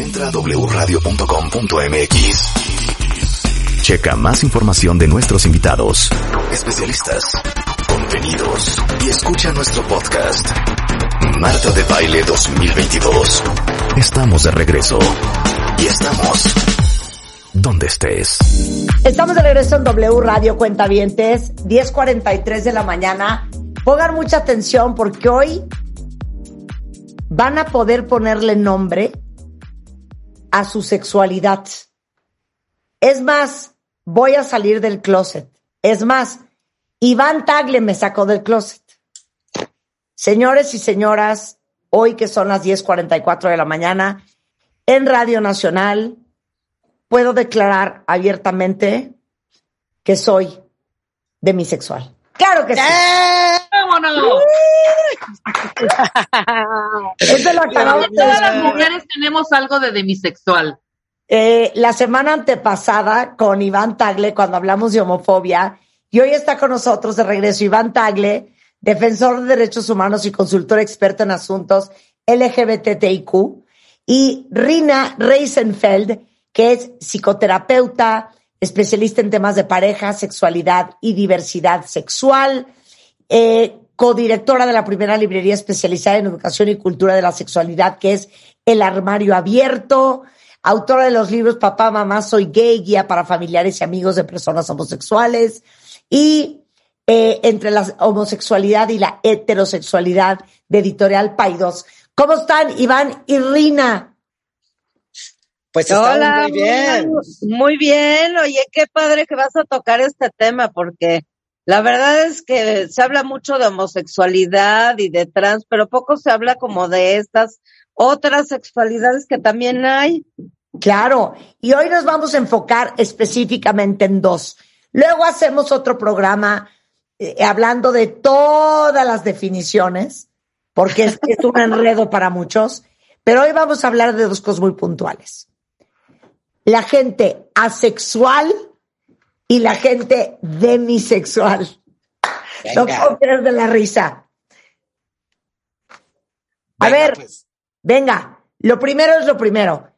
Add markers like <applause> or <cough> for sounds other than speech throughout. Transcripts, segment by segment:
Entra a wradio.com.mx. Checa más información de nuestros invitados, especialistas, contenidos y escucha nuestro podcast. Marta de Baile 2022. Estamos de regreso. Y estamos donde estés. Estamos de regreso en W Radio Cuentavientes, 10:43 de la mañana. Pongan mucha atención porque hoy van a poder ponerle nombre a su sexualidad. Es más, voy a salir del closet. Es más, Iván Tagle me sacó del closet. Señores y señoras, hoy que son las 10:44 de la mañana, en Radio Nacional, puedo declarar abiertamente que soy demisexual. Claro que sí. ¡Vámonos! Eso lo acabamos de Todas las mujeres tenemos algo de demisexual. Eh, la semana antepasada con Iván Tagle cuando hablamos de homofobia y hoy está con nosotros de regreso Iván Tagle, defensor de derechos humanos y consultor experto en asuntos LGBTIQ y Rina Reisenfeld, que es psicoterapeuta, especialista en temas de pareja, sexualidad y diversidad sexual, eh, codirectora de la primera librería especializada en educación y cultura de la sexualidad, que es El Armario Abierto, autora de los libros Papá, Mamá, Soy Gay, Guía para Familiares y Amigos de Personas Homosexuales, y eh, entre la homosexualidad y la heterosexualidad de Editorial Paidos. ¿Cómo están, Iván y Rina? Pues estamos Hola, muy bien. Muy bien, oye, qué padre que vas a tocar este tema, porque la verdad es que se habla mucho de homosexualidad y de trans, pero poco se habla como de estas otras sexualidades que también hay. Claro, y hoy nos vamos a enfocar específicamente en dos. Luego hacemos otro programa eh, hablando de todas las definiciones, porque es, es un enredo para muchos, pero hoy vamos a hablar de dos cosas muy puntuales. La gente asexual y la gente demisexual. No Venga. puedo creer de la risa. A Venga, ver, pues. Venga, lo primero es lo primero.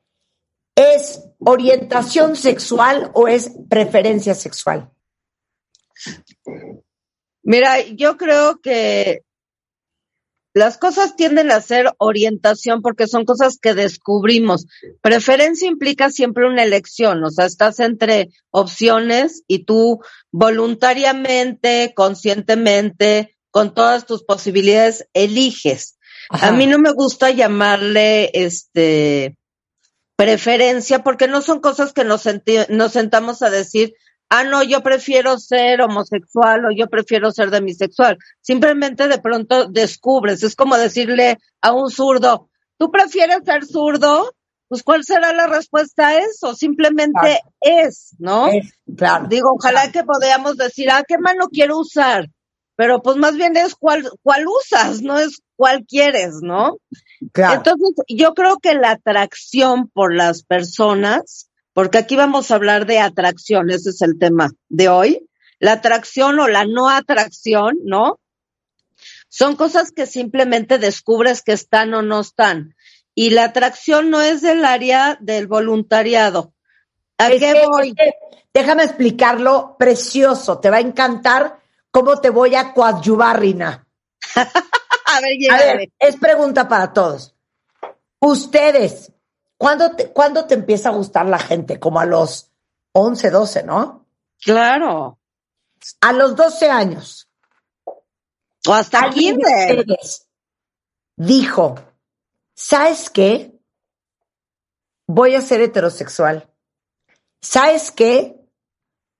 ¿Es orientación sexual o es preferencia sexual? Mira, yo creo que las cosas tienden a ser orientación porque son cosas que descubrimos. Preferencia implica siempre una elección, o sea, estás entre opciones y tú voluntariamente, conscientemente, con todas tus posibilidades, eliges. Ajá. A mí no me gusta llamarle este preferencia porque no son cosas que nos, nos sentamos a decir, ah, no, yo prefiero ser homosexual o yo prefiero ser demisexual. Simplemente de pronto descubres, es como decirle a un zurdo, ¿tú prefieres ser zurdo? Pues ¿cuál será la respuesta a eso? Simplemente es, ¿no? Es- claro. Digo, ojalá que podamos decir, ah, ¿qué mano quiero usar? Pero pues más bien es cuál, cuál usas, no es cuál quieres, ¿no? claro. Entonces, yo creo que la atracción por las personas, porque aquí vamos a hablar de atracción, ese es el tema de hoy, la atracción o la no atracción, ¿no? Son cosas que simplemente descubres que están o no están. Y la atracción no es del área del voluntariado. ¿A Es qué que- voy? que, déjame explicarlo precioso. Te va a encantar cómo te voy a coadyuvar, Rina. <laughs> A ver, A ver, es pregunta para todos. Ustedes, ¿cuándo te, ¿cuándo te empieza a gustar la gente? Como a los 11, 12, ¿no? Claro. A los 12 años. O hasta alguien de kinder. ustedes dijo, ¿sabes qué? Voy a ser heterosexual. ¿Sabes qué?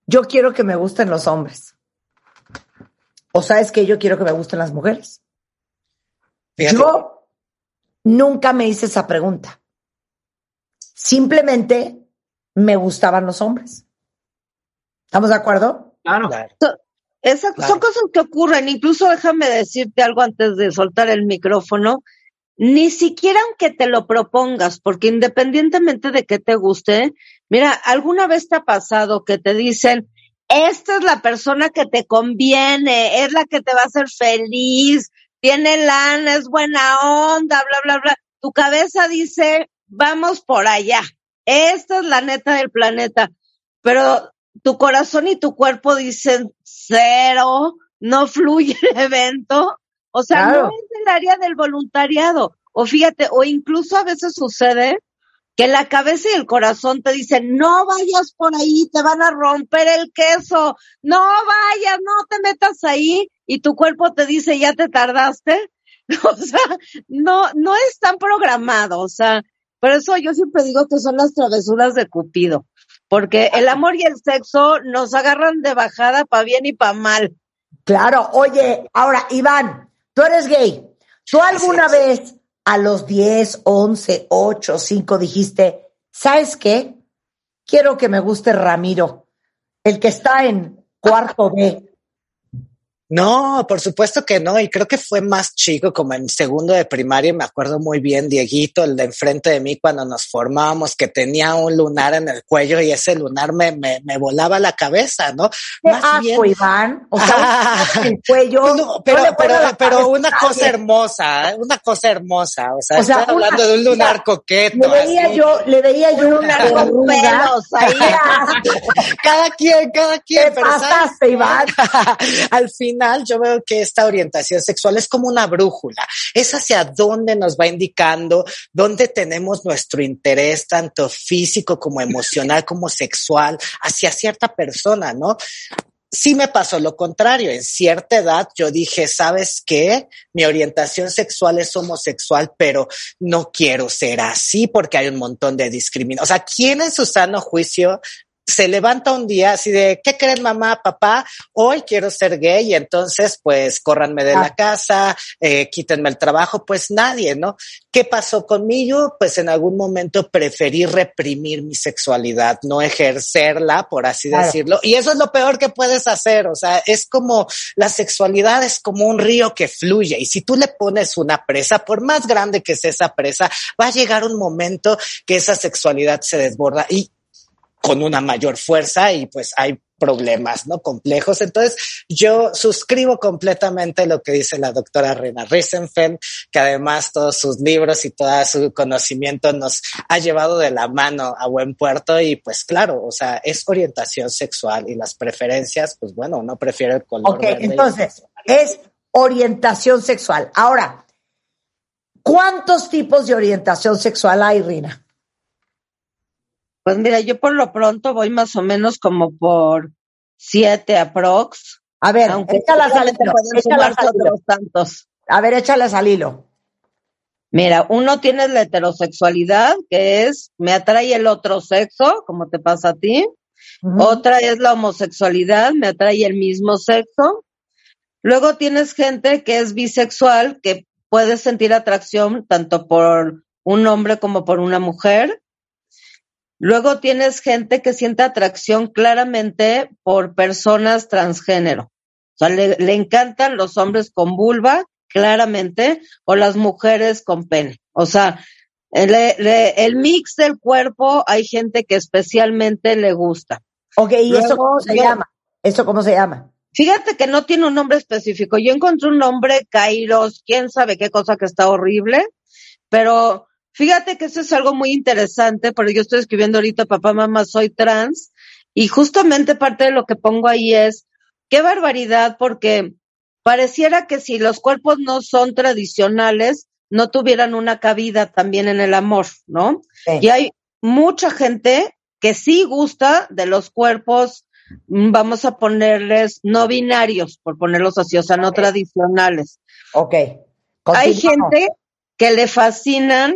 Yo quiero que me gusten los hombres. ¿O sabes qué? Yo quiero que me gusten las mujeres. Fíjate, Yo nunca me hice esa pregunta. Simplemente me gustaban los hombres. ¿Estamos de acuerdo? Claro. claro. Esas Claro. son cosas que ocurren. Incluso déjame decirte algo antes de soltar el micrófono. Ni siquiera aunque te lo propongas, porque independientemente de que te guste, mira, ¿alguna vez te ha pasado que te dicen, esta es la persona que te conviene, es la que te va a hacer feliz, tiene lana, es buena onda, bla, bla, bla? Tu cabeza dice, vamos por allá. Esta es la neta del planeta. Pero tu corazón y tu cuerpo dicen cero, no fluye el evento. O sea, no es del área del voluntariado. O fíjate, o incluso a veces sucede que la cabeza y el corazón te dicen, no vayas por ahí, te van a romper el queso, no vayas, no te metas ahí, y tu cuerpo te dice, ya te tardaste. <laughs> O sea, no, no tan programado, o sea, por eso yo siempre digo que son las travesuras de Cupido, porque el amor y el sexo nos agarran de bajada para bien y para mal. Claro, oye, ahora, Iván, tú eres gay. ¿Tú alguna vez a los 10, 11, 8, 5 dijiste, ¿sabes qué? Quiero que me guste Ramiro, el que está en cuarto B. No, por supuesto que no. Y creo que fue más chico, como en segundo de primaria. Me acuerdo muy bien, Dieguito, el de enfrente de mí, cuando nos formábamos, que tenía un lunar en el cuello y ese lunar me, me, me volaba la cabeza, ¿no? Más asco, bien. Iván. O sea, ah, <laughs> el cuello. No, pero, pero, pero una cosa hermosa, ¿eh? una cosa hermosa. O sea, o sea estoy hablando de un lunar coqueto. Le veía así. yo, le veía yo un lunar con pelos ahí. <laughs> cada quien, cada quien. ¿Qué pasaste, Iván? <laughs> Al final yo veo que esta orientación sexual es como una brújula, es hacia dónde nos va indicando, dónde tenemos nuestro interés, tanto físico como emocional, <laughs> como sexual, hacia cierta persona, ¿no? sí me pasó lo contrario. En cierta edad yo dije, ¿sabes qué? Mi orientación sexual es homosexual, pero no quiero ser así porque hay un montón de discriminación. O sea, ¿quién en su sano juicio se levanta un día así de, ¿qué creen mamá, papá? Hoy quiero ser gay y entonces pues córranme de la ah. casa, eh, quítenme el trabajo, pues nadie, ¿no? ¿Qué pasó conmigo? Pues en algún momento preferí reprimir mi sexualidad, no ejercerla, por así decirlo. Y eso es lo peor que puedes hacer, o sea, es como la sexualidad es como un río que fluye y si tú le pones una presa, por más grande que sea esa presa, va a llegar un momento que esa sexualidad se desborda y con una mayor fuerza y pues hay problemas, ¿no? Complejos. Entonces, yo suscribo completamente lo que dice la doctora Rena Risenfeld, que además todos sus libros y todo su conocimiento nos ha llevado de la mano a buen puerto y pues claro, o sea, es orientación sexual y las preferencias, pues bueno, uno prefiere el color. Ok, entonces, es orientación sexual. Ahora, ¿cuántos tipos de orientación sexual hay, Rina? Pues mira, yo por lo pronto voy más o menos como por siete aprox. A ver, échalas al hilo. Échalas al hilo. Tantos. A ver, échalas al hilo. Mira, uno tiene la heterosexualidad, que es me atrae el otro sexo, como te pasa a ti. Otra es la homosexualidad, me atrae el mismo sexo. Luego tienes gente que es bisexual, que puede sentir atracción tanto por un hombre como por una mujer. Luego tienes gente que siente atracción claramente por personas transgénero. O sea, le, encantan los hombres con vulva, claramente, o las mujeres con pene. O sea, el, el mix del cuerpo hay gente que especialmente le gusta. Ok, ¿y eso cómo se llama? ¿Eso cómo se llama? Fíjate que no tiene un nombre específico. Yo encontré un nombre, Kairos, quién sabe qué cosa que está horrible, pero Fíjate que eso es algo muy interesante, porque yo estoy escribiendo ahorita Papá, Mamá, soy trans, y justamente parte de lo que pongo ahí es, qué barbaridad, porque pareciera que si los cuerpos no son tradicionales, no tuvieran una cabida también en el amor, ¿no? Y hay mucha gente que sí gusta de los cuerpos, mm, vamos a ponerles no binarios, por ponerlos así, o sea, no tradicionales. Ok. Hay gente que le fascinan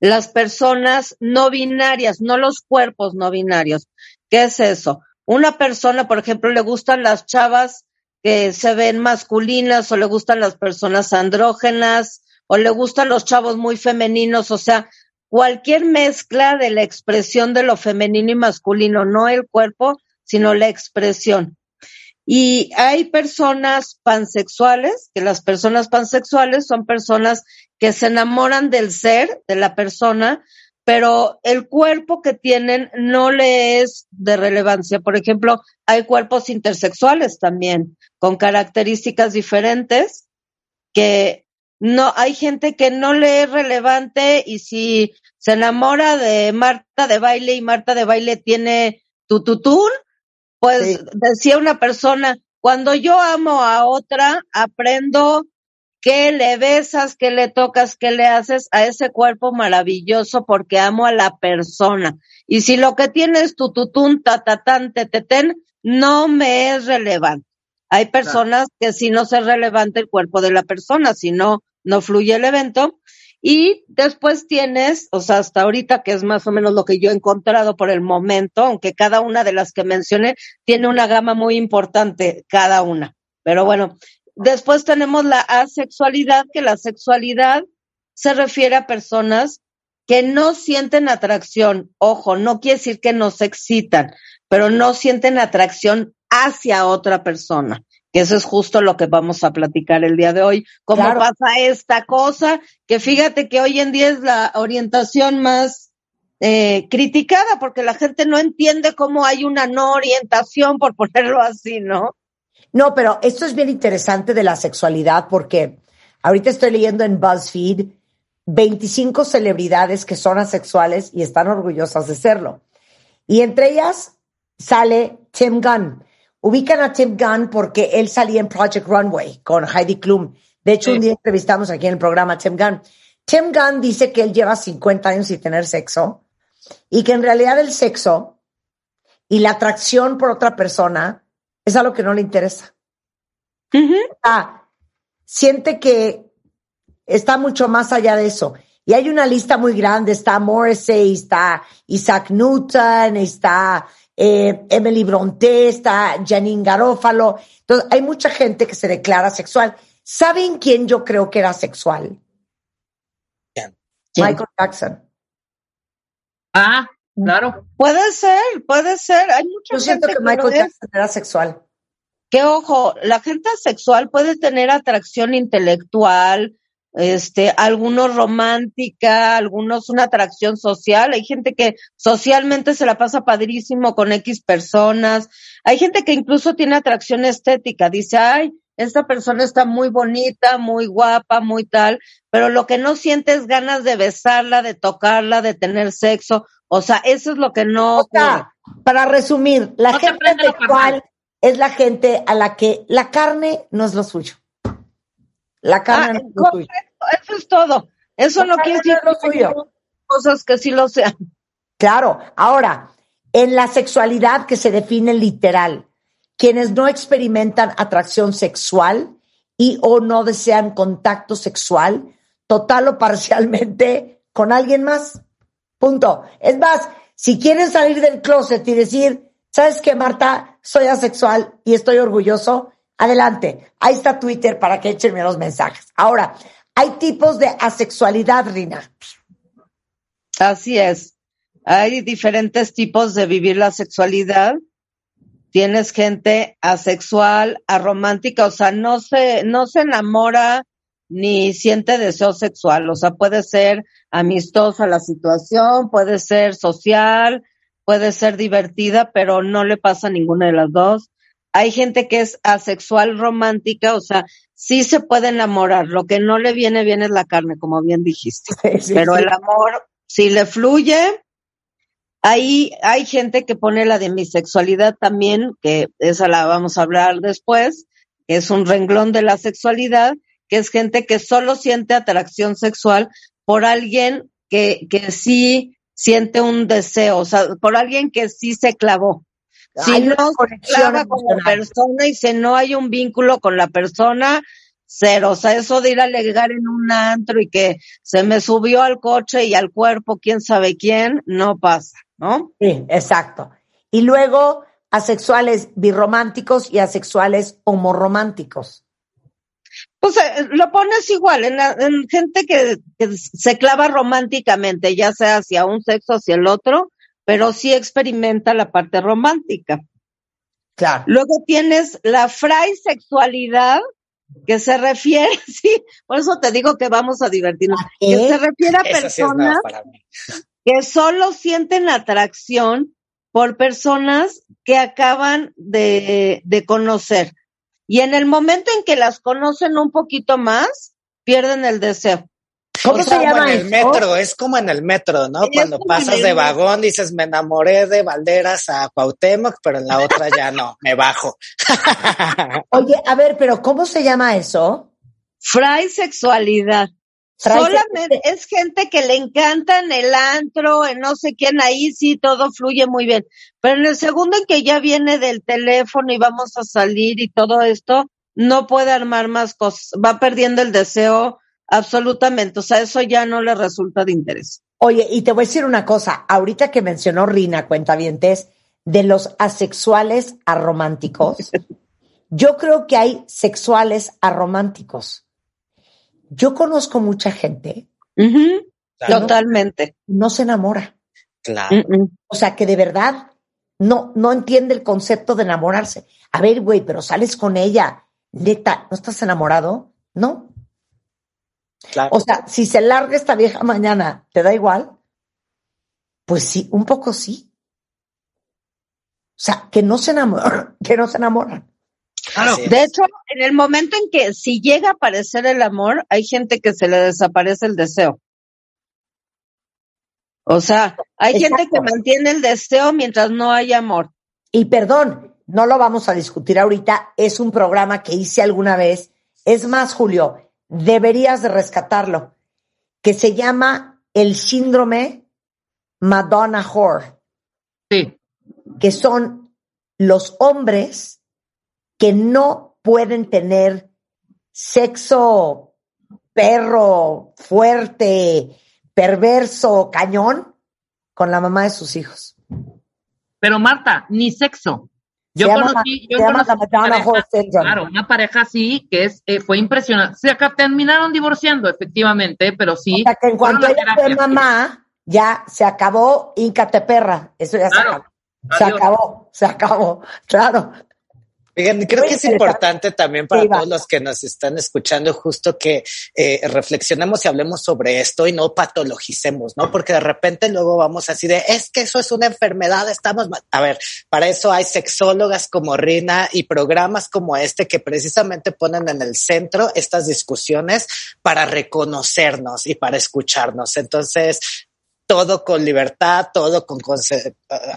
las personas no binarias, no los cuerpos no binarios. ¿Qué es eso? Una persona, por ejemplo, le gustan las chavas que se ven masculinas o le gustan las personas andrógenas o le gustan los chavos muy femeninos, o sea, cualquier mezcla de la expresión de lo femenino y masculino, no el cuerpo, sino la expresión. Y hay personas pansexuales, que las personas pansexuales son personas que se enamoran del ser, de la persona, pero el cuerpo que tienen no le es de relevancia. Por ejemplo, hay cuerpos intersexuales también, con características diferentes, que no, hay gente que no le es relevante y si se enamora de Marta de baile y Marta de baile tiene tututún, pues decía una persona, cuando yo amo a otra, aprendo que le besas, que le tocas, que le haces a ese cuerpo maravilloso porque amo a la persona. Y si lo que tienes tu tutun, tatatán, teteten, no me es relevante. Hay personas que si no se relevante el cuerpo de la persona, si no, no fluye el evento. Y después tienes, o sea, hasta ahorita, que es más o menos lo que yo he encontrado por el momento, aunque cada una de las que mencioné tiene una gama muy importante, cada una. Pero bueno, después tenemos la asexualidad, que la sexualidad se refiere a personas que no sienten atracción. Ojo, no quiere decir que no se excitan, pero no sienten atracción hacia otra persona. Que eso es justo lo que vamos a platicar el día de hoy. ¿Cómo pasa esta cosa? Que fíjate que hoy en día es la orientación más eh, criticada porque la gente no entiende cómo hay una no orientación, por ponerlo así, ¿no? No, pero esto es bien interesante de la sexualidad porque ahorita estoy leyendo en BuzzFeed 25 celebridades que son asexuales y están orgullosas de serlo. Y entre ellas sale Tim Gunn. Ubican a Tim Gunn porque él salía en Project Runway con Heidi Klum. De hecho, un día entrevistamos aquí en el programa a Tim Gunn. Tim Gunn dice que él lleva 50 años sin tener sexo y que en realidad el sexo y la atracción por otra persona es algo que no le interesa. siente que está mucho más allá de eso. Y hay una lista muy grande, está Morrissey, está Isaac Newton, está eh, Emily Bronte, está Janine Garófalo. Entonces, hay mucha gente que se declara sexual. ¿Saben quién yo creo que era sexual? Michael Jackson. Ah, claro. Puede ser, puede ser. Hay mucha yo siento que Michael Jackson era sexual. Que ojo, la gente sexual puede tener atracción intelectual, este, algunos romántica, algunos una atracción social. Hay gente que socialmente se la pasa padrísimo con X personas. Hay gente que incluso tiene atracción estética. Dice, ay, esta persona está muy bonita, muy guapa, muy tal, pero lo que no siente es ganas de besarla, de tocarla, de tener sexo. O sea, eso es lo que no. O sea, para resumir, la gente sexual es la gente a la que la carne no es lo suyo. La carne no es lo suyo eso es todo. Eso no quiere decir que cosas que sí lo sean. Claro. Ahora, en la sexualidad que se define literal, quienes no experimentan atracción sexual y o no desean contacto sexual, total o parcialmente, con alguien más. Punto. Es más, si quieren salir del closet y decir, ¿sabes qué, Marta? Soy asexual y estoy orgulloso. Adelante. Ahí está Twitter para que echen los mensajes. Ahora, hay tipos de asexualidad, Rina. Así es. Hay diferentes tipos de vivir la sexualidad. Tienes gente asexual, aromántica, o sea, no se, no se enamora ni siente deseo sexual. O sea, puede ser amistosa la situación, puede ser social, puede ser divertida, pero no le pasa ninguna de las dos. Hay gente que es asexual romántica, o sea, sí se puede enamorar, lo que no le viene bien es la carne, como bien dijiste. <laughs> Pero el amor, si le fluye, ahí hay gente que pone la de mi sexualidad también, que esa la vamos a hablar después, que es un renglón de la sexualidad, que es gente que solo siente atracción sexual por alguien que, que sí siente un deseo, o sea, por alguien que sí se clavó. Si no se como persona y si no hay un vínculo con la persona, cero. O sea, eso de ir a alegar en un antro y que se me subió al coche y al cuerpo quién sabe quién, no pasa, ¿no? Sí, exacto. Y luego asexuales birrománticos y asexuales homorománticos. Pues eh, lo pones igual, en, en gente que, que, se clava románticamente, ya sea hacia un sexo o hacia el otro, pero sí experimenta la parte romántica. Claro. Luego tienes la sexualidad, que se refiere, <laughs> sí, por eso te digo que vamos a divertirnos, que se refiere a personas que solo sienten atracción por personas que acaban de, de conocer. Y en el momento en que las conocen un poquito más, pierden el deseo. ¿Cómo se como en el eso? metro, es como en el metro, ¿no? Cuando pasas de vagón dices, me enamoré de Valderas a Cuauhtémoc, pero en la otra ya no, me bajo. <laughs> Oye, a ver, pero ¿cómo se llama eso? Fray sexualidad. Solamente es gente que le encanta en el antro, en no sé quién, ahí sí todo fluye muy bien. Pero en el segundo en que ya viene del teléfono y vamos a salir y todo esto, no puede armar más cosas. Va perdiendo el deseo absolutamente. O sea, eso ya no le resulta de interés. Oye, y te voy a decir una cosa. Ahorita que mencionó Rina, cuentavientes, de los asexuales arománticos, <laughs> yo creo que hay sexuales arománticos. Yo conozco mucha gente Claro, Totalmente. que no se enamora. claro. O sea, que de verdad no, no entiende el concepto de enamorarse. A ver, güey, pero sales con ella. Neta, ¿no estás enamorado? No. Claro. O sea, si se larga esta vieja mañana, ¿te da igual? Pues sí, un poco sí. O sea, que no se enamoran, <laughs> que no se enamoran. Claro. De hecho, en el momento en que si llega a aparecer el amor, hay gente que se le desaparece el deseo. O sea, hay gente que mantiene el deseo mientras no hay amor. Y perdón, no lo vamos a discutir ahorita, es un programa que hice alguna vez. Es más, Julio, deberías de rescatarlo, que se llama el síndrome Madonna Whore. Sí. que son los hombres que no pueden tener sexo perro, fuerte, perverso, cañón con la mamá de sus hijos. Pero Marta, ni sexo. Yo Se llama- conocí, yo se conocí una pareja, claro, una pareja así que es eh, fue impresionante. Se acá terminaron divorciando, efectivamente, pero sí. O sea que en cuanto ella fue mamá, ya se acabó, íncate perra. Eso ya se acabó. Se acabó, se acabó, claro. Oigan, creo Muy que es importante también para Sí, va. todos los que nos están escuchando, justo que eh, reflexionemos y hablemos sobre esto y no patologicemos, ¿no? Porque de repente luego vamos así de, es que eso es una enfermedad, estamos mal. A ver, para eso hay sexólogas como Rina y programas como este que precisamente ponen en el centro estas discusiones para reconocernos y para escucharnos. Entonces, todo con libertad, todo con eh,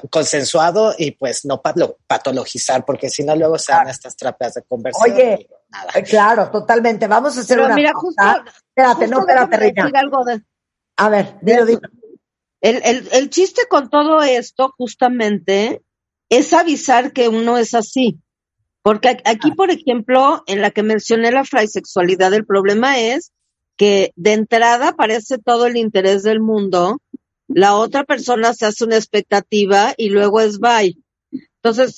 consensuado y pues no patologizar, porque si no luego se dan estas terapias de conversión. Oye, nada. Eh, Claro, totalmente. Vamos a hacer Pero una mira, justo, Espérate, no, justo espérate, déjame Rina. decir algo de- A ver, dilo, dilo. El, el, el chiste con todo esto, justamente, es avisar que uno es así. Porque aquí, por ejemplo, en la que mencioné la fraisexualidad, el problema es que de entrada parece todo el interés del mundo, la otra persona se hace una expectativa y luego es bye. Entonces,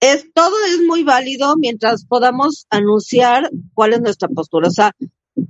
es, todo es muy válido mientras podamos anunciar cuál es nuestra postura. O sea,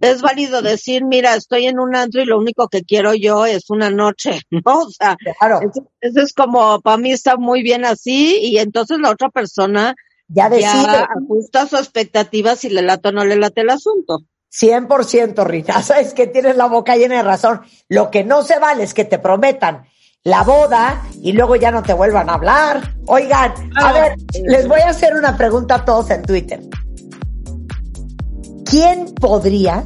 es válido decir, mira, estoy en un antro y lo único que quiero yo es una noche, <laughs> ¿no? O sea, Claro, eso, eso es como, para mí está muy bien así y entonces la otra persona ya decide. ya ajusta su expectativa si le late o no le late el asunto. 100% Rita, <laughs> sabes que tienes la boca llena de razón. Lo que no se vale es que te prometan la boda y luego ya no te vuelvan a hablar. Oigan, a ver, les voy a hacer una pregunta a todos en Twitter. ¿Quién podría,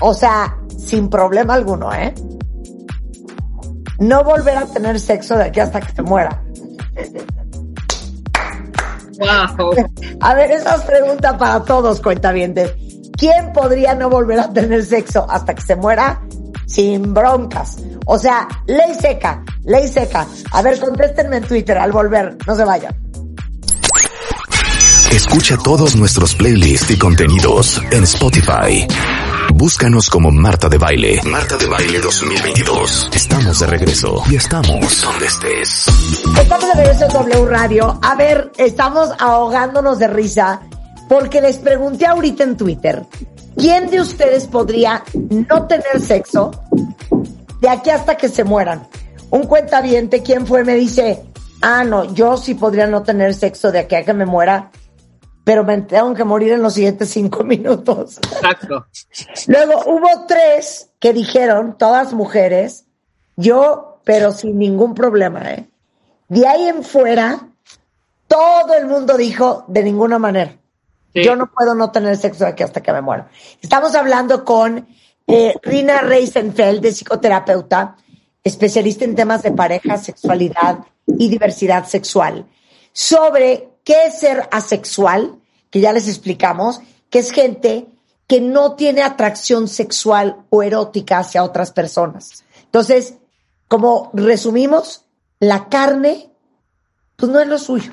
o sea, sin problema alguno, eh, no volver a tener sexo de aquí hasta que se muera? Wow. A ver, esa es pregunta para todos, cuentavientes. ¿Quién podría no volver a tener sexo hasta que se muera sin broncas? O sea, ley seca, ley seca. A ver, contéstenme en Twitter al volver, no se vayan. Escucha todos nuestros playlists y contenidos en Spotify. Búscanos como Marta de Baile. Marta de Baile 2022. Estamos de regreso y estamos donde estés. Estamos de regreso en W Radio. A ver, estamos ahogándonos de risa porque les pregunté ahorita en Twitter, ¿quién de ustedes podría no tener sexo de aquí hasta que se mueran? Un cuentaviente, ¿quién fue? Me dice, ah, no, yo sí podría no tener sexo de aquí a que me muera, pero me tengo que morir en los siguientes cinco <laughs> minutos. Exacto. Luego hubo tres que dijeron, todas mujeres, yo, pero sin ningún problema, ¿eh? De ahí en fuera, todo el mundo dijo de ninguna manera. Sí. Yo no puedo no tener sexo aquí hasta que me muero. Estamos hablando con eh, Rina Reisenfeld, de psicoterapeuta, especialista en temas de pareja, sexualidad y diversidad sexual, sobre qué es ser asexual, que ya les explicamos, que es gente que no tiene atracción sexual o erótica hacia otras personas. Entonces, como resumimos, la carne, pues no es lo suyo.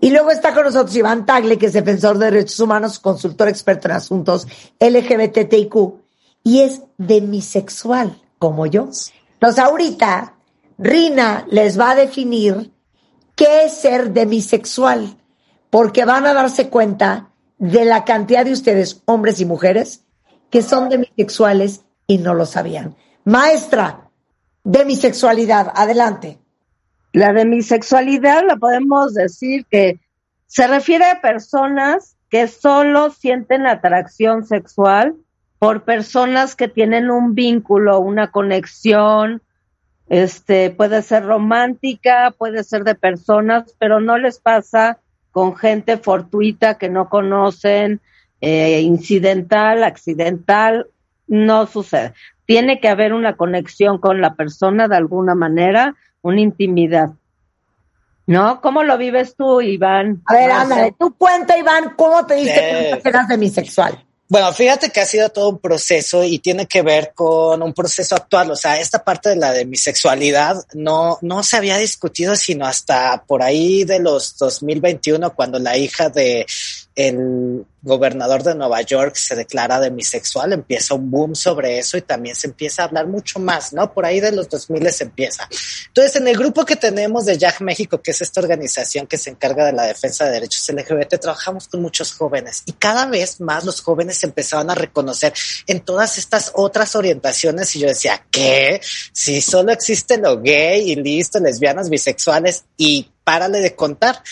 Y luego está con nosotros Iván Tagle, que es defensor de derechos humanos, consultor experto en asuntos LGBTIQ, y es demisexual, como yo. Entonces, ahorita, Rina les va a definir qué es ser demisexual, porque van a darse cuenta de la cantidad de ustedes, hombres y mujeres, que son demisexuales y no lo sabían. Maestra, demisexualidad, adelante. La demisexualidad la podemos decir que se refiere a personas que solo sienten atracción sexual por personas que tienen un vínculo, una conexión, este puede ser romántica, puede ser de personas, pero no les pasa con gente fortuita que no conocen, eh, incidental, accidental, no sucede. Tiene que haber una conexión con la persona de alguna manera, una intimidad. ¿No? ¿Cómo lo vives tú, Iván? A ver, ándale, tú cuenta, Iván, ¿cómo te diste cuenta que eras demisexual? Bueno, fíjate que ha sido todo un proceso y tiene que ver con un proceso actual. O sea, esta parte de la de mi sexualidad no, no se había discutido sino hasta por ahí de los 2021, cuando la hija de el gobernador de Nueva York se declara demisexual, empieza un boom sobre eso y también se empieza a hablar mucho más, ¿no? Por ahí de los 2000 se empieza. Entonces, en el grupo que tenemos de YAG México, que es esta organización que se encarga de la defensa de derechos LGBT, trabajamos con muchos jóvenes y cada vez más los jóvenes empezaban a reconocer en todas estas otras orientaciones y yo decía, ¿qué? Si solo existe lo gay y listo, lesbianas, bisexuales y párale de contar.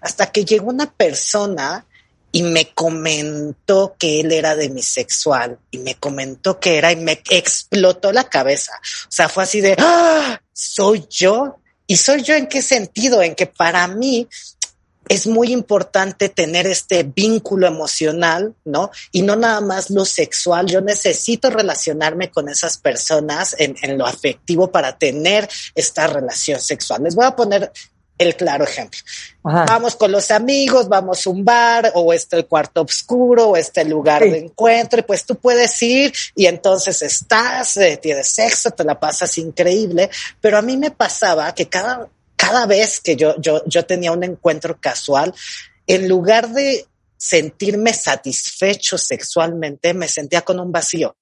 Hasta que llegó una persona y me comentó que él era demisexual y me comentó que era y me explotó la cabeza. O sea, fue así de, ¡Ah! ¿soy yo? ¿Y soy yo en qué sentido? En que para mí es muy importante tener este vínculo emocional, ¿no? Y no nada más lo sexual. Yo necesito relacionarme con esas personas en, en lo afectivo para tener esta relación sexual. Les voy a poner el claro ejemplo. Ajá. Vamos con los amigos, vamos a un bar o está el cuarto oscuro o está el lugar sí. de encuentro y pues tú puedes ir y entonces estás, eh, tienes sexo, te la pasas increíble, pero a mí me pasaba que cada, cada vez que yo, yo, yo tenía un encuentro casual, en lugar de sentirme satisfecho sexualmente, me sentía con un vacío.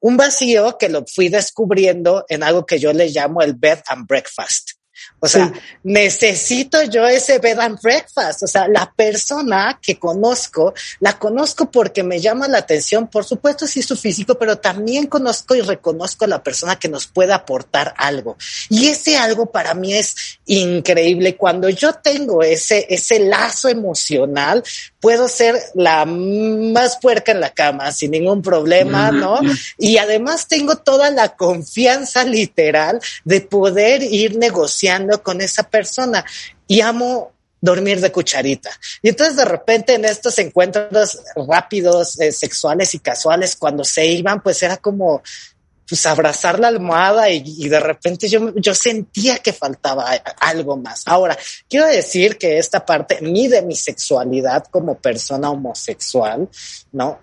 Un vacío que lo fui descubriendo en algo que yo le llamo el bed and breakfast. O sea, sí. necesito yo ese bed and breakfast. O sea, la persona que conozco, la conozco porque me llama la atención, por supuesto, sí su físico, pero también conozco y reconozco a la persona que nos puede aportar algo. Y ese algo para mí es increíble. Cuando yo tengo ese, ese lazo emocional, puedo ser la más puerca en la cama sin ningún problema, ¿no? Y además tengo toda la confianza literal de poder ir negociando con esa persona y amo dormir de cucharita. Y entonces de repente en estos encuentros rápidos, eh, sexuales y casuales, cuando se iban, pues era como, pues abrazar la almohada y, y, de repente yo, yo sentía que faltaba algo más. Ahora, quiero decir que esta parte, ni de mi sexualidad como persona homosexual, ¿no?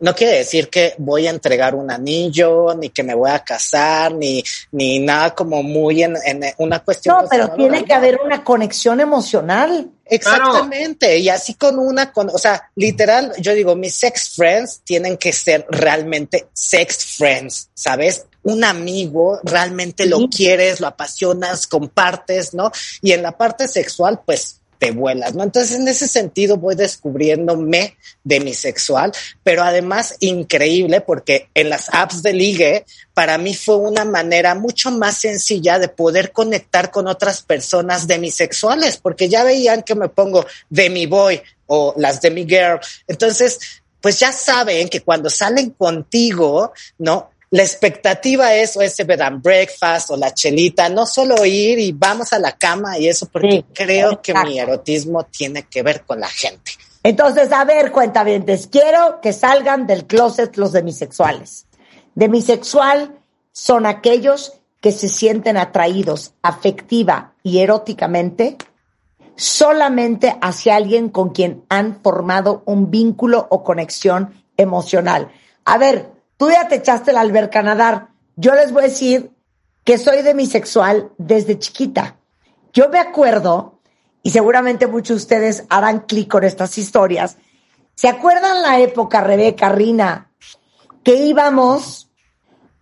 No quiere decir que voy a entregar un anillo, ni que me voy a casar, ni, ni nada como muy en, en una cuestión. No, pero tiene que haber una conexión emocional. Exactamente. Claro. Y así con una, con, o sea, literal, yo digo, mis sex friends tienen que ser realmente sex friends, ¿sabes? Un amigo, realmente sí. lo quieres, lo apasionas, compartes, ¿no? Y en la parte sexual, pues vuelas, ¿no? Entonces, en ese sentido, voy descubriéndome de mi sexual, pero además increíble porque en las apps de ligue, para mí fue una manera mucho más sencilla de poder conectar con otras personas demisexuales, porque ya veían que me pongo de mi boy o las de mi girl. Entonces, pues ya saben que cuando salen contigo, ¿no? La expectativa es o ese bed and breakfast o la chelita, no solo ir y vamos a la cama y eso, porque sí, creo exacto. que mi erotismo tiene que ver con la gente. Entonces, a ver, cuentavientes, quiero que salgan del closet los demisexuales. Demisexual son aquellos que se sienten atraídos afectiva y eróticamente solamente hacia alguien con quien han formado un vínculo o conexión emocional. A ver, tú ya te echaste la alberca a nadar. Yo les voy a decir que soy demisexual desde chiquita. Yo me acuerdo, y seguramente muchos de ustedes harán clic con estas historias, ¿se acuerdan la época, Rebeca, Rina, que íbamos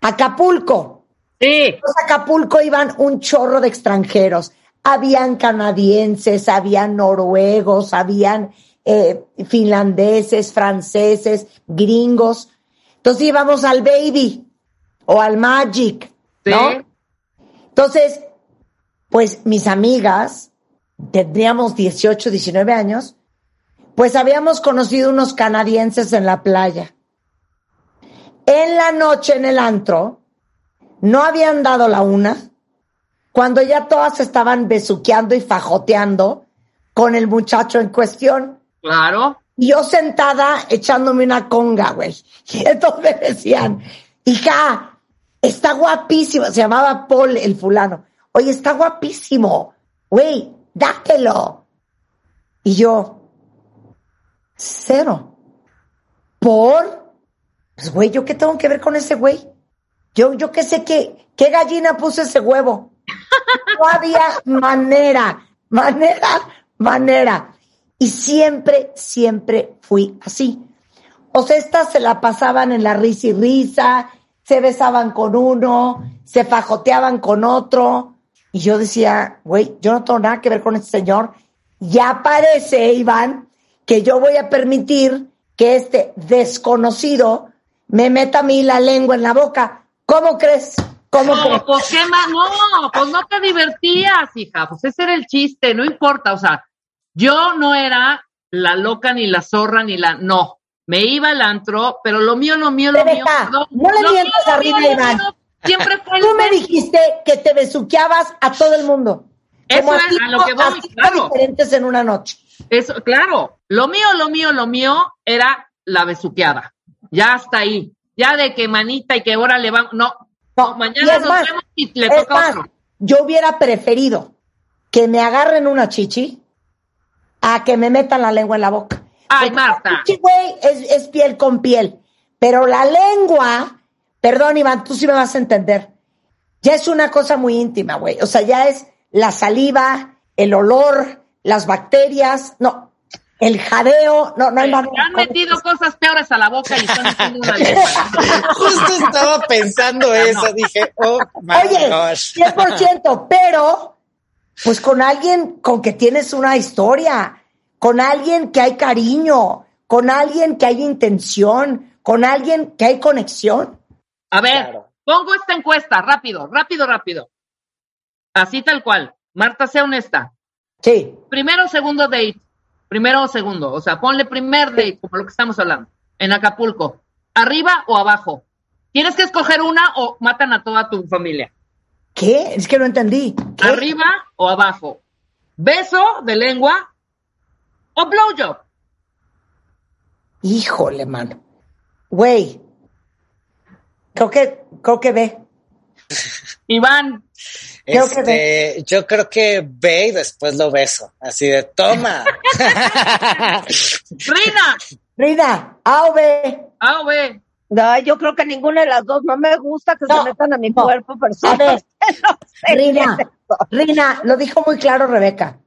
a Acapulco? Sí. Los Acapulco iban un chorro de extranjeros. Habían canadienses, habían noruegos, habían eh, finlandeses, franceses, gringos. Entonces íbamos al Baby o al Magic, ¿no? Sí. Entonces, pues mis amigas, tendríamos 18, 19 años, pues habíamos conocido unos canadienses en la playa. En la noche en el antro, no habían dado la una, cuando ya todas estaban besuqueando y fajoteando con el muchacho en cuestión. Claro. Y yo sentada echándome una conga, güey. <laughs> Y entonces me decían, hija, está guapísimo. Se llamaba Paul el fulano. Oye, está guapísimo. Güey, dátelo. Y yo, cero. ¿Por? Pues, güey, ¿yo qué tengo que ver con ese güey? Yo, yo qué sé qué, qué gallina puso ese huevo. <laughs> No había manera, manera, manera. Y siempre, siempre fui así. O sea, estas se la pasaban en la risa y risa, se besaban con uno, se fajoteaban con otro. Y yo decía, güey, yo no tengo nada que ver con este señor. Ya parece, Iván, que yo voy a permitir que este desconocido me meta a mí la lengua en la boca. ¿Cómo crees? ¿Cómo crees? No, pues qué más, no, pues no te divertías, hija, pues ese era el chiste, no importa, o sea, yo no era la loca ni la zorra ni la, no, me iba al antro, pero lo mío, lo mío, lo mío, no, no le mientas a Rina Iván. siempre fue el Tú me dijiste que te besuqueabas a todo el mundo. Eso Como es a lo que cinco claro. diferentes en una noche. Eso, claro, lo mío, lo mío, lo mío era la besuqueada. Ya hasta ahí. Ya de que manita y que ahora le vamos. No, No, mañana nos más, vemos y le toca más, otro. yo hubiera preferido que me agarren una chichi a que me metan la lengua en la boca. Ay, Porque Marta. güey, es, es piel con piel. Pero la lengua, perdón, Iván, tú sí me vas a entender. Ya es una cosa muy íntima, güey. O sea, ya es la saliva, el olor, las bacterias, no, el jadeo, no, no hay manera. han metido cosas peores a la boca y están haciendo una <laughs> lengua. Justo estaba pensando eso, dije, oh my Oye, gosh. 100%, pero pues con alguien con que tienes una historia, con alguien que hay cariño, con alguien que hay intención, con alguien que hay conexión. A ver, Claro. pongo esta encuesta, rápido, rápido, rápido. Así tal cual. Marta, sea honesta. Sí. Primero o segundo date. Primero o segundo. O sea, ponle primer date, como lo que estamos hablando. En Acapulco. ¿Arriba o abajo? Tienes que escoger una o matan a toda tu familia. ¿Qué? Es que no entendí. ¿Qué? ¿Arriba o abajo? ¿Beso de lengua o blowjob? Híjole, mano. Güey. Creo que, creo que ve. <laughs> Iván, Creo que Este, yo creo que ve y después lo beso. Así de toma. <laughs> <laughs> Rina, Rina, A o B. A o B. No, yo creo que ninguna de las dos. No me gusta que No, se metan a mi no. cuerpo A personal. ver, <laughs> No sé Rina, es. Rina, lo dijo muy claro Rebeca.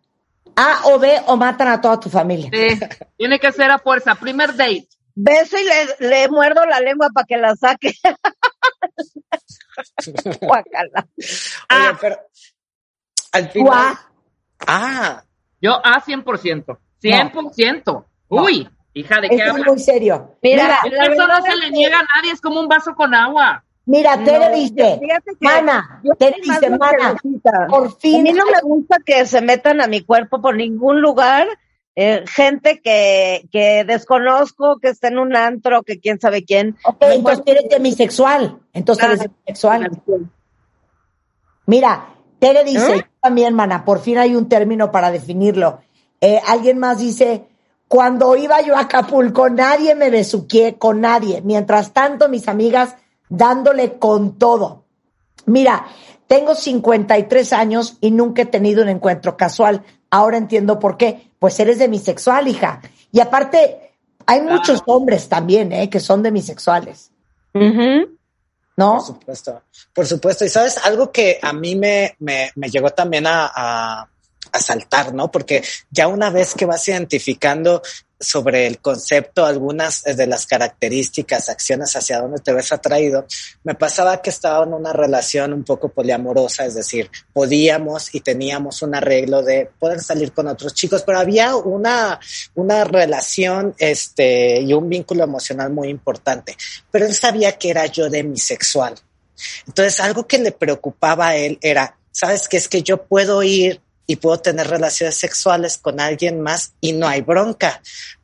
A o B o matan a toda tu familia. Sí, tiene que ser a fuerza. Primer date. Beso y le, le muerdo la lengua para que la saque. <laughs> Guácala. Oye, Ah. pero al final. Ah, Yo A 100%. 100%. Uy, hija, ¿de qué esto es muy serio. Mira, la Eso no se le niega a nadie, es como un vaso con agua. Mira, Tere No, dice, mana, Tere dice, mana, por A fin. mí no me gusta que se metan a mi cuerpo por ningún lugar. eh, gente que, que desconozco, que está en un antro, que quién sabe quién. Ok, entonces eres demisexual. Entonces eres Ah, demisexual. Mira, Tere dice, ¿Eh? yo también, mana, por fin hay un término para definirlo. Eh, alguien más dice, Cuando iba yo a Acapulco, nadie me besuqué con nadie. Mientras tanto, mis amigas dándole con todo. Mira, tengo 53 años y nunca he tenido un encuentro casual. Ahora entiendo por qué. Pues eres demisexual, hija. Y aparte, hay muchos hombres también, ¿eh? Que son demisexuales. ¿No? Por supuesto, por supuesto. Y sabes, algo que a mí me, me, me llegó también a, a, a saltar, ¿no? Porque ya una vez que vas identificando sobre el concepto, algunas de las características, acciones hacia dónde te ves atraído, me pasaba que estaba en una relación un poco poliamorosa, es decir, podíamos y teníamos un arreglo de poder salir con otros chicos, pero había una, una relación este, y un vínculo emocional muy importante, pero él sabía que era yo demisexual. Entonces, algo que le preocupaba a él era, ¿sabes qué? Es que yo puedo ir y puedo tener relaciones sexuales con alguien más y no hay bronca.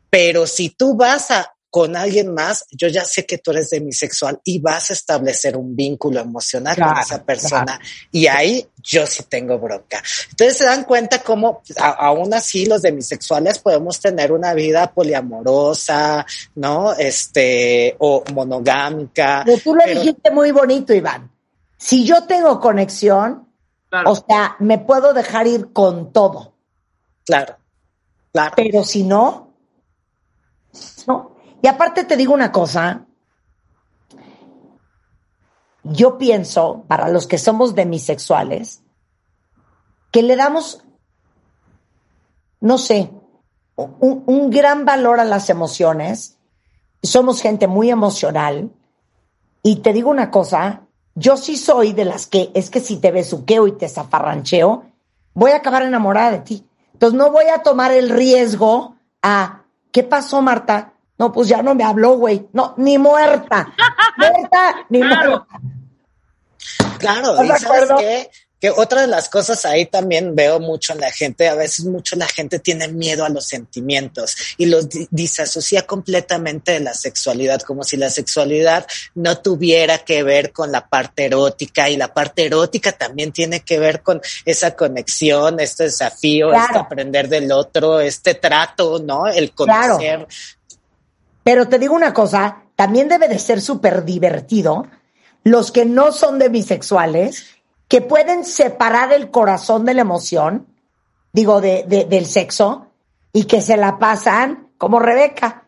Pero si tú vas a con alguien más, yo ya sé que tú eres demisexual y vas a establecer un vínculo emocional Claro, con esa persona y ahí yo sí tengo bronca. Entonces se dan cuenta cómo a- aún así los demisexuales podemos tener una vida poliamorosa, ¿no? Este, o monogámica. Pero tú lo pero- dijiste muy bonito, Iván. Si yo tengo conexión, Claro. o sea, me puedo dejar ir con todo. Claro, claro. Pero si no, no. Y aparte te digo una cosa. Yo pienso, para los que somos demisexuales, que le damos, no sé, un, un gran valor a las emociones. Somos gente muy emocional. Y te digo una cosa, yo sí soy de las que es que si te besuqueo y te zafarrancheo, voy a acabar enamorada de ti. Entonces no voy a tomar el riesgo a, ¿qué pasó, Marta? No, pues ya no me habló, güey. No, ni muerta. <laughs> muerta, ni Claro. muerta. Claro, ¿Estás y de sabes acuerdo? qué? Que otra de las cosas ahí también veo mucho en la gente, a veces mucho la gente tiene miedo a los sentimientos y los di- disasocia completamente de la sexualidad, como si la sexualidad no tuviera que ver con la parte erótica y la parte erótica también tiene que ver con esa conexión, este desafío, Claro. este aprender del otro, este trato, ¿no? El Claro. conocer. Pero te digo una cosa, también debe de ser súper divertido los que no son demisexuales, que pueden separar el corazón de la emoción, digo, de, de- del sexo, y que se la pasan como Rebeca.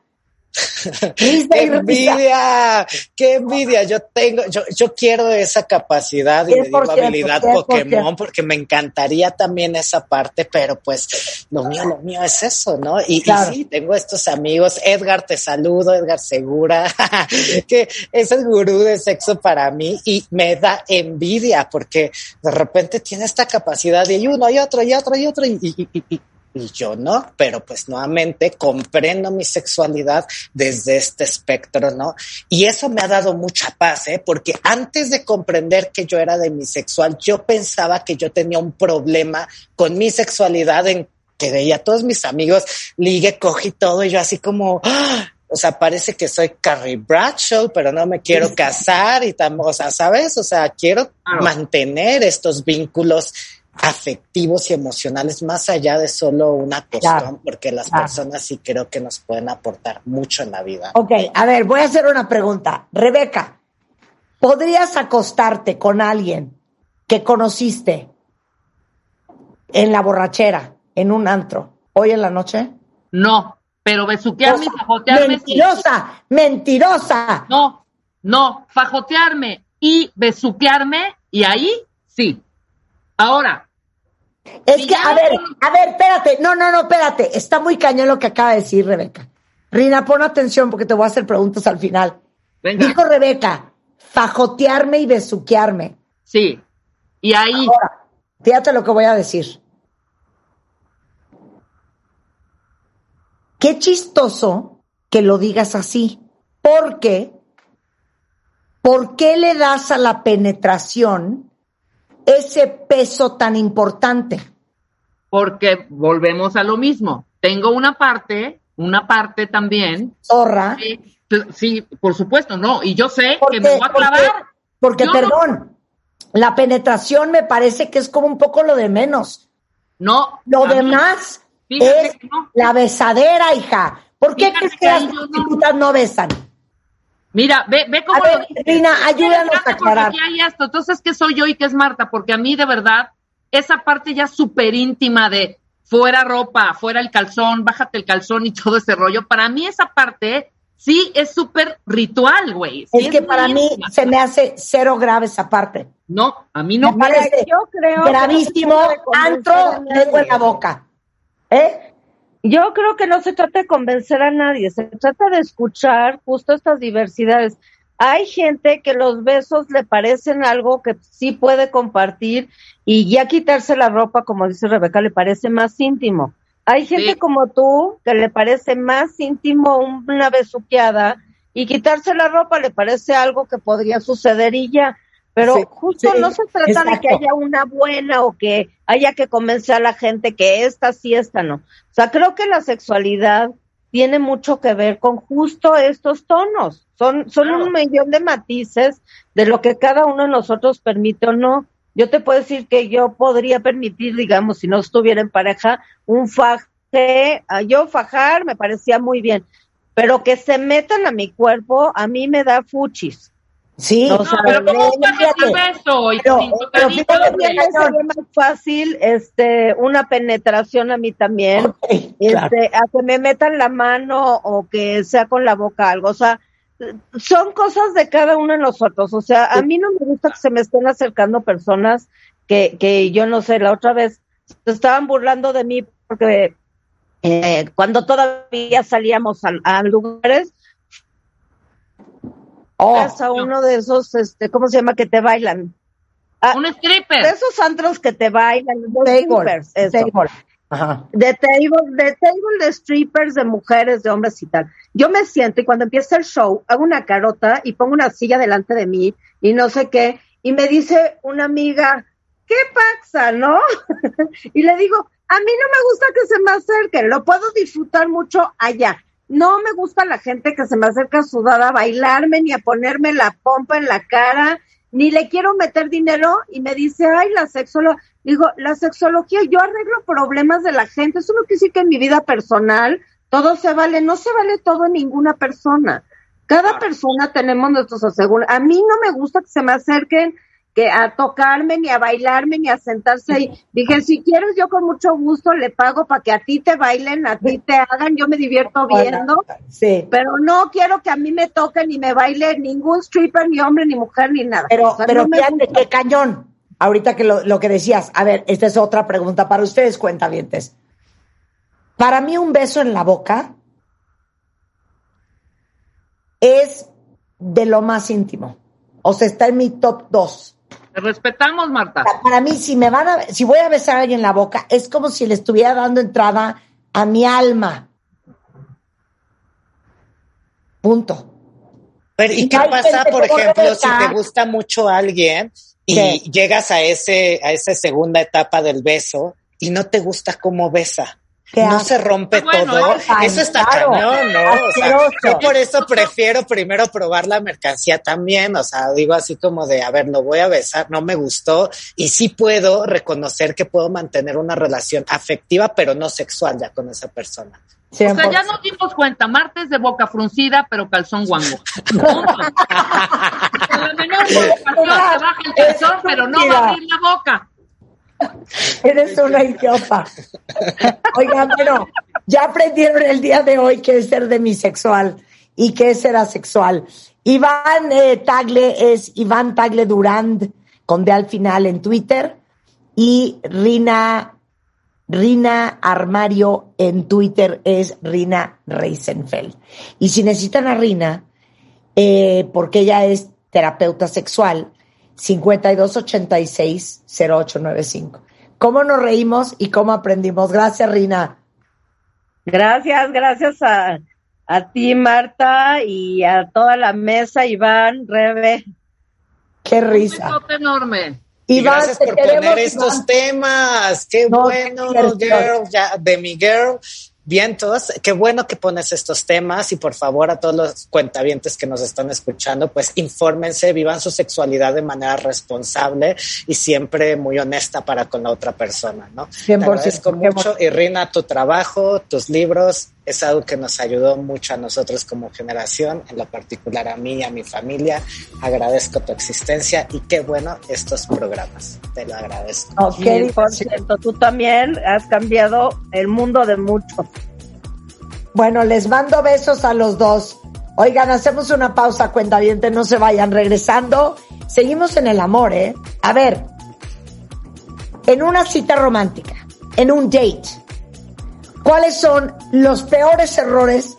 ¡Qué <laughs> envidia! ¡Qué envidia! Yo tengo, yo, yo quiero esa capacidad y le digo 100%, habilidad 100%. Pokémon porque me encantaría también esa parte, pero pues lo mío, lo mío es eso, ¿no? Y, y Claro. sí, tengo estos amigos. Edgar, te saludo, Edgar Segura, <laughs> que es el gurú de sexo para mí y me da envidia porque de repente tiene esta capacidad y uno y otro y otro y otro y, y- y- y- yo no, pero pues nuevamente comprendo mi sexualidad desde este espectro, ¿no? Y eso me ha dado mucha paz, ¿eh? Porque antes de comprender que yo era demisexual, yo pensaba que yo tenía un problema con mi sexualidad en que veía a todos mis amigos, ligue, coge y todo, y yo así como, ¡ah! o sea, parece que soy Carrie Bradshaw, pero no me quiero casar y tam, o sea, ¿sabes? O sea, quiero mantener estos vínculos afectivos y emocionales más allá de solo una cuestión, Claro, porque las claro. personas sí creo que nos pueden aportar mucho en la vida. Ok, a ver, voy a hacer una pregunta. Rebeca, ¿podrías acostarte con alguien que conociste en la borrachera, en un antro, hoy en la noche? No, pero besuquearme y fajotearme sí. Mentirosa, mentirosa. No, no, fajotearme y besuquearme y ahí sí. Ahora, Es Si que, a ver, a ver, espérate. No, no, no, espérate. Está muy cañón lo que acaba de decir Rebeca. Rina, pon atención porque te voy a hacer preguntas al final. venga, Dijo Rebeca, fajotearme y besuquearme. sí. Y ahí, Ahora, fíjate lo que voy a decir. Qué chistoso que lo digas así. Porque, ¿por qué le das a la penetración ese peso tan importante? porque volvemos a lo mismo. Tengo una parte, una parte también. Zorra. Sí, sí, por supuesto, no. Y yo sé Porque, que me voy a clavar. porque, no- perdón, la penetración me parece que es como un poco lo de menos. No. Lo demás, es no. la besadera, hija. ¿Por qué crees que que las no. prostitutas no besan? Mira, ve, ve cómo A ver, lo dice. Rina, ayúdanos a porque aclarar. aquí hay esto. Entonces, ¿qué soy yo y qué es Marta? Porque a mí, de verdad, esa parte ya súper íntima de fuera ropa, fuera el calzón, bájate el calzón y todo ese rollo, para mí esa parte sí es súper ritual, güey. Sí Es que muy para mí íntima. se me hace cero grave esa parte. No, a mí no. Me parece yo creo que gravísimo, antro, lengua en la boca. ¿Eh? Yo creo que no se trata de convencer a nadie, se trata de escuchar justo estas diversidades. Hay gente que los besos le parecen algo que sí puede compartir y ya quitarse la ropa, como dice Rebeca, le parece más íntimo. Hay gente Sí. como tú que le parece más íntimo una besuqueada y quitarse la ropa le parece algo que podría suceder y ya. Pero Sí, justo sí, no se trata de que haya una buena o que haya que convencer a la gente que esta sí, esta no. O sea, creo que la sexualidad tiene mucho que ver con justo estos tonos. Son, son Claro. un millón de matices de lo que cada uno de nosotros permite o no. Yo te puedo decir que yo podría permitir, digamos, si no estuviera en pareja, un faje. a Yo fajar me parecía muy bien, pero que se metan a mi cuerpo, a mí me da fuchis. Sí. No, pero ¿cómo fíjate? Y pero- pero fíjate bien, sería más fácil este una penetración a mí también. Claro. este, a que me metan la mano o que sea con la boca algo, o sea, son cosas de cada uno de nosotros, o sea, a mí no me gusta que se me estén acercando personas que, que yo no sé, la otra vez se estaban burlando de mí porque eh, cuando todavía salíamos a, a lugares, Oh, a uno de esos, este, ¿cómo se llama? Que te bailan. Ah, Un de stripper. esos antros que te bailan, los table, strippers, eso. table. Ajá. de table, de table de strippers, de mujeres, de hombres y tal. Yo me siento y cuando empieza el show, hago una carota y pongo una silla delante de mí y no sé qué, y me dice una amiga, ¿qué pasa, no? <laughs> y le digo, a mí no me gusta que se me acerquen, lo puedo disfrutar mucho allá. No me gusta la gente que se me acerca sudada a bailarme ni a ponerme la pompa en la cara, ni le quiero meter dinero y me dice, ay, la sexóloga. Digo, la sexología, yo arreglo problemas de la gente. Eso no quiere decir que en mi vida personal todo se vale. No se vale todo en ninguna persona. Cada persona tenemos nuestros aseguros. A mí no me gusta que se me acerquen que a tocarme, ni a bailarme, ni a sentarse ahí. <laughs> Dije, si quieres, yo con mucho gusto le pago para que a ti te bailen, a ti te hagan, yo me divierto viendo, Sí. pero no quiero que a mí me toquen ni me baile ningún stripper, ni hombre, ni mujer, ni nada. Pero, O sea, pero no fíjate qué cañón. Ahorita que lo, lo que decías, a ver, esta es otra pregunta para ustedes, cuentavientes. Para mí un beso en la boca es de lo más íntimo. O sea, está en mi top 2. Te respetamos, Marta. Para mí, si me van a, si voy a besar a alguien en la boca, es como si le estuviera dando entrada a mi alma. Punto. Pero, ¿y qué pasa, gente por ejemplo, si te gusta mucho alguien y ¿Qué? llegas a ese, a esa segunda etapa del beso y no te gusta cómo besa? ¿Qué no se rompe bueno, todo. ay, eso está claro. cañón, ¿no? O sea, yo por eso prefiero primero probar la mercancía también. O sea, digo así como de, a ver, lo voy a besar, no me gustó. Y sí puedo reconocer que puedo mantener una relación afectiva, pero no sexual ya con esa persona. O sea, ya 100%. nos dimos cuenta, Marta es de boca fruncida, pero calzón guango. La menor provocación se baja el calzón, pero no va a abrir la boca. <laughs> Eres una idiota. Oigan, bueno, ya aprendieron el día de hoy qué es ser demisexual y qué es ser asexual. Iván eh, Tagle es Iván Tagle Durand, con D al final en Twitter, y Rina, Rina Armario en Twitter es Rina Reisenfeld. Y si necesitan a Rina, eh, porque ella es terapeuta sexual, 5286-0895. ¿Cómo nos reímos y cómo aprendimos? Gracias, Rina. Gracias, gracias a, a ti, Marta, y a toda la mesa, Iván, Rebe. Qué Un risa. besote enorme. Y Iván, gracias por queremos, poner estos Iván. temas. Qué No, bueno, girl, ya, de mi girl. Vientos, qué bueno que pones estos temas y por favor a todos los cuentavientes que nos están escuchando, pues infórmense, vivan su sexualidad de manera responsable y siempre muy honesta para con la otra persona, ¿no? 100%, Te agradezco mucho, Irina, tu trabajo, tus libros, es algo que nos ayudó mucho a nosotros como generación, en lo particular a mí y a mi familia. Agradezco tu existencia y qué bueno estos programas. Te lo agradezco. Ok, por cierto, tú también has cambiado el mundo de muchos. Bueno, les mando besos a los dos. Oigan, hacemos una pausa, cuenta bien, no se vayan regresando. Seguimos en el amor, ¿eh? A ver, en una cita romántica, en un date, ¿cuáles son los peores errores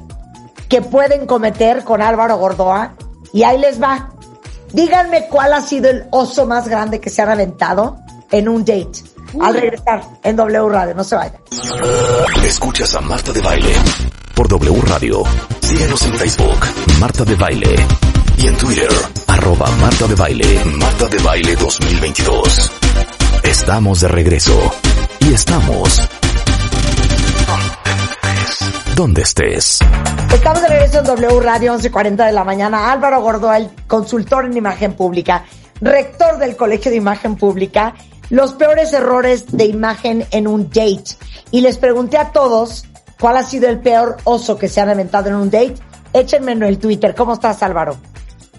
que pueden cometer con Álvaro Gordoa? Y ahí les va. Díganme cuál ha sido el oso más grande que se han aventado en un date. Al regresar en W Radio, no se vayan. Escuchas a Marta de Baile por W Radio. Síguenos en Facebook, Marta de Baile. Y en Twitter, arroba Marta de Baile, Marta de Baile 2022. Estamos de regreso. Y estamos... Donde estés. Estamos de regreso en W Radio 11.40 de la mañana. Álvaro Gordoa, el consultor en imagen pública, rector del Colegio de Imagen Pública, los peores errores de imagen en un date. Y les pregunté a todos ¿Cuál ha sido el peor oso que se han inventado en un date? Échenme en el Twitter. ¿Cómo estás, Álvaro?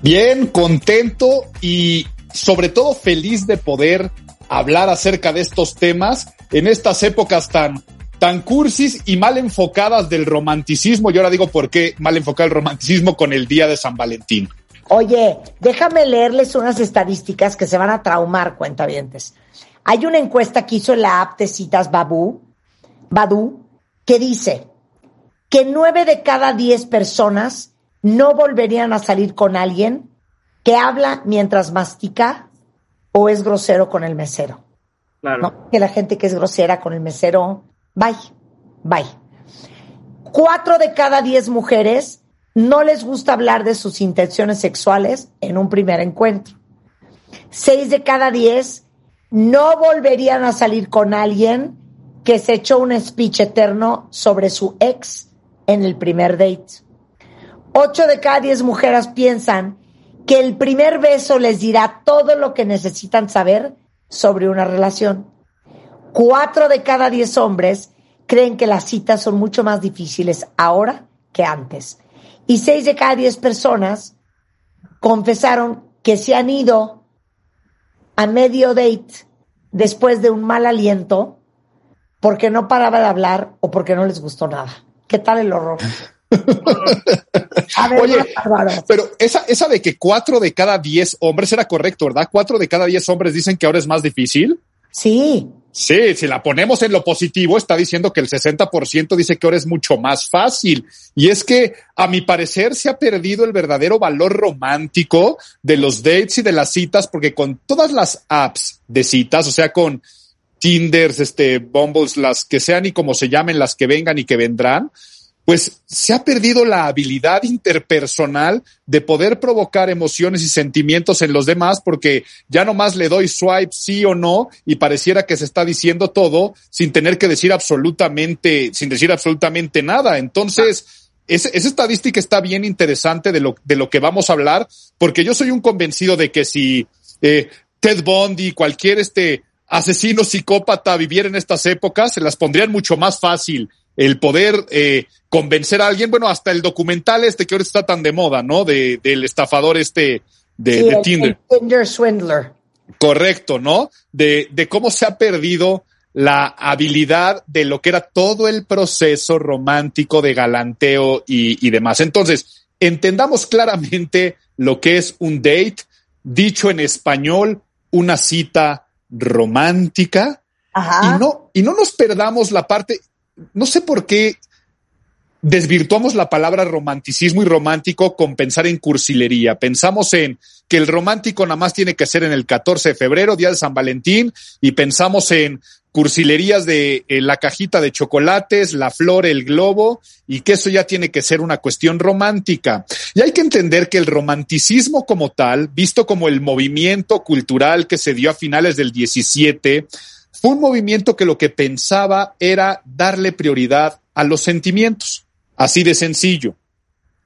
Bien, contento y sobre todo feliz de poder hablar acerca de estos temas en estas épocas tan tan cursis y mal enfocadas del romanticismo. Y ahora digo por qué mal enfocado el romanticismo con el día de San Valentín. Oye, déjame leerles unas estadísticas que se van a traumar, cuentavientes. Hay una encuesta que hizo la app de citas Babu, Badu, que dice que nueve de cada diez personas no volverían a salir con alguien que habla mientras mastica o es grosero con el mesero. Claro. Que la gente que es grosera con el mesero, bye, bye. Cuatro de cada diez mujeres no les gusta hablar de sus intenciones sexuales en un primer encuentro. Seis de cada diez no volverían a salir con alguien que se echó un speech eterno sobre su ex en el primer date. Ocho de cada diez mujeres piensan que el primer beso les dirá todo lo que necesitan saber sobre una relación. Cuatro de cada diez hombres creen que las citas son mucho más difíciles ahora que antes. Y seis de cada diez personas confesaron que se han ido a medio date después de un mal aliento porque no paraba de hablar o porque no les gustó nada. ¿Qué tal el horror? <laughs> Oye, pero esa, esa de que cuatro de cada diez hombres era correcto, ¿verdad? Cuatro de cada diez hombres dicen que ahora es más difícil. Sí. Sí, si la ponemos en lo positivo, está diciendo que el 60% dice que ahora es mucho más fácil. Y es que, a mi parecer, se ha perdido el verdadero valor romántico de los dates y de las citas, porque con todas las apps de citas, o sea, con Tinders, este, Bumbles, las que sean y como se llamen, las que vengan y que vendrán, pues se ha perdido la habilidad interpersonal de poder provocar emociones y sentimientos en los demás porque ya nomás le doy swipe sí o no y pareciera que se está diciendo todo sin tener que decir absolutamente, sin decir absolutamente nada. Entonces, esa, estadística está bien interesante de lo, de lo que vamos a hablar porque yo soy un convencido de que si eh, Ted Bundy, cualquier este asesino psicópata viviera en estas épocas, se las pondrían mucho más fácil el poder eh, convencer a alguien, bueno, hasta el documental este que ahora está tan de moda, ¿no? De, del estafador este de, Tinder. Tinder Swindler. Correcto, ¿no? De, de cómo se ha perdido la habilidad de lo que era todo el proceso romántico de galanteo y, y demás. Entonces, entendamos claramente lo que es un date, dicho en español, una cita romántica y no, y no nos perdamos la parte, no sé por qué desvirtuamos la palabra romanticismo y romántico con pensar en cursilería. Pensamos en que el romántico nada más tiene que ser en el 14 de febrero, día de San Valentín, y pensamos en cursilerías de eh, la cajita de chocolates, la flor, el globo, y que eso ya tiene que ser una cuestión romántica. Y hay que entender que el romanticismo como tal, visto como el movimiento cultural que se dio a finales del 17, Fue un movimiento que lo que pensaba era darle prioridad a los sentimientos, así de sencillo.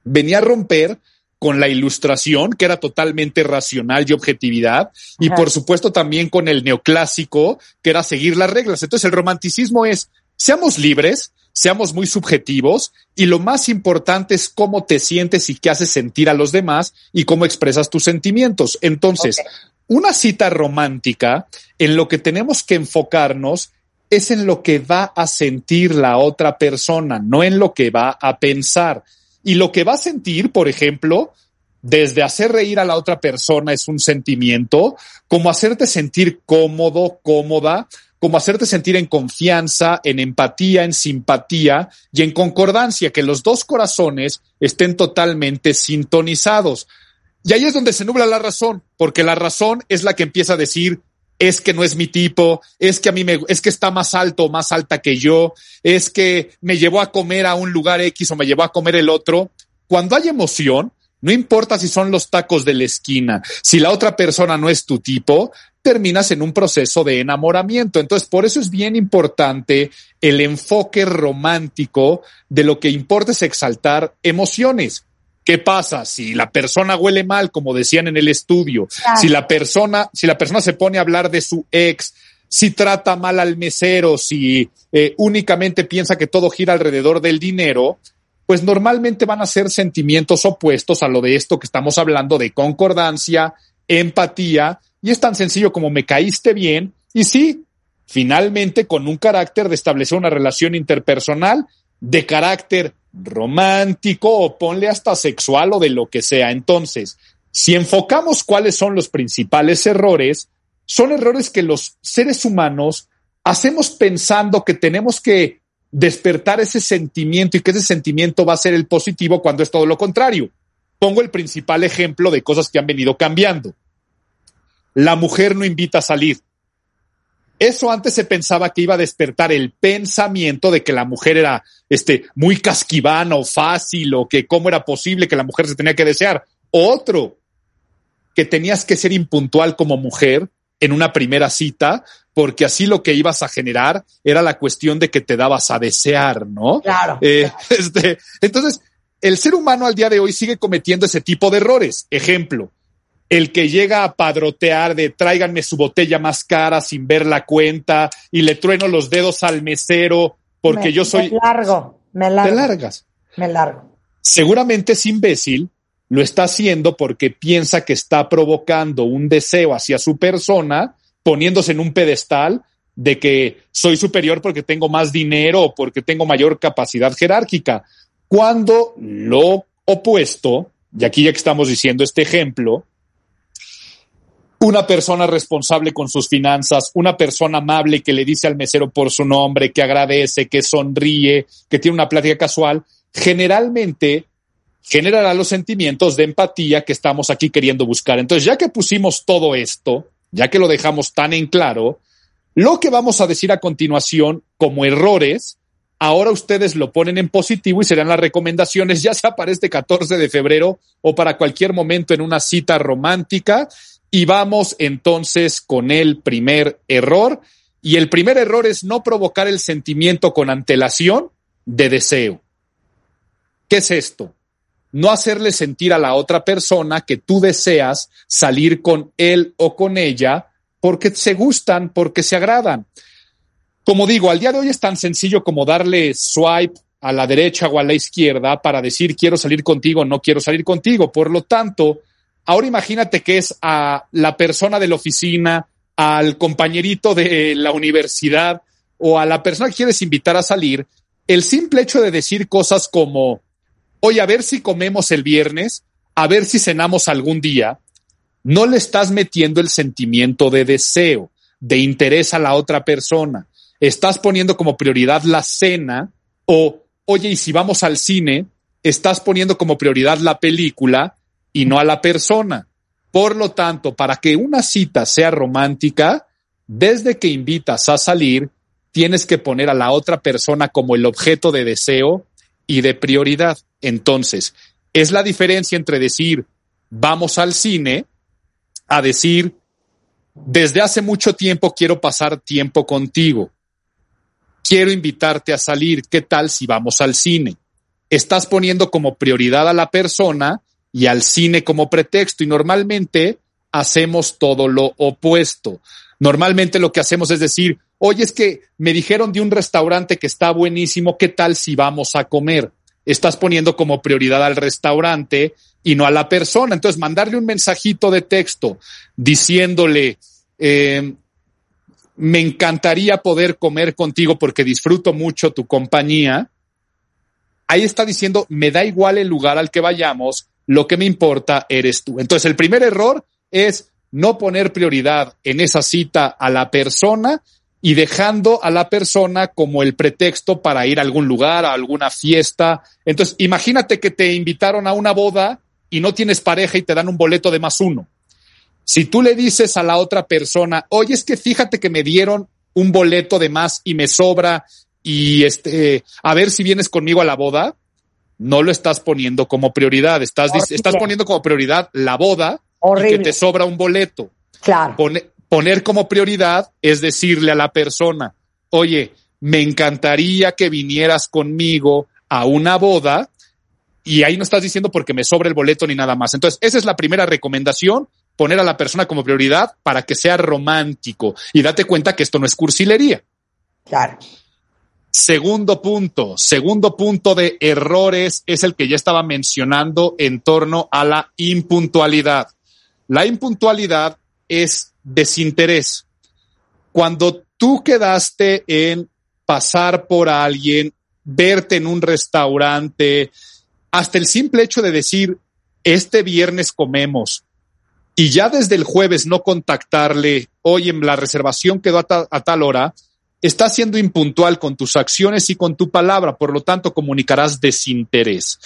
Venía a romper con la ilustración, que era totalmente racional y objetividad, y Ajá. por supuesto también con el neoclásico, que era seguir las reglas. Entonces el romanticismo es, seamos libres, seamos muy subjetivos, y lo más importante es cómo te sientes y qué haces sentir a los demás y cómo expresas tus sentimientos. Entonces. Una cita romántica, en lo que tenemos que enfocarnos es en lo que va a sentir la otra persona, no en lo que va a pensar. Y lo que va a sentir, por ejemplo, desde hacer reír a la otra persona es un sentimiento, como hacerte sentir cómodo, cómoda, como hacerte sentir en confianza, en empatía, en simpatía y en concordancia, que los dos corazones estén totalmente sintonizados. Y ahí es donde se nubla la razón, porque la razón es la que empieza a decir, es que no es mi tipo, es que a mí me, es que está más alto o más alta que yo, es que me llevó a comer a un lugar X o me llevó a comer el otro. Cuando hay emoción, no importa si son los tacos de la esquina, si la otra persona no es tu tipo, terminas en un proceso de enamoramiento. Entonces, por eso es bien importante el enfoque romántico de lo que importa es exaltar emociones. ¿Qué pasa si la persona huele mal, como decían en el estudio? Claro. Si la persona, si la persona se pone a hablar de su ex, si trata mal al mesero, si eh, únicamente piensa que todo gira alrededor del dinero, pues normalmente van a ser sentimientos opuestos a lo de esto que estamos hablando de concordancia, empatía, y es tan sencillo como me caíste bien, y sí, finalmente con un carácter de establecer una relación interpersonal de carácter romántico o ponle hasta sexual o de lo que sea. Entonces, si enfocamos cuáles son los principales errores, son errores que los seres humanos hacemos pensando que tenemos que despertar ese sentimiento y que ese sentimiento va a ser el positivo cuando es todo lo contrario. Pongo el principal ejemplo de cosas que han venido cambiando. La mujer no invita a salir. Eso antes se pensaba que iba a despertar el pensamiento de que la mujer era este, muy casquivana o fácil o que cómo era posible que la mujer se tenía que desear. Otro, que tenías que ser impuntual como mujer en una primera cita, porque así lo que ibas a generar era la cuestión de que te dabas a desear, ¿no? Claro. Eh, <laughs> este, entonces, el ser humano al día de hoy sigue cometiendo ese tipo de errores. Ejemplo, el que llega a padrotear de tráiganme su botella más cara sin ver la cuenta y le trueno los dedos al mesero porque Me- yo soy... Me largo, me Te largo. largas. Me largo. Seguramente es imbécil, lo está haciendo porque piensa que está provocando un deseo hacia su persona, poniéndose en un pedestal de que soy superior porque tengo más dinero o porque tengo mayor capacidad jerárquica. Cuando lo opuesto, y aquí ya que estamos diciendo este ejemplo, una persona responsable con sus finanzas, una persona amable que le dice al mesero por su nombre, que agradece, que sonríe, que tiene una plática casual, generalmente generará los sentimientos de empatía que estamos aquí queriendo buscar. Entonces, ya que pusimos todo esto, ya que lo dejamos tan en claro, lo que vamos a decir a continuación como errores, ahora ustedes lo ponen en positivo y serán las recomendaciones, ya sea para este 14 de febrero o para cualquier momento en una cita romántica. Y vamos entonces con el primer error. Y el primer error es no provocar el sentimiento con antelación de deseo. ¿Qué es esto? No hacerle sentir a la otra persona que tú deseas salir con él o con ella porque se gustan, porque se agradan. Como digo, al día de hoy es tan sencillo como darle swipe a la derecha o a la izquierda para decir quiero salir contigo, no quiero salir contigo. Por lo tanto, ahora imagínate que es a la persona de la oficina, al compañerito de la universidad o a la persona que quieres invitar a salir, el simple hecho de decir cosas como, oye, a ver si comemos el viernes, a ver si cenamos algún día, no le estás metiendo el sentimiento de deseo, de interés a la otra persona. Estás poniendo como prioridad la cena o, oye, y si vamos al cine, estás poniendo como prioridad la película y no a la persona. Por lo tanto, para que una cita sea romántica, desde que invitas a salir, tienes que poner a la otra persona como el objeto de deseo y de prioridad. Entonces, es la diferencia entre decir vamos al cine a decir desde hace mucho tiempo quiero pasar tiempo contigo. Quiero invitarte a salir. ¿Qué tal si vamos al cine? Estás poniendo como prioridad a la persona y al cine como pretexto y normalmente hacemos todo lo opuesto. Normalmente lo que hacemos es decir, oye, es que me dijeron de un restaurante que está buenísimo, ¿qué tal si vamos a comer? Estás poniendo como prioridad al restaurante y no a la persona. Entonces, mandarle un mensajito de texto diciéndole, eh, me encantaría poder comer contigo porque disfruto mucho tu compañía. Ahí está diciendo, me da igual el lugar al que vayamos, lo que me importa eres tú. Entonces, el primer error es no poner prioridad en esa cita a la persona y dejando a la persona como el pretexto para ir a algún lugar, a alguna fiesta. Entonces, imagínate que te invitaron a una boda y no tienes pareja y te dan un boleto de más uno. Si tú le dices a la otra persona, oye, es que fíjate que me dieron un boleto de más y me sobra y este, a ver si vienes conmigo a la boda, no lo estás poniendo como prioridad. Estás, estás poniendo como prioridad la boda y que te sobra un boleto. Claro poner como prioridad es decirle a la persona, oye, me encantaría que vinieras conmigo a una boda y ahí no estás diciendo porque me sobra el boleto ni nada más. Entonces, esa es la primera recomendación, poner a la persona como prioridad para que sea romántico y date cuenta que esto no es cursilería. Claro. Segundo punto, segundo punto de errores es el que ya estaba mencionando en torno a la impuntualidad. La impuntualidad es desinterés. Cuando tú quedaste en pasar por alguien, verte en un restaurante, hasta el simple hecho de decir, este viernes comemos, y ya desde el jueves no contactarle, oye, la reservación quedó a, a tal hora, estás siendo impuntual con tus acciones y con tu palabra, por lo tanto comunicarás desinterés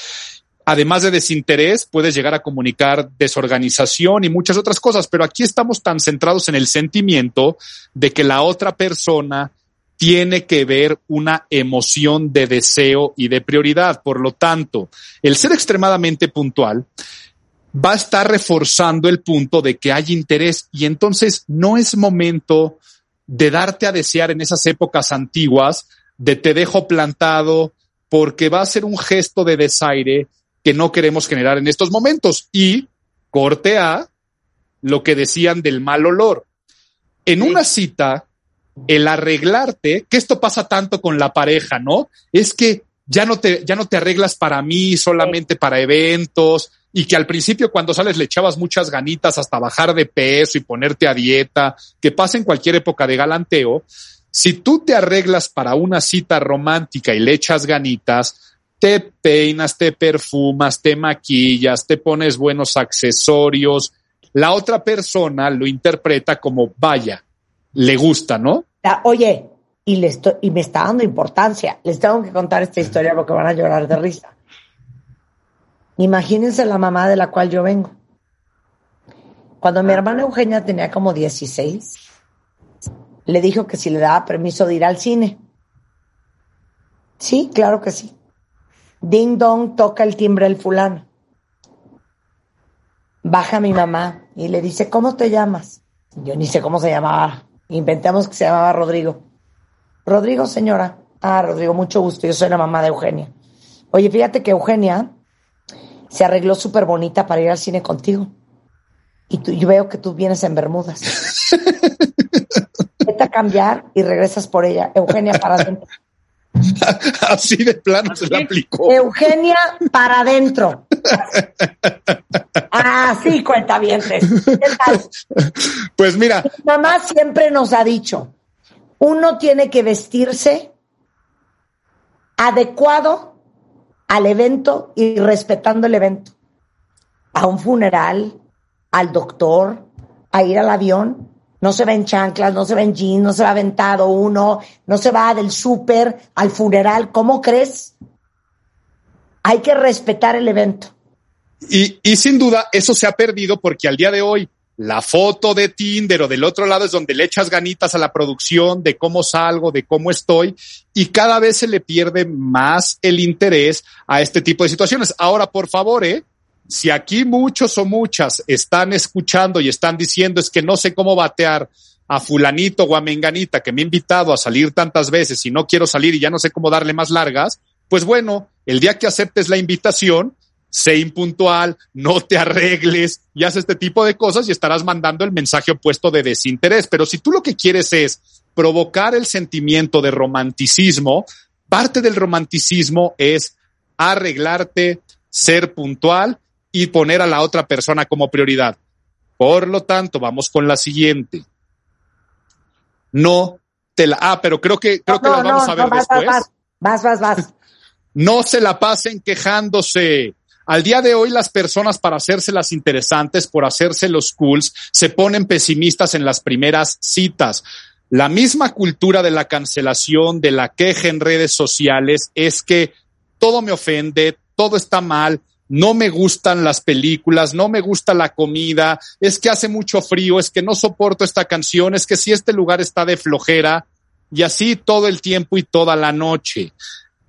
además de desinterés, puedes llegar a comunicar desorganización y muchas otras cosas, pero aquí estamos tan centrados en el sentimiento de que la otra persona tiene que ver una emoción de deseo y de prioridad. Por lo tanto, el ser extremadamente puntual va a estar reforzando el punto de que hay interés y entonces no es momento de darte a desear en esas épocas antiguas de te dejo plantado porque va a ser un gesto de desaire que no queremos generar en estos momentos. Y corte a lo que decían del mal olor. En una cita, el arreglarte, que esto pasa tanto con la pareja, ¿no? Es que ya no te, ya no te arreglas para mí, solamente para eventos, y que al principio cuando sales le echabas muchas ganitas hasta bajar de peso y ponerte a dieta, que pasa en cualquier época de galanteo. Si tú te arreglas para una cita romántica y le echas ganitas, te peinas, te perfumas, te maquillas, te pones buenos accesorios. La otra persona lo interpreta como vaya, le gusta, ¿no? Oye, y, le estoy, y me está dando importancia. Les tengo que contar esta historia porque van a llorar de risa. Imagínense la mamá de la cual yo vengo. Cuando mi hermana Eugenia tenía como 16, le dijo que si le daba permiso de ir al cine. Sí, claro que sí. Ding dong, toca el timbre el fulano. Baja mi mamá y le dice, ¿cómo te llamas? Yo ni sé cómo se llamaba. Inventamos que se llamaba Rodrigo. Rodrigo, señora. Ah, Rodrigo, mucho gusto. Yo soy la mamá de Eugenia. Oye, fíjate que Eugenia se arregló súper bonita para ir al cine contigo. Y tú, yo veo que tú vienes en Bermudas. <laughs> Vete a cambiar y regresas por ella. Eugenia, para adentro. <laughs> Así de plano se la aplicó. Eugenia para adentro. Así cuenta bien. Pues mira. Mi mamá siempre nos ha dicho, uno tiene que vestirse adecuado al evento y respetando el evento. A un funeral, al doctor, a ir al avión, no se va en chanclas, no se va en jeans, no se va aventado uno, no se va del súper al funeral. ¿Cómo crees? Hay que respetar el evento. Y, y sin duda eso se ha perdido porque al día de hoy la foto de Tinder o del otro lado es donde le echas ganitas a la producción de cómo salgo, de cómo estoy, y cada vez se le pierde más el interés a este tipo de situaciones. Ahora, por favor, ¿eh? si aquí muchos o muchas están escuchando y están diciendo es que no sé cómo batear a fulanito o a menganita que me ha invitado a salir tantas veces y no quiero salir y ya no sé cómo darle más largas, pues bueno, el día que aceptes la invitación, sé impuntual, no te arregles y haz este tipo de cosas y estarás mandando el mensaje opuesto de desinterés. Pero si tú lo que quieres es provocar el sentimiento de romanticismo, parte del romanticismo es arreglarte, ser puntual y poner a la otra persona como prioridad. Por lo tanto, vamos con la siguiente. No te la. Ah, pero creo que creo que la vamos a ver después. Vas, vas, vas. No se la pasen quejándose. Al día de hoy las personas para hacerse las interesantes, por hacerse los cools, se ponen pesimistas en las primeras citas. La misma cultura de la cancelación, de la queja en redes sociales, es que todo me ofende, todo está mal, no me gustan las películas, no me gusta la comida, es que hace mucho frío, es que no soporto esta canción, es que si este lugar está de flojera, y así todo el tiempo y toda la noche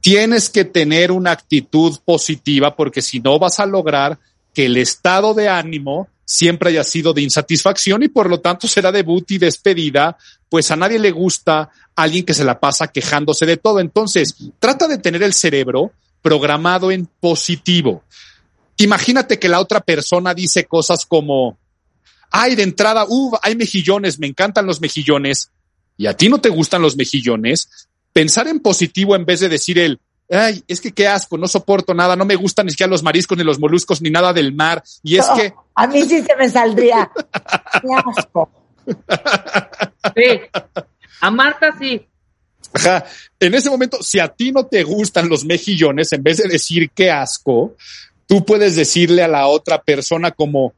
tienes que tener una actitud positiva porque si no vas a lograr que el estado de ánimo siempre haya sido de insatisfacción y por lo tanto será debut y despedida, pues a nadie le gusta alguien que se la pasa quejándose de todo. Entonces, trata de tener el cerebro programado en positivo. Imagínate que la otra persona dice cosas como, ay, de entrada, uh, hay mejillones, me encantan los mejillones, y a ti no te gustan los mejillones, pensar en positivo en vez de decir el, ay, es que qué asco, no soporto nada, no me gustan ni siquiera los mariscos, ni los moluscos, ni nada del mar. Y es que. A mí sí se me saldría. <laughs> qué asco. Sí. A Marta sí. Ajá. En ese momento, si a ti no te gustan los mejillones, en vez de decir qué asco, tú puedes decirle a la otra persona como,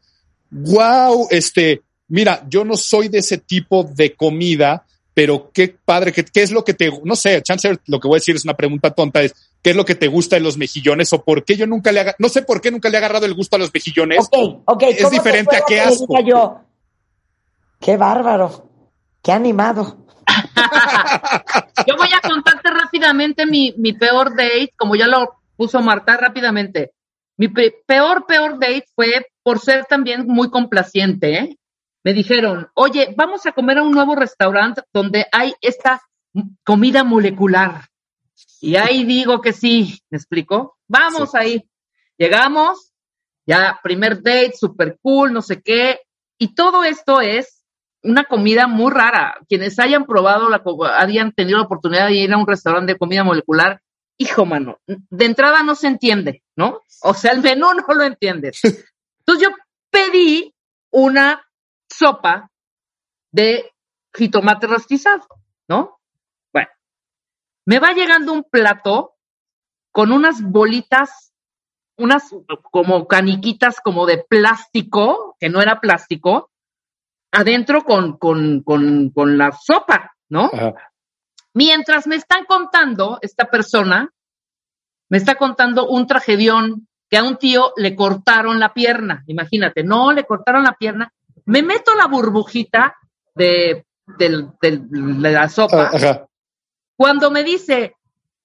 wow, este, mira, yo no soy de ese tipo de comida, pero qué padre, qué, qué es lo que te, no sé, Chancer, lo que voy a decir es una pregunta tonta, es, ¿qué es lo que te gusta de los mejillones o por qué yo nunca le haga, no sé por qué nunca le he agarrado el gusto a los mejillones? Ok, ok. Es diferente a qué asco. Yo, qué bárbaro, qué animado. yo voy a contarte rápidamente mi, mi peor date, como ya lo puso Marta rápidamente. Mi peor, peor date fue por ser también muy complaciente, ¿eh? Me dijeron, oye, vamos a comer a un nuevo restaurante donde hay esta comida molecular. Y ahí digo que sí, ¿me explico? Vamos ahí. Llegamos, ya primer date, super cool, no sé qué. Y todo esto es una comida muy rara. Quienes hayan probado, la, hayan tenido la oportunidad de ir a un restaurante de comida molecular, hijo mano, de entrada no se entiende, ¿no? O sea, el menú <laughs> no lo entiendes. <laughs> Entonces yo pedí una sopa de jitomate rostizado, ¿no? Bueno, me va llegando un plato con unas bolitas, unas como caniquitas como de plástico, que no era plástico, adentro con, con, con, con la sopa, ¿no? Mientras me están contando, esta persona me está contando un tragedión que a un tío le cortaron la pierna, imagínate, no, le cortaron la pierna me meto la burbujita de, la sopa. Ah, Cuando me dice,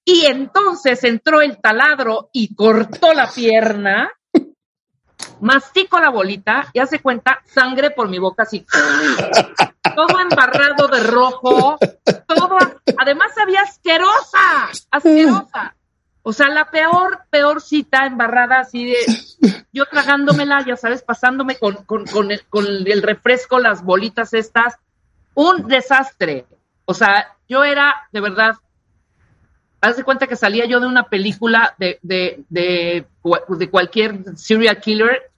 y entonces entró el taladro y cortó la pierna, <laughs> mastico la bolita y hace cuenta sangre por mi boca así. todo embarrado de rojo, todo, además había asquerosa, asquerosa. O sea, la peor, peor cita embarrada así de yo tragándomela, ya sabes, pasándome con, con, con, el, con el refresco, las bolitas estas. Un desastre. O sea, yo era, de verdad, haz de cuenta que salía yo de una película de, de, de, de cualquier serial killer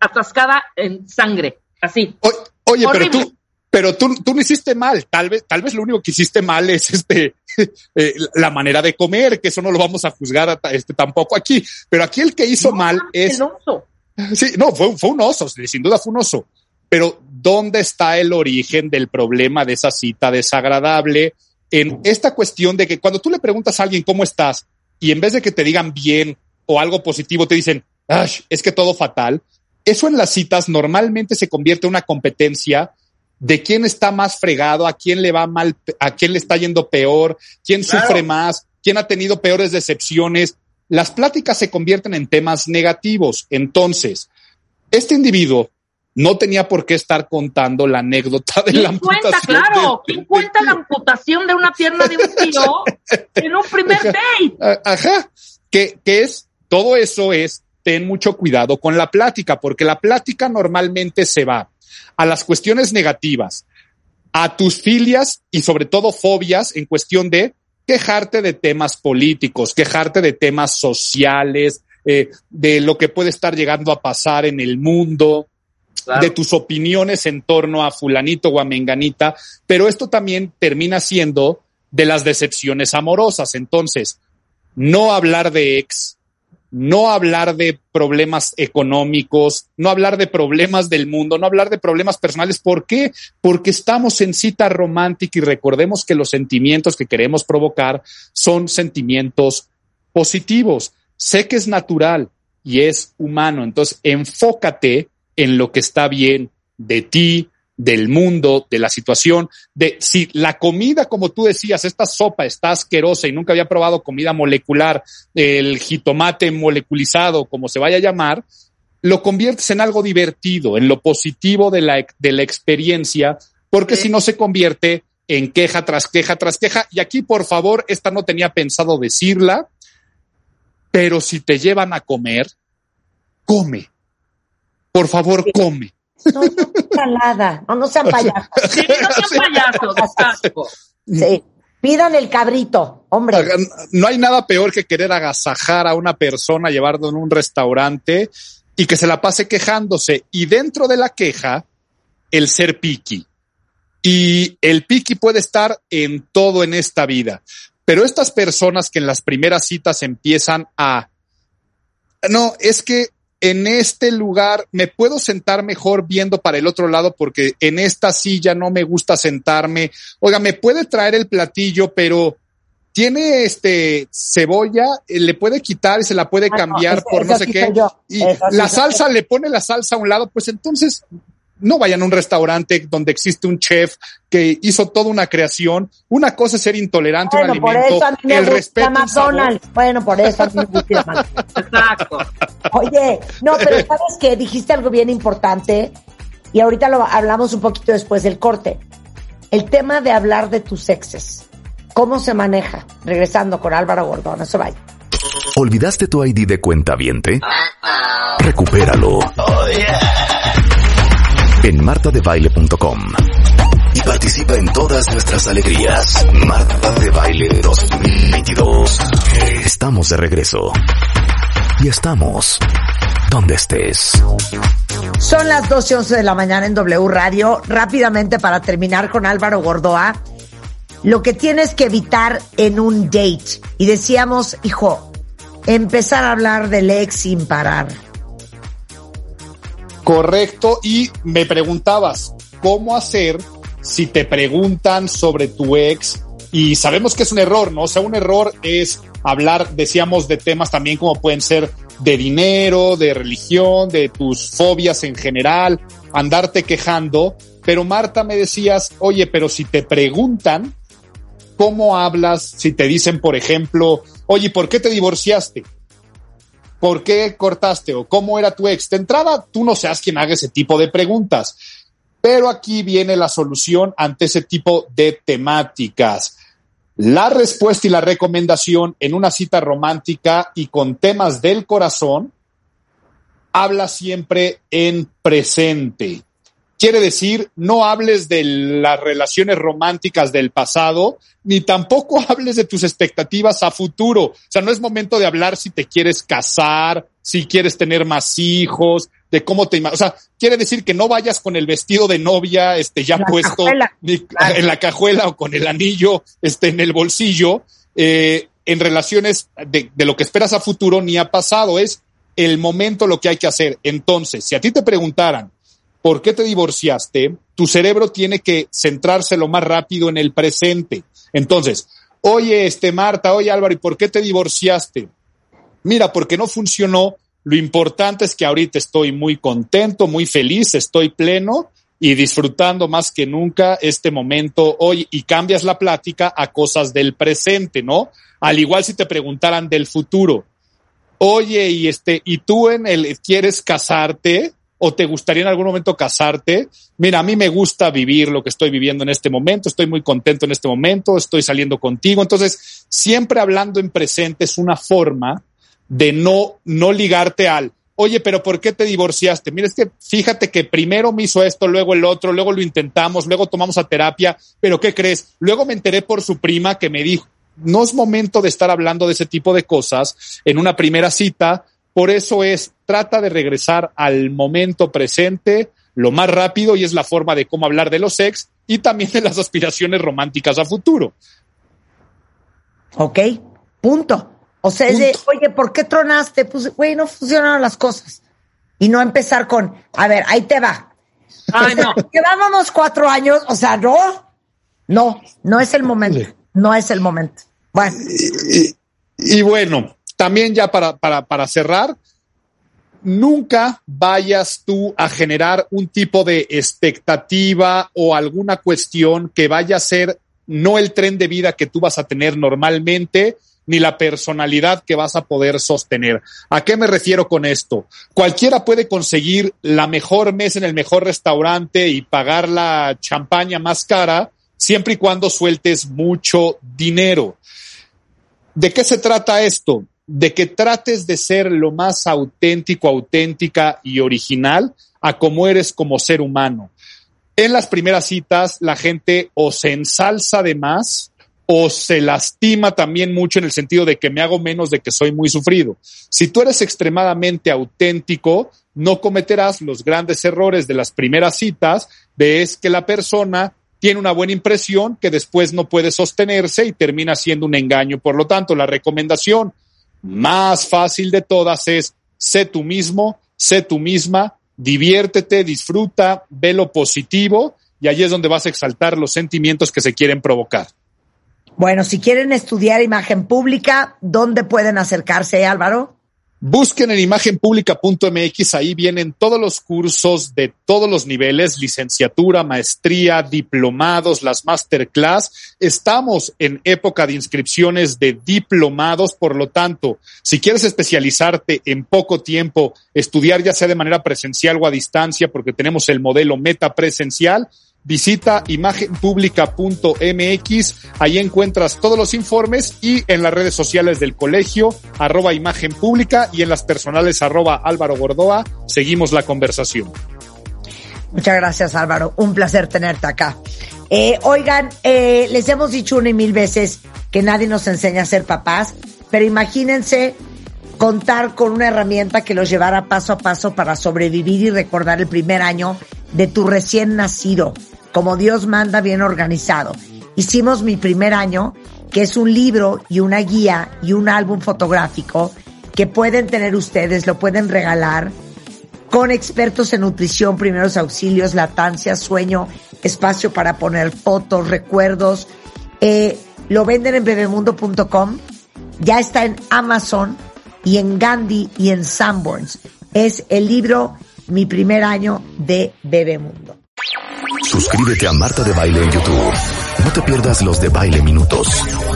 atascada en sangre, así. oye, pero tú, pero tú, tú no hiciste mal. Tal vez, tal vez lo único que hiciste mal es este, <laughs> eh, la manera de comer, que eso no lo vamos a juzgar este, tampoco aquí. Pero aquí el que hizo mal es. oso. Sí, no, fue, fue un oso, sin duda fue un oso. Pero ¿dónde está el origen del problema de esa cita desagradable? En esta cuestión de que cuando tú le preguntas a alguien cómo estás y en vez de que te digan bien o algo positivo, te dicen, es que todo fatal. Eso en las citas normalmente se convierte en una competencia de quién está más fregado, a quién le va mal, a quién le está yendo peor, quién sufre más, quién ha tenido peores decepciones. las pláticas se convierten en temas negativos. Entonces, este individuo no tenía por qué estar contando la anécdota de la amputación. Cuenta, claro, ¿quién cuenta la amputación de una pierna de un tío en un primer date? Ajá, que, que es, todo eso es, ten mucho cuidado con la plática, porque la plática normalmente se va a las cuestiones negativas, a tus filias y sobre todo fobias en cuestión de quejarte de temas políticos, quejarte de temas sociales, eh, de lo que puede estar llegando a pasar en el mundo, de tus opiniones en torno a fulanito o a menganita, pero esto también termina siendo de las decepciones amorosas. Entonces, no hablar de ex, no hablar de problemas económicos, no hablar de problemas del mundo, no hablar de problemas personales. ¿Por qué? Porque estamos en cita romántica y recordemos que los sentimientos que queremos provocar son sentimientos positivos. Sé que es natural y es humano, entonces enfócate en lo que está bien de ti, del mundo, de la situación, de si la comida, como tú decías, esta sopa está asquerosa y nunca había probado comida molecular, el jitomate moleculizado, como se vaya a llamar, lo conviertes en algo divertido, en lo positivo de la, de la experiencia, porque si no se convierte en queja tras queja tras queja. Y aquí, por favor, esta no tenía pensado decirla, pero si te llevan a comer, come. Por favor, come. No, no. No, no sean payasos. Sí, no sean payasos, exacto. Sí. Pidan el cabrito, hombre. No hay nada peor que querer agasajar a una persona, llevarlo en un restaurante y que se la pase quejándose. Y dentro de la queja, el ser piqui. Y el piqui puede estar en todo en esta vida. Pero estas personas que en las primeras citas empiezan a... No, es que en este lugar me puedo sentar mejor viendo para el otro lado porque en esta silla no me gusta sentarme. Oiga, me puede traer el platillo, pero tiene este cebolla, eh, le puede quitar y se la puede Ah, no, cambiar ese- por no sé qué. yo. Y Esa la salsa, le pone la salsa a un lado, pues entonces no vayan a un restaurante donde existe un chef que hizo toda una creación. Una cosa es ser intolerante a un Bueno, por alimento, eso a mí me el gusta respeto. McDonald's. Bueno, por eso a mí me gusta McDonald's. Exacto. Oye, no, pero sabes que dijiste algo bien importante y ahorita lo hablamos un poquito después del corte. El tema de hablar de tus exes. ¿Cómo se maneja? Regresando con Álvaro Gordón, no se vaya. ¿Olvidaste tu ID de cuenta viente? Recupéralo. En martadebaile.com. Y participa en todas nuestras alegrías. Marta de Baile 2022. Estamos de regreso. Y estamos donde estés. Son las 12 y 11 de la mañana en W Radio. Rápidamente para terminar con Álvaro Gordoa. Lo que tienes que evitar en un date. Y decíamos, hijo, empezar a hablar del ex sin parar. Correcto. Y me preguntabas, ¿cómo hacer si te preguntan sobre tu ex? Y sabemos que es un error, ¿no? O sea, un error es hablar, decíamos, de temas también como pueden ser de dinero, de religión, de tus fobias en general, andarte quejando. Pero Marta me decías, oye, pero si te preguntan, ¿cómo hablas? Si te dicen, por ejemplo, oye, ¿por qué te divorciaste? ¿Por qué cortaste? ¿O cómo era tu ex? De entrada, tú no seas quien haga ese tipo de preguntas. Pero aquí viene la solución ante ese tipo de temáticas. La respuesta y la recomendación en una cita romántica y con temas del corazón, habla siempre en presente. Quiere decir, no hables de las relaciones románticas del pasado, ni tampoco <laughs> hables de tus expectativas a futuro. O sea, no es momento de hablar si te quieres casar, si quieres tener más hijos, de cómo te imaginas. O sea, quiere decir que no vayas con el vestido de novia, este, ya La puesto cajuela. <laughs> en la cajuela o con el anillo, este, en el bolsillo, eh, en relaciones de, de lo que esperas a futuro ni ha pasado. Es el momento lo que hay que hacer. Entonces, si a ti te preguntaran, ¿por qué te divorciaste? Tu cerebro tiene que centrarse lo más rápido en el presente. Entonces, oye, este Marta, oye Álvaro, ¿y por qué te divorciaste? Mira, porque no funcionó. Lo importante es que ahorita estoy muy contento, muy feliz, estoy pleno y disfrutando más que nunca este momento hoy y cambias la plática a cosas del presente, ¿no? Al igual si te preguntaran del futuro. oye, y este, y tú en el quieres casarte o te gustaría en algún momento casarte. Mira, a mí me gusta vivir lo que estoy viviendo en este momento, estoy muy contento en este momento, estoy saliendo contigo. Entonces, siempre hablando en presente es una forma de no, no ligarte al, oye, pero ¿por qué te divorciaste? Mira, es que fíjate que primero me hizo esto, luego el otro, luego lo intentamos, luego tomamos a terapia, pero ¿qué crees? Luego me enteré por su prima que me dijo, no es momento de estar hablando de ese tipo de cosas en una primera cita, por eso es, trata de regresar al momento presente lo más rápido y es la forma de cómo hablar de los ex y también de las aspiraciones románticas a futuro. Ok, punto. O sea, es de, oye, ¿por qué tronaste? Pues, güey, no funcionaron las cosas. Y no empezar con, a ver, ahí te va. Ay, no. <laughs> Llevábamos cuatro años, o sea, no, no, no es el momento, no es el momento. Bueno, Y, y bueno, también ya para, para, para cerrar, nunca vayas tú a generar un tipo de expectativa o alguna cuestión que vaya a ser no el tren de vida que tú vas a tener normalmente, ni la personalidad que vas a poder sostener. ¿A qué me refiero con esto? Cualquiera puede conseguir la mejor mesa en el mejor restaurante y pagar la champaña más cara, siempre y cuando sueltes mucho dinero. ¿De qué se trata esto? De que trates de ser lo más auténtico, auténtica y original a como eres como ser humano. En las primeras citas, la gente o se ensalza de más o se lastima también mucho en el sentido de que me hago menos de que soy muy sufrido. Si tú eres extremadamente auténtico, no cometerás los grandes errores de las primeras citas, de es que la persona tiene una buena impresión que después no puede sostenerse y termina siendo un engaño. Por lo tanto, la recomendación más fácil de todas es sé tú mismo, sé tú misma, diviértete, disfruta, ve lo positivo y ahí es donde vas a exaltar los sentimientos que se quieren provocar. bueno, si quieren estudiar imagen pública, ¿dónde pueden acercarse, Álvaro? Busquen en imagenpublica.mx, ahí vienen todos los cursos de todos los niveles, licenciatura, maestría, diplomados, las masterclass. Estamos en época de inscripciones de diplomados, por lo tanto, si quieres especializarte en poco tiempo, estudiar ya sea de manera presencial o a distancia, porque tenemos el modelo meta presencial, visita imagenpublica.mx, ahí encuentras todos los informes y en las redes sociales del colegio, arroba imagen pública y en las personales arroba Álvaro Gordoa, seguimos la conversación. Muchas gracias, Álvaro. Un placer tenerte acá. Eh, oigan, eh, les hemos dicho una y mil veces que nadie nos enseña a ser papás, pero imagínense contar con una herramienta que los llevara paso a paso para sobrevivir y recordar el primer año de tu recién nacido, como Dios manda bien organizado. Hicimos mi primer año, que es un libro y una guía y un álbum fotográfico que pueden tener ustedes, lo pueden regalar con expertos en nutrición, primeros auxilios, latancia, sueño, espacio para poner fotos, recuerdos. Eh, lo venden en bebemundo.com, ya está en Amazon y en Gandhi y en Sanborns. Es el libro Mi primer año de Bebemundo. Suscríbete a Marta de Baile en YouTube. No te pierdas los de Baile Minutos,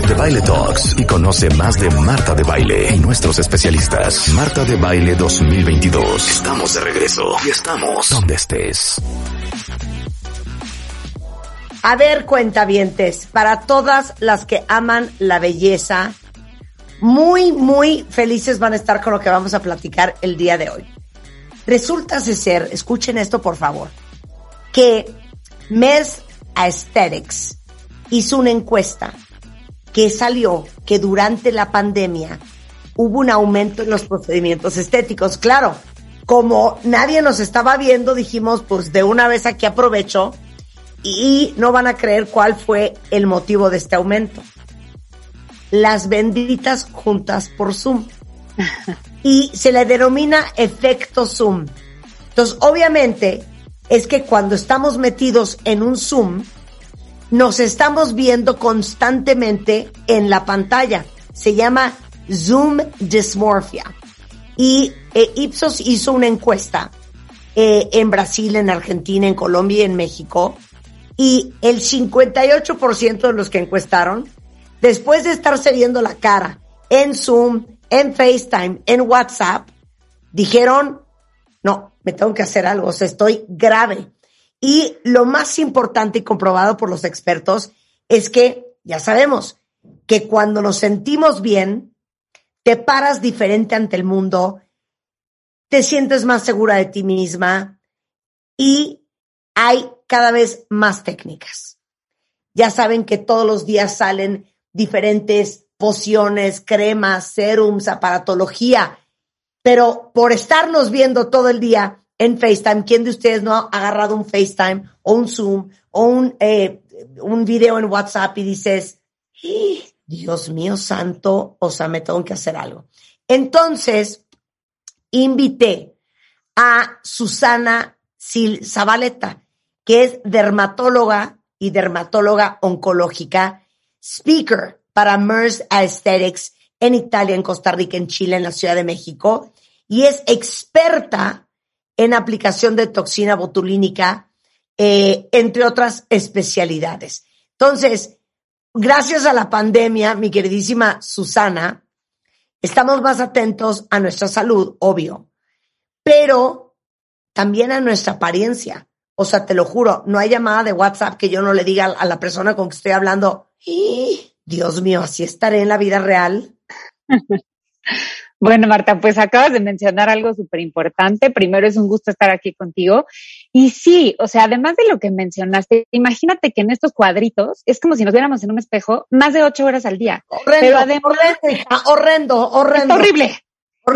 de Baile Talks y conoce más de Marta de Baile y nuestros especialistas. Marta de Baile 2022. Estamos de regreso y estamos donde estés. A ver, cuentavientes, para todas las que aman la belleza, muy, muy felices van a estar con lo que vamos a platicar el día de hoy. Resulta ser, escuchen esto por favor, que Mes Aesthetics hizo una encuesta que salió que durante la pandemia hubo un aumento en los procedimientos estéticos. Claro, como nadie nos estaba viendo, dijimos, pues de una vez aquí aprovecho y no van a creer cuál fue el motivo de este aumento. Las benditas juntas por Zoom. <laughs> Y se le denomina efecto Zoom. Entonces, obviamente, es que cuando estamos metidos en un Zoom, nos estamos viendo constantemente en la pantalla. Se llama Zoom Dysmorphia. Y eh, Ipsos hizo una encuesta eh, en Brasil, en Argentina, en Colombia y en México. Y el 58% de los que encuestaron, después de estarse viendo la cara en Zoom, en FaceTime, en WhatsApp, dijeron, no, me tengo que hacer algo, o sea, estoy grave. Y lo más importante y comprobado por los expertos es que, ya sabemos, que cuando nos sentimos bien, te paras diferente ante el mundo, te sientes más segura de ti misma y hay cada vez más técnicas. Ya saben que todos los días salen diferentes pociones, cremas, serums, aparatología, pero por estarnos viendo todo el día en FaceTime, ¿quién de ustedes no ha agarrado un FaceTime o un Zoom o un, eh, un video en WhatsApp y dices. Dios mío santo, o sea, me tengo que hacer algo? Entonces, invité a Susana Sil Zabaleta, que es dermatóloga y dermatóloga oncológica, speaker para MERS Aesthetics en Italia, en Costa Rica, en Chile, en la Ciudad de México, y es experta en aplicación de toxina botulínica, eh, entre otras especialidades. Entonces, gracias a la pandemia, mi queridísima Susana, estamos más atentos a nuestra salud, obvio, pero también a nuestra apariencia. O sea, te lo juro, no hay llamada de WhatsApp que yo no le diga a la persona con que estoy hablando, Dios mío, así estaré en la vida real. <laughs> Bueno, Marta, pues acabas de mencionar algo súper importante. Primero es un gusto estar aquí contigo. Y sí, o sea, además de lo que mencionaste, imagínate que en estos cuadritos es como si nos viéramos en un espejo más de ocho horas al día. Horrendo, Pero además, horrendo, horrendo, horrible.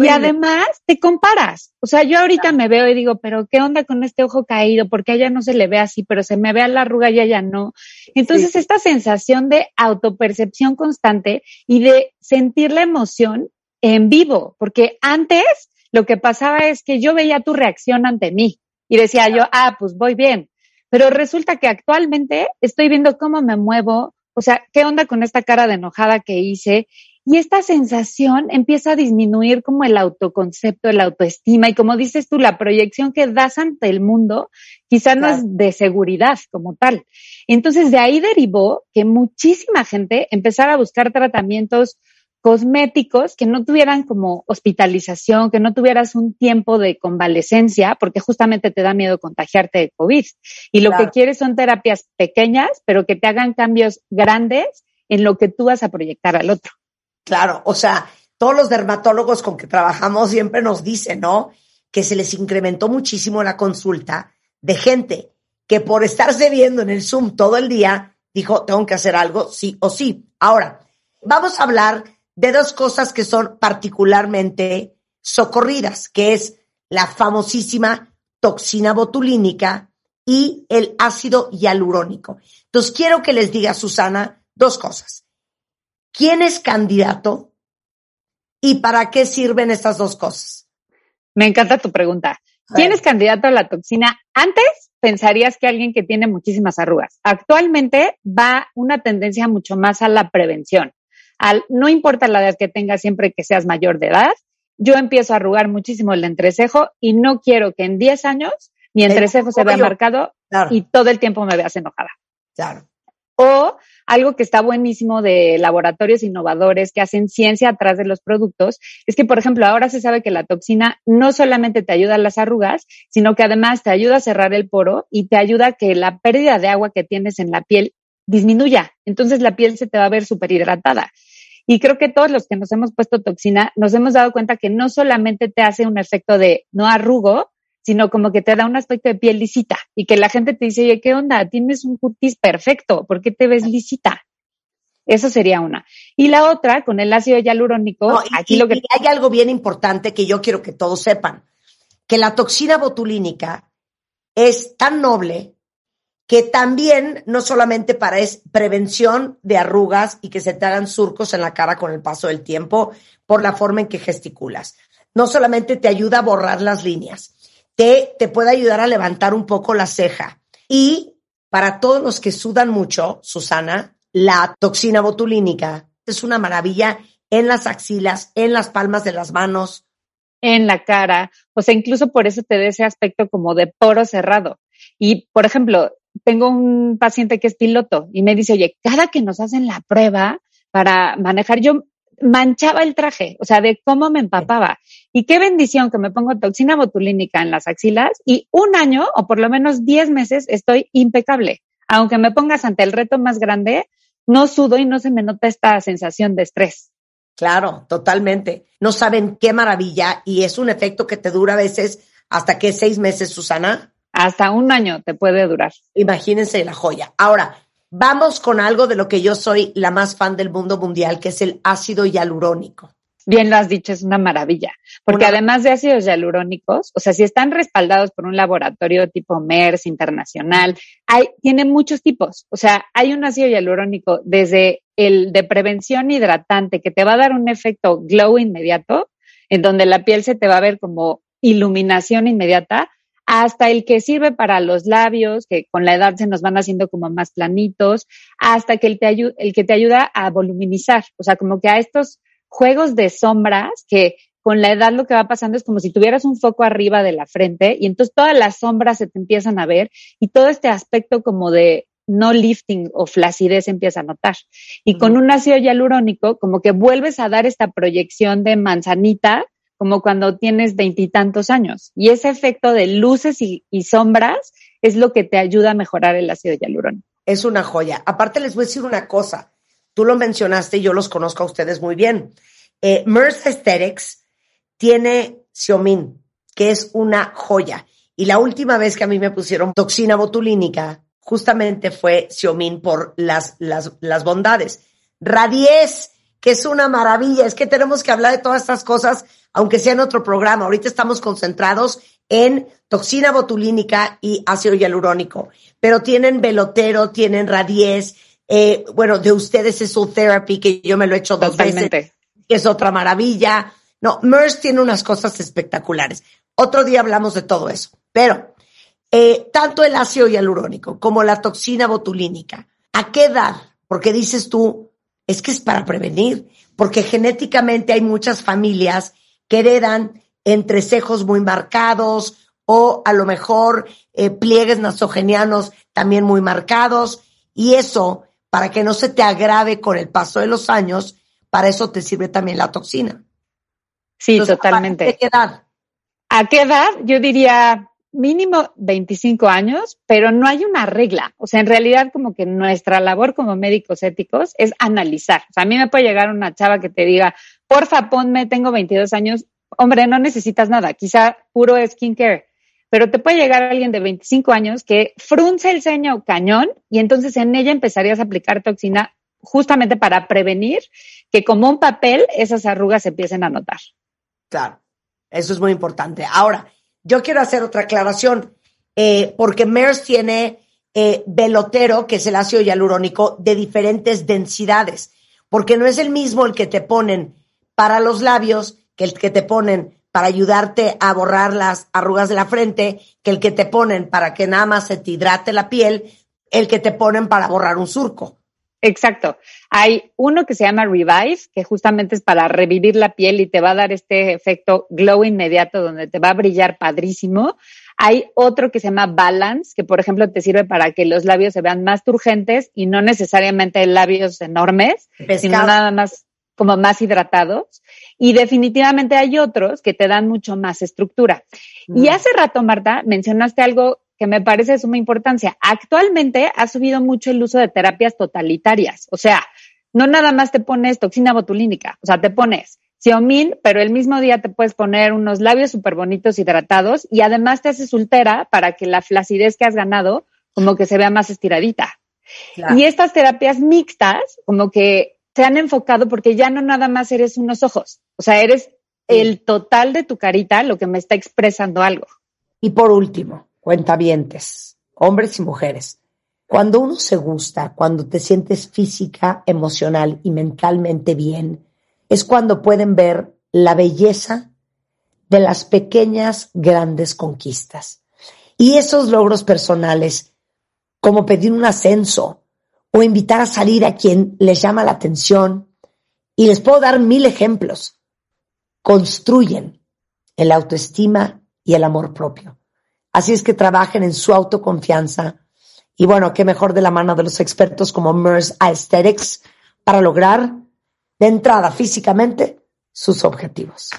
Y además te comparas. O sea, yo ahorita me veo y digo, pero ¿qué onda con este ojo caído? Porque a ella no se le ve así, pero se me ve a la arruga y a ella no. Entonces, esta sensación de autopercepción constante y de sentir la emoción en vivo, porque antes lo que pasaba es que yo veía tu reacción ante mí y decía yo, ah, pues voy bien. Pero resulta que actualmente estoy viendo cómo me muevo, o sea, qué onda con esta cara de enojada que hice. Y esta sensación empieza a disminuir como el autoconcepto, el autoestima y como dices tú, la proyección que das ante el mundo quizá no es de seguridad como tal. Entonces de ahí derivó que muchísima gente empezara a buscar tratamientos cosméticos que no tuvieran como hospitalización, que no tuvieras un tiempo de convalecencia, porque justamente te da miedo contagiarte de COVID. Y lo que quieres son terapias pequeñas, pero que te hagan cambios grandes en lo que tú vas a proyectar al otro. Claro, o sea, todos los dermatólogos con que trabajamos siempre nos dicen, ¿no? Que se les incrementó muchísimo la consulta de gente que por estarse viendo en el Zoom todo el día dijo, tengo que hacer algo, sí o sí. Ahora, vamos a hablar de dos cosas que son particularmente socorridas, que es la famosísima toxina botulínica y el ácido hialurónico. Entonces, quiero que les diga, Susana, dos cosas. ¿Quién es candidato y para qué sirven estas dos cosas? Me encanta tu pregunta. ¿Quién es candidato a la toxina? Antes pensarías que alguien que tiene muchísimas arrugas. Actualmente va una tendencia mucho más a la prevención no importa la edad que tengas, siempre que seas mayor de edad, yo empiezo a arrugar muchísimo el entrecejo y no quiero que en 10 años mi entrecejo se vea marcado y todo el tiempo me veas enojada. Claro. O algo que está buenísimo de laboratorios innovadores que hacen ciencia atrás de los productos es que, por ejemplo, ahora se sabe que la toxina no solamente te ayuda a las arrugas, sino que además te ayuda a cerrar el poro y te ayuda a que la pérdida de agua que tienes en la piel disminuya. Entonces la piel se te va a ver súper hidratada. Y creo que todos los que nos hemos puesto toxina nos hemos dado cuenta que no solamente te hace un efecto de no arrugo, sino como que te da un aspecto de piel lisita y que la gente te dice, oye, ¿qué onda? Tienes un cutis perfecto, ¿por qué te ves lisita? Eso sería una. Y la otra, con el ácido hialurónico, aquí lo que... hay algo bien importante que yo quiero que todos sepan, que la toxina botulínica es tan noble que también no solamente para es prevención de arrugas y que se te hagan surcos en la cara con el paso del tiempo por la forma en que gesticulas. No solamente te ayuda a borrar las líneas, te, te puede ayudar a levantar un poco la ceja. Y para todos los que sudan mucho, Susana, la toxina botulínica es una maravilla en las axilas, en las palmas de las manos. En la cara, o sea, incluso por eso te da ese aspecto como de poro cerrado. Y, por ejemplo, tengo un paciente que es piloto y me dice, oye, cada que nos hacen la prueba para manejar, yo manchaba el traje, o sea, de cómo me empapaba. Y qué bendición que me pongo toxina botulínica en las axilas y un año o por lo menos 10 meses estoy impecable. Aunque me pongas ante el reto más grande, no sudo y no se me nota esta sensación de estrés. Claro, totalmente. No saben qué maravilla y es un efecto que te dura a veces hasta que seis meses, Susana. Hasta un año te puede durar. Imagínense la joya. Ahora, vamos con algo de lo que yo soy la más fan del mundo mundial, que es el ácido hialurónico. Bien lo has dicho, es una maravilla. Porque además de ácidos hialurónicos, o sea, si están respaldados por un laboratorio tipo MERS internacional, hay, tiene muchos tipos. O sea, hay un ácido hialurónico desde el de prevención hidratante que te va a dar un efecto glow inmediato, en donde la piel se te va a ver como iluminación inmediata, hasta el que sirve para los labios, que con la edad se nos van haciendo como más planitos, hasta que el, te el que te ayuda a voluminizar, o sea, como que a estos juegos de sombras que con la edad lo que va pasando es como si tuvieras un foco arriba de la frente y entonces todas las sombras se te empiezan a ver y todo este aspecto como de no lifting o flacidez empieza a notar. Y con un ácido hialurónico como que vuelves a dar esta proyección de manzanita como cuando tienes veintitantos años. Y ese efecto de luces y, sombras es lo que te ayuda a mejorar el ácido hialurónico. Es una joya. Aparte les voy a decir una cosa. Tú lo mencionaste y yo los conozco a ustedes muy bien. Eh, Aesthetics tiene Xiaomin, que es una joya. Y la última vez que a mí me pusieron toxina botulínica, justamente fue Xiaomin por las, las, las bondades. Radies, que es una maravilla. Es que tenemos que hablar de todas estas cosas, aunque sea en otro programa. Ahorita estamos concentrados en toxina botulínica y ácido hialurónico. Pero tienen velotero, tienen radies, eh, bueno, de ustedes es su therapy, que yo me lo he hecho dos veces, que es otra maravilla. No, MERS tiene unas cosas espectaculares. Otro día hablamos de todo eso. Pero eh, tanto el ácido hialurónico como la toxina botulínica, ¿a qué edad? Porque dices tú, es que es para prevenir, porque genéticamente hay muchas familias que heredan entrecejos muy marcados o a lo mejor eh, pliegues nasogenianos también muy marcados y eso para que no se te agrave con el paso de los años, para eso te sirve también la toxina. Sí, totalmente. ¿A qué edad? ¿A qué edad? Yo diría mínimo 25 años, pero no hay una regla. O sea, en realidad como que nuestra labor como médicos éticos es analizar. O sea, a mí me puede llegar una chava que te diga, porfa, ponme, tengo 22 años. Hombre, no necesitas nada, quizá puro skincare pero te puede llegar alguien de 25 años que frunce el ceño cañón y entonces en ella empezarías a aplicar toxina justamente para prevenir que como un papel esas arrugas se empiecen a notar. Claro, eso es muy importante. Ahora, yo quiero hacer otra aclaración, eh, porque MERS tiene eh, velotero, que es el ácido hialurónico, de diferentes densidades, porque no es el mismo el que te ponen para los labios que el que te ponen para ayudarte a borrar las arrugas de la frente que el que te ponen para que nada más se te hidrate la piel, el que te ponen para borrar un surco. Exacto. Hay uno que se llama Revive, que justamente es para revivir la piel y te va a dar este efecto glow inmediato donde te va a brillar padrísimo. Hay otro que se llama Balance, que por ejemplo te sirve para que los labios se vean más turgentes y no necesariamente labios enormes, sino nada más como más hidratados. Y definitivamente hay otros que te dan mucho más estructura. Y hace rato, Marta, mencionaste algo que me parece de suma importancia. Actualmente ha subido mucho el uso de terapias totalitarias. O sea, no nada más te pones toxina botulínica, o sea, te pones Xiaomin, pero el mismo día te puedes poner unos labios súper bonitos hidratados y además te haces ultera para que la flacidez que has ganado como que se vea más estiradita. Y estas terapias mixtas, como que se han enfocado porque ya no nada más eres unos ojos, o sea, eres el total de tu carita lo que me está expresando algo. Y por último, cuentavientes, hombres y mujeres, cuando uno se gusta, cuando te sientes física, emocional y mentalmente bien, es cuando pueden ver la belleza de las pequeñas grandes conquistas. Y esos logros personales, como pedir un ascenso, o invitar a salir a quien les llama la atención. Y les puedo dar mil ejemplos. Construyen el autoestima y el amor propio. Así es que trabajen en su autoconfianza. Y bueno, qué mejor de la mano de los expertos como MERS Aesthetics para lograr de entrada físicamente sus objetivos.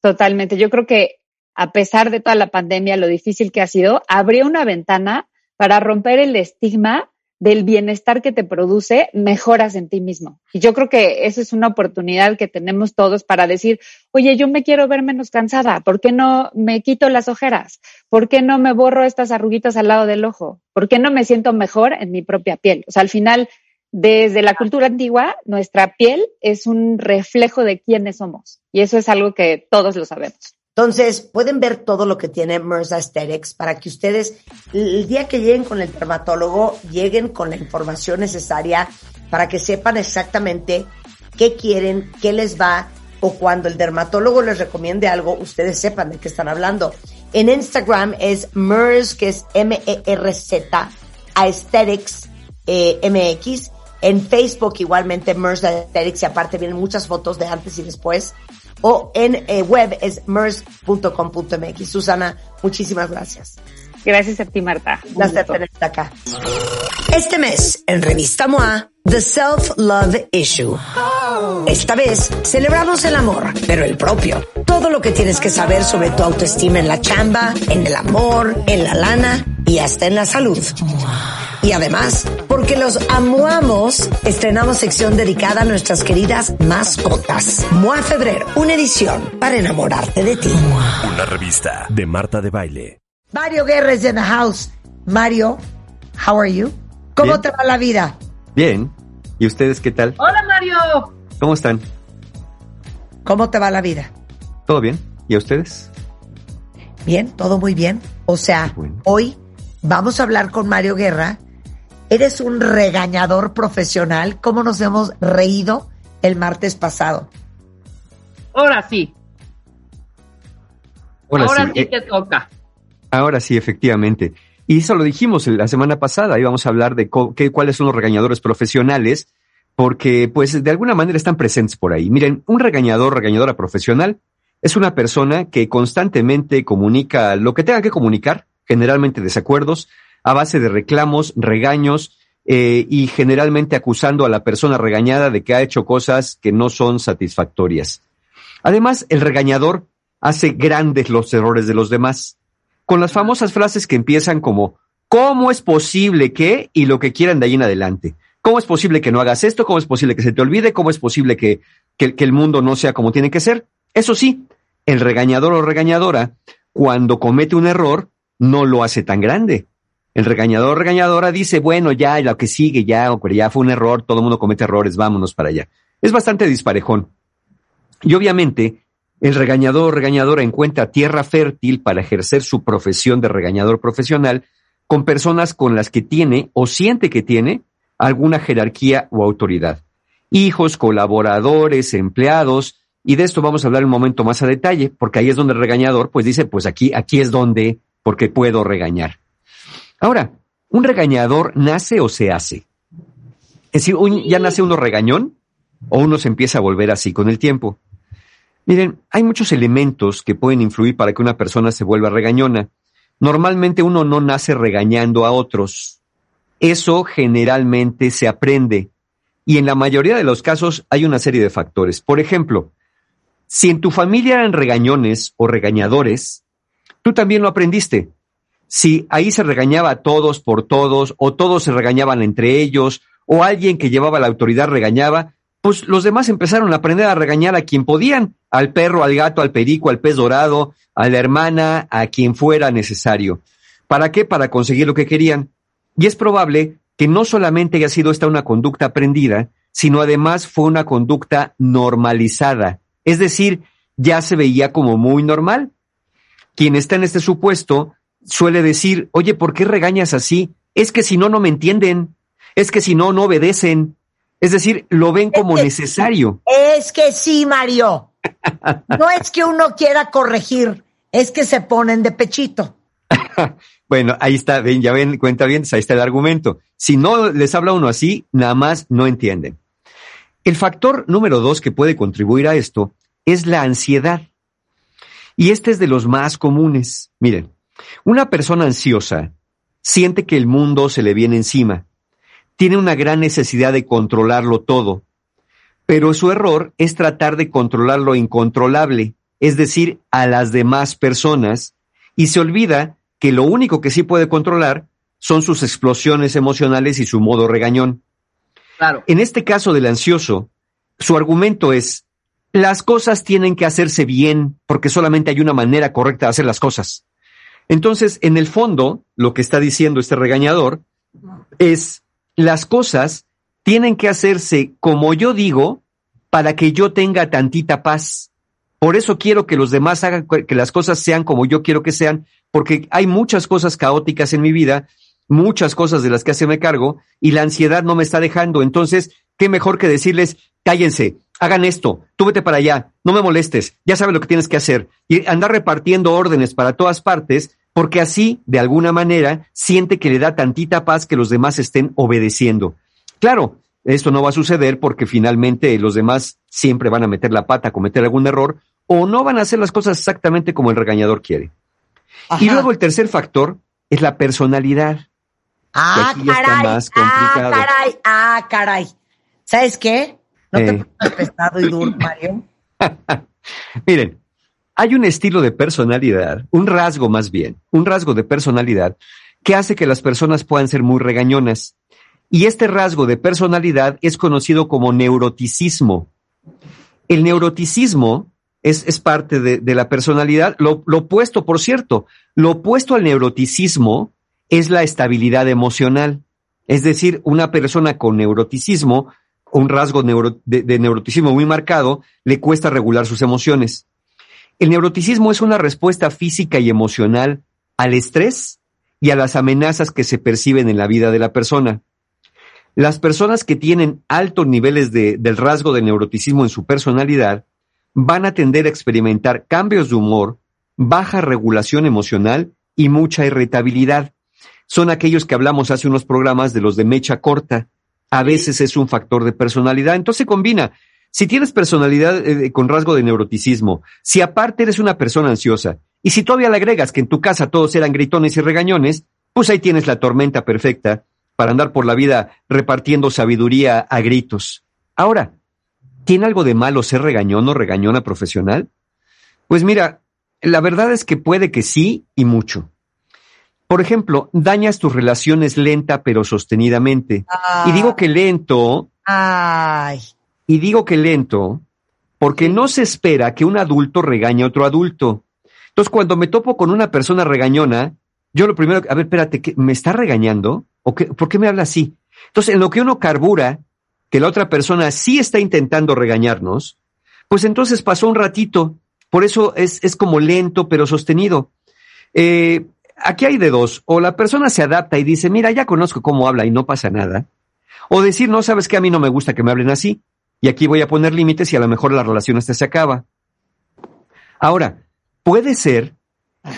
Totalmente. Yo creo que a pesar de toda la pandemia, lo difícil que ha sido, abrió una ventana para romper el estigma del bienestar que te produce, mejoras en ti mismo. Y yo creo que esa es una oportunidad que tenemos todos para decir, oye, yo me quiero ver menos cansada, ¿por qué no me quito las ojeras? ¿Por qué no me borro estas arruguitas al lado del ojo? ¿Por qué no me siento mejor en mi propia piel? O sea, al final, desde la cultura antigua, nuestra piel es un reflejo de quiénes somos. Y eso es algo que todos lo sabemos. Entonces, pueden ver todo lo que tiene MERS Aesthetics para que ustedes, el día que lleguen con el dermatólogo, lleguen con la información necesaria para que sepan exactamente qué quieren, qué les va, o cuando el dermatólogo les recomiende algo, ustedes sepan de qué están hablando. En Instagram es MERS, que es M-E-R-Z, Aesthetics eh, MX. En Facebook igualmente MERS Aesthetics y aparte vienen muchas fotos de antes y después o en eh, web es mers.com.mx. Susana, muchísimas gracias. Gracias a ti, Marta. Gracias por tenerte acá. Este mes, en Revista MOA, The Self-Love Issue. Esta vez, celebramos el amor, pero el propio. Todo lo que tienes que saber sobre tu autoestima en la chamba, en el amor, en la lana y hasta en la salud. Y además, porque los amuamos, estrenamos sección dedicada a nuestras queridas mascotas. Mua Febrero, una edición para enamorarte de ti. Una revista de Marta de Baile. Mario Guerres in the house. Mario, how are you? ¿Cómo Bien. te va la vida? Bien. ¿Y ustedes qué tal? Hola Mario. ¿Cómo están? ¿Cómo te va la vida? ¿Todo bien? ¿Y a ustedes? Bien, todo muy bien. O sea, Bueno. hoy vamos a hablar con Mario Guerra. Eres un regañador profesional. ¿Cómo nos hemos reído el martes pasado? Ahora sí. Ahora, Ahora sí, sí eh, te toca. Ahora sí, efectivamente. Y eso lo dijimos la semana pasada. Íbamos a hablar de qué- cuáles son los regañadores profesionales, porque pues de alguna manera están presentes por ahí. Miren, un regañador, regañadora profesional, es una persona que constantemente comunica lo que tenga que comunicar, generalmente desacuerdos, a base de reclamos, regaños, eh, y generalmente acusando a la persona regañada de que ha hecho cosas que no son satisfactorias. Además, el regañador hace grandes los errores de los demás, con las famosas frases que empiezan como, ¿cómo es posible que? y lo que quieran de ahí en adelante. ¿Cómo es posible que no hagas esto? ¿Cómo es posible que se te olvide? ¿Cómo es posible que, que, que el mundo no sea como tiene que ser? Eso sí, el regañador o regañadora, cuando comete un error, no lo hace tan grande. El regañador o regañadora dice, bueno, ya, lo que sigue, ya, pero ya fue un error, todo el mundo comete errores, vámonos para allá. Es bastante disparejón. Y obviamente, el regañador o regañadora encuentra tierra fértil para ejercer su profesión de regañador profesional con personas con las que tiene o siente que tiene alguna jerarquía o autoridad. Hijos, colaboradores, empleados, y de esto vamos a hablar un momento más a detalle, porque ahí es donde el regañador pues dice, pues aquí, aquí es donde, porque puedo regañar. Ahora, ¿un regañador nace o se hace? Es decir, un- ¿ya nace uno regañón o uno se empieza a volver así con el tiempo? Miren, hay muchos elementos que pueden influir para que una persona se vuelva regañona. Normalmente uno no nace regañando a otros. Eso generalmente se aprende. Y en la mayoría de los casos hay una serie de factores. Por ejemplo, si en tu familia eran regañones o regañadores, tú también lo aprendiste. Si ahí se regañaba a todos por todos, o todos se regañaban entre ellos, o alguien que llevaba la autoridad regañaba, pues los demás empezaron a aprender a regañar a quien podían, al perro, al gato, al perico, al pez dorado, a la hermana, a quien fuera necesario. ¿Para qué? Para conseguir lo que querían. Y es probable que no solamente haya sido esta una conducta aprendida, sino además fue una conducta normalizada. Es decir, ya se veía como muy normal. Quien está en este supuesto suele decir, oye, ¿por qué regañas así? Es que si no, no me entienden. Es que si no, no obedecen. Es decir, lo ven como necesario. Es que sí, Mario. <laughs> No es que uno quiera corregir, es que se ponen de pechito. <laughs> Bueno, ahí está, ven, ya ven, cuenta bien, ahí está el argumento. Si no les habla uno así, nada más no entienden. El factor número dos que puede contribuir a esto es la ansiedad. Y este es de los más comunes. Miren, una persona ansiosa siente que el mundo se le viene encima. Tiene una gran necesidad de controlarlo todo. pero su error es tratar de controlar lo incontrolable, es decir, a las demás personas, y se olvida que lo único que sí puede controlar son sus explosiones emocionales y su modo regañón. Claro. En este caso del ansioso, su argumento es, las cosas tienen que hacerse bien porque solamente hay una manera correcta de hacer las cosas. Entonces, en el fondo, lo que está diciendo este regañador es, las cosas tienen que hacerse como yo digo para que yo tenga tantita paz. Por eso quiero que los demás hagan que las cosas sean como yo quiero que sean, porque hay muchas cosas caóticas en mi vida, muchas cosas de las que hace me cargo, y la ansiedad no me está dejando. Entonces, qué mejor que decirles, cállense, hagan esto, tú vete para allá, no me molestes, ya sabes lo que tienes que hacer. Y andar repartiendo órdenes para todas partes, porque así, de alguna manera, siente que le da tantita paz que los demás estén obedeciendo. Claro, esto no va a suceder porque finalmente los demás siempre van a meter la pata, cometer algún error, o no van a hacer las cosas exactamente como el regañador quiere. Y luego el tercer factor es la personalidad. Ah, caray. Ah, caray. Ah, caray. ¿Sabes qué? No te Eh. pongas pesado y duro, Mario. <laughs> Miren, hay un estilo de personalidad, un rasgo más bien, un rasgo de personalidad que hace que las personas puedan ser muy regañonas. Y este rasgo de personalidad es conocido como neuroticismo. El neuroticismo es, parte de, la personalidad. Lo, opuesto, por cierto, lo opuesto al neuroticismo es la estabilidad emocional. Es decir, una persona con neuroticismo, un rasgo de neuroticismo muy marcado, le cuesta regular sus emociones. El neuroticismo es una respuesta física y emocional al estrés y a las amenazas que se perciben en la vida de la persona. Las personas que tienen altos niveles de- del rasgo de neuroticismo en su personalidad van a tender a experimentar cambios de humor, baja regulación emocional y mucha irritabilidad. Son aquellos que hablamos hace unos programas de los de mecha corta. A veces es un factor de personalidad. Entonces se combina. Si tienes personalidad eh, con rasgo de neuroticismo, si aparte eres una persona ansiosa, y si todavía le agregas que en tu casa todos eran gritones y regañones, pues ahí tienes la tormenta perfecta para andar por la vida repartiendo sabiduría a gritos. Ahora, ¿tiene algo de malo ser regañón o regañona profesional? Pues mira, la verdad es que puede que sí y mucho. Por ejemplo, dañas tus relaciones lenta pero sostenidamente. Y digo que lento, Ay. Y digo que lento, porque no se espera que un adulto regañe a otro adulto. Entonces, cuando me topo con una persona regañona, yo lo primero, a ver, espérate, ¿qué, ¿me está regañando? ¿O qué, ¿Por qué me habla así? Entonces, en lo que uno carbura, que la otra persona sí está intentando regañarnos, pues entonces pasó un ratito. Por eso es, es como lento, pero sostenido. Eh, aquí hay de dos. O la persona se adapta y dice, mira, ya conozco cómo habla y no pasa nada. O decir, no, sabes que a mí no me gusta que me hablen así. Y aquí voy a poner límites y a lo mejor la relación hasta se acaba. Ahora, puede ser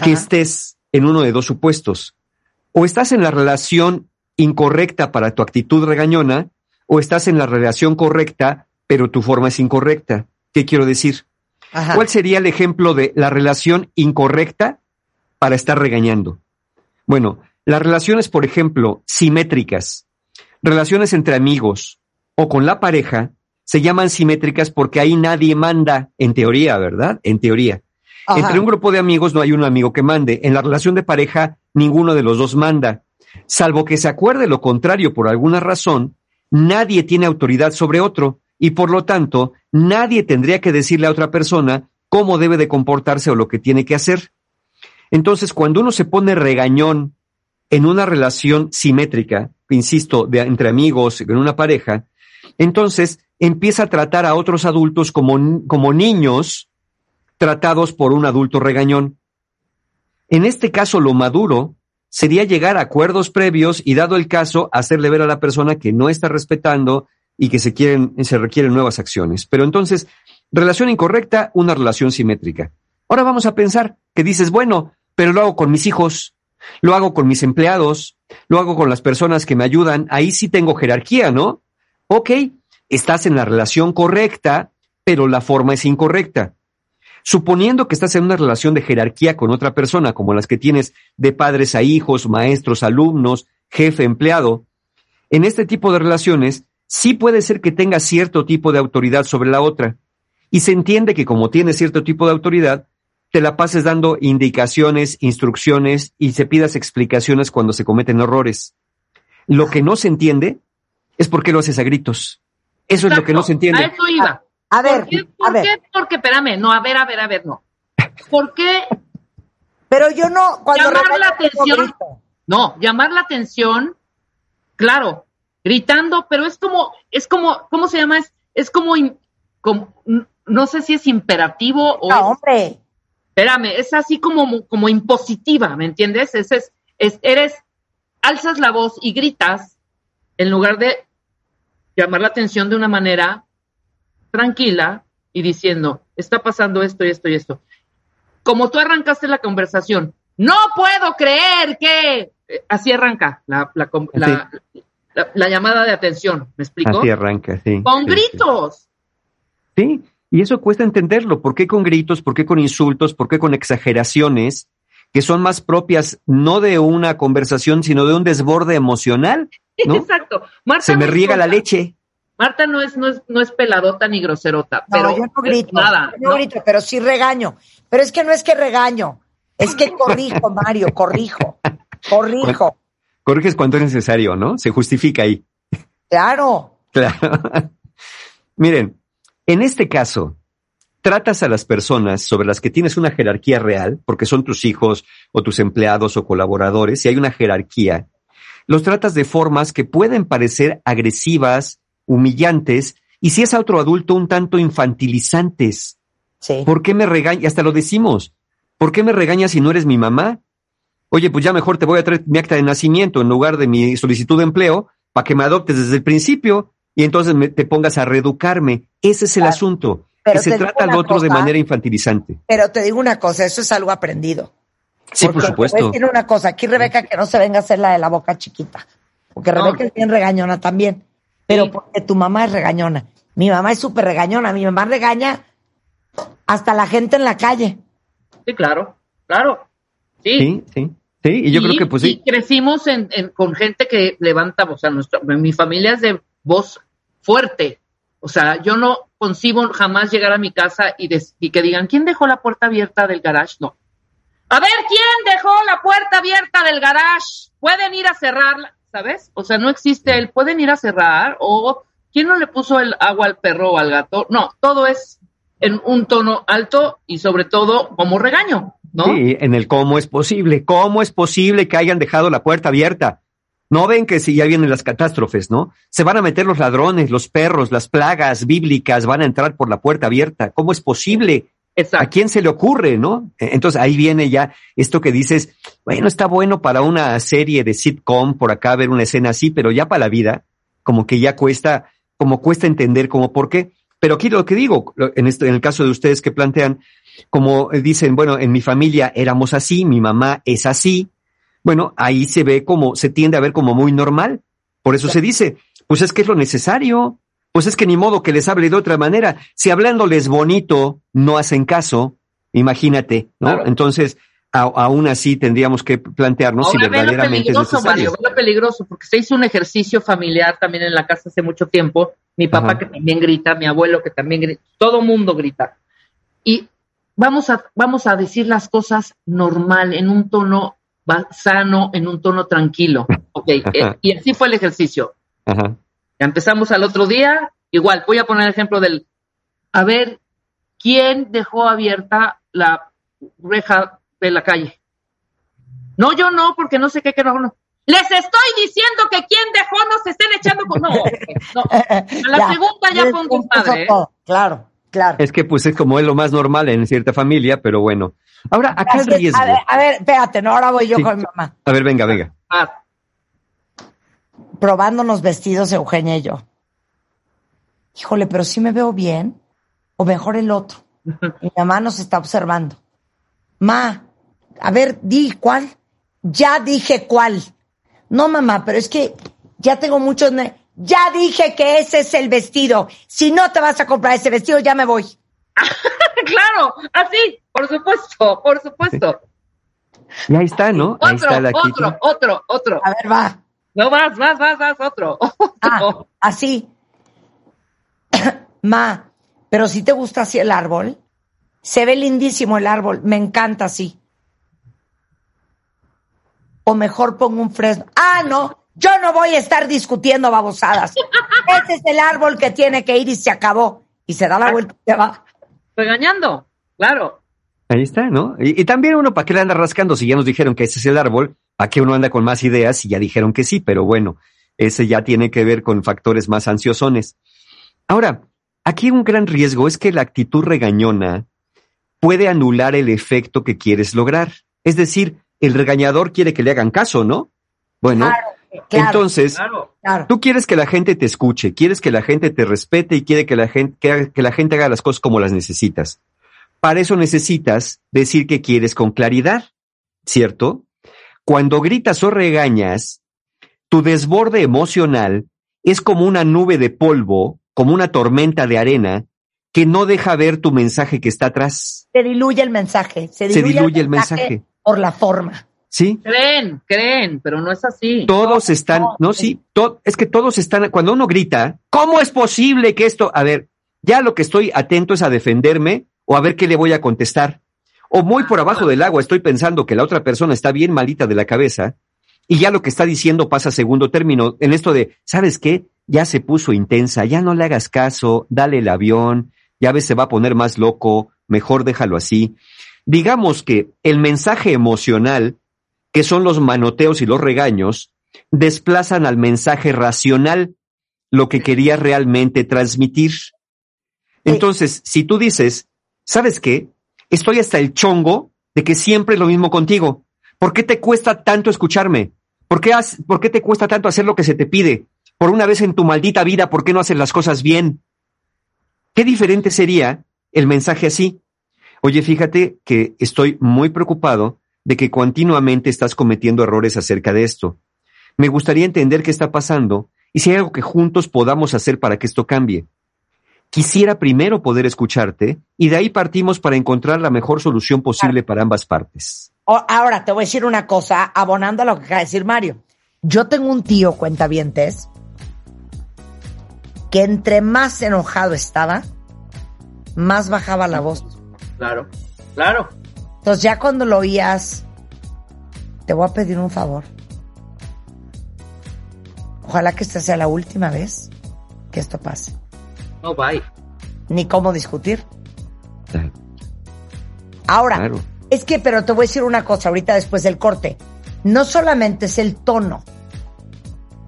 que estés en uno de dos supuestos. O estás en la relación incorrecta para tu actitud regañona, o estás en la relación correcta, pero tu forma es incorrecta. ¿Qué quiero decir? Ajá. ¿Cuál sería el ejemplo de la relación incorrecta para estar regañando? Bueno, las relaciones, por ejemplo, simétricas, relaciones entre amigos o con la pareja, se llaman simétricas porque ahí nadie manda, en teoría, ¿verdad? En teoría. Ajá. Entre un grupo de amigos no hay un amigo que mande. En la relación de pareja, ninguno de los dos manda. Salvo que se acuerde lo contrario por alguna razón, nadie tiene autoridad sobre otro y por lo tanto nadie tendría que decirle a otra persona cómo debe de comportarse o lo que tiene que hacer. Entonces, cuando uno se pone regañón en una relación simétrica, insisto, de, entre amigos, en una pareja, entonces empieza a tratar a otros adultos como, como niños tratados por un adulto regañón. En este caso, lo maduro sería llegar a acuerdos previos y, dado el caso, hacerle ver a la persona que no está respetando y que se quieren, se requieren nuevas acciones. Pero entonces, relación incorrecta, una relación simétrica. Ahora vamos a pensar que dices, bueno, pero lo hago con mis hijos, lo hago con mis empleados, lo hago con las personas que me ayudan, ahí sí tengo jerarquía, ¿no? Ok, estás en la relación correcta, pero la forma es incorrecta. Suponiendo que estás en una relación de jerarquía con otra persona, como las que tienes de padres a hijos, maestros, alumnos, jefe, empleado, en este tipo de relaciones sí puede ser que tenga cierto tipo de autoridad sobre la otra. Y se entiende que como tiene cierto tipo de autoridad, te la pases dando indicaciones, instrucciones y se pidas explicaciones cuando se cometen errores. Lo que no se entiende es por qué lo haces a gritos. Eso es lo que no se entiende. A eso iba. A ver, ¿Por qué? a ¿Por ver. qué? Porque, espérame, no, a ver, a ver, a ver, no. ¿Por qué? Pero yo no, cuando Llamar la atención. No, llamar la atención, claro, gritando, pero es como, es como, ¿cómo se llama? Es, es como, in- como- no sé si es imperativo o No, es, hombre. espérame, es así como, como impositiva, ¿me entiendes? Es, es, es- eres, alzas la voz y gritas en lugar de llamar la atención de una manera tranquila y diciendo, está pasando esto y esto y esto. Como tú arrancaste la conversación, no puedo creer que... eh, Así arranca la, la, com- la- la- la llamada de atención, ¿me explico? Así arranca, sí. Con sí, sí. gritos. Sí, y eso cuesta entenderlo. ¿Por qué con gritos? ¿Por qué con insultos? ¿Por qué con exageraciones que son más propias no de una conversación, sino de un desborde emocional? <laughs> ¿no? Exacto. Marta Se me no riega la leche. Marta no es, no es, no es peladota ni groserota, No, pero yo no grito. nada. yo no, no. grito, pero sí regaño. Pero es que no es que regaño, es que corrijo, Mario, corrijo. Corrijo. Corriges cuando es necesario, ¿no? Se justifica ahí. Claro. Claro. <laughs> Miren, en este caso, tratas a las personas sobre las que tienes una jerarquía real, porque son tus hijos o tus empleados o colaboradores, y hay una jerarquía, los tratas de formas que pueden parecer agresivas, humillantes, y si es a otro adulto, un tanto infantilizantes. Sí. ¿Por qué me regañas? Y hasta lo decimos. ¿Por qué me regañas si no eres mi mamá? Oye, pues ya mejor te voy a traer mi acta de nacimiento en lugar de mi solicitud de empleo para que me adoptes desde el principio y entonces me- te pongas a reeducarme. Ese es el Claro. asunto. Pero que se trata al otro de manera infantilizante. Pero te digo una cosa, eso es algo aprendido. Sí, por te voy a supuesto. decir una cosa, aquí Rebeca que no se venga a hacer la de la boca chiquita, porque No. Rebeca es bien regañona también, pero Sí. porque tu mamá es regañona. Mi mamá es súper regañona, mi mamá regaña hasta la gente en la calle. Sí, claro, claro. Sí. Sí, sí. Sí, y yo Y- creo que pues y sí. crecimos en, en- con gente que levanta, o sea, nuestra, mi familia es de voz fuerte. O sea, yo no concibo jamás llegar a mi casa y, des- y que digan, ¿quién dejó la puerta abierta del garage? No. A ver, ¿quién dejó la puerta abierta del garage? Pueden ir a cerrarla, ¿sabes? O sea, no existe el pueden ir a cerrar o ¿quién no le puso el agua al perro o al gato? No, todo es en un tono alto y sobre todo como regaño, ¿no? Sí, en el cómo es posible. ¿Cómo es posible que hayan dejado la puerta abierta? No ven que si ya vienen las catástrofes, ¿no? Se van a meter los ladrones, los perros, las plagas bíblicas van a entrar por la puerta abierta. ¿Cómo es posible? ¿A quién se le ocurre, no? E- Entonces ahí viene ya esto que dices, bueno, está bueno para una serie de sitcom por acá ver una escena así, pero ya para la vida, como que ya cuesta, como cuesta entender como por qué. Pero aquí lo que digo, en, esto, en el caso de ustedes que plantean, como dicen, bueno, en mi familia éramos así, mi mamá es así, bueno, ahí se ve como, se tiende a ver como muy normal. Por eso se dice, pues es que es lo necesario, pues es que ni modo que les hable de otra manera. Si hablándoles bonito no hacen caso, imagínate, ¿no? Claro. Entonces, a- aún así tendríamos que plantearnos si Ahora ve lo verdaderamente es peligroso, necesario. Mario, ve lo peligroso, porque se hizo un ejercicio familiar también en la casa hace mucho tiempo. Mi papá Ajá. que también grita, mi abuelo que también grita, todo mundo grita. Y vamos a, vamos a decir las cosas normal, en un tono sano, en un tono tranquilo. Ok, eh, <laughs> y así fue el ejercicio. Ajá. Ya empezamos al otro día, igual, voy a poner el ejemplo del, a ver, ¿quién dejó abierta la reja de la calle? No, yo no, porque no sé qué, que no, no. Les estoy diciendo que quién dejó, no se estén echando con... No, no. A <laughs> la Ya, segunda ya pongo un padre. ¿eh? Claro, claro. Es que pues es como es lo más normal en cierta familia, pero bueno. Ahora, acá el Así es. riesgo. A ver, a ver, espérate, no, ahora voy yo Sí. con mi mamá. A ver, venga, venga. Ah, Probándonos vestidos, Eugenia y yo. Híjole, pero sí me veo bien, o mejor el otro. <laughs> Mi mamá nos está observando. Ma, a ver, di cuál. Ya dije cuál. No, mamá, pero es que ya tengo muchos. Ya dije que ese es el vestido. Si no te vas a comprar ese vestido, ya me voy. <laughs> claro, así, por supuesto, por supuesto. Y ahí está, ¿no? Ahí Otro, está la otro, otro, otro. A ver, va. No, más, más, más, más, otro. <laughs> Ah, así. <coughs> Ma, pero si te gusta así el árbol, se ve lindísimo el árbol, me encanta así. O mejor pongo un fresno. Ah, no, yo no voy a estar discutiendo babosadas. <laughs> Ese es el árbol que tiene que ir y se acabó. Y se da la vuelta y se va. Regañando, claro. Ahí está, ¿no? Y, y también uno, ¿para qué le anda rascando? Si ya nos dijeron que ese es el árbol, ¿para qué uno anda con más ideas si ya dijeron que sí? Pero bueno, ese ya tiene que ver con factores más ansiosones. Ahora, aquí un gran riesgo es que la actitud regañona puede anular el efecto que quieres lograr. Es decir, el regañador quiere que le hagan caso, ¿no? Bueno, Claro, claro, entonces, Claro. tú quieres que la gente te escuche, quieres que la gente te respete y quiere que la gente, que, que la gente haga las cosas como las necesitas. Para eso necesitas decir que quieres con claridad, ¿cierto? Cuando gritas o regañas, tu desborde emocional es como una nube de polvo, como una tormenta de arena, que no deja ver tu mensaje que está atrás. Se diluye el mensaje. Se Se diluye, el mensaje. por la forma. ¿Sí? Creen, creen, pero no es así. Todos están, no, sí, to- es que todos están, cuando uno grita, ¿cómo es posible que esto? A ver, ya lo que estoy atento es a defenderme o a ver qué le voy a contestar. O muy por abajo del agua estoy pensando que la otra persona está bien malita de la cabeza y ya lo que está diciendo pasa a segundo término en esto de, ¿sabes qué? Ya se puso intensa, ya no le hagas caso, dale el avión, ya ves se va a poner más loco, mejor déjalo así. Digamos que el mensaje emocional que son los manoteos y los regaños, desplazan al mensaje racional, lo que quería realmente transmitir. Entonces, si tú dices, ¿sabes qué? Estoy hasta el chongo de que siempre es lo mismo contigo. ¿Por qué te cuesta tanto escucharme? ¿Por qué, ¿Por qué te cuesta tanto hacer lo que se te pide? Por una vez en tu maldita vida, ¿por qué no haces las cosas bien? ¿Qué diferente sería el mensaje así? Oye, fíjate que estoy muy preocupado de que continuamente estás cometiendo errores acerca de esto. Me gustaría entender qué está pasando y si hay algo que juntos podamos hacer para que esto cambie. Quisiera primero poder escucharte y de ahí partimos para encontrar la mejor solución posible para ambas partes. O- ahora te voy a decir una cosa, abonando a lo que acaba de decir Mario. Yo tengo un tío, cuentavientes, que entre más enojado estaba, más bajaba la voz. Claro, claro. Entonces ya cuando lo oías, te voy a pedir un favor. Ojalá que esta sea la última vez que esto pase. No, bye. Ni cómo discutir. Ahora, Claro. es que, pero te voy a decir una cosa ahorita después del corte. No solamente es el tono,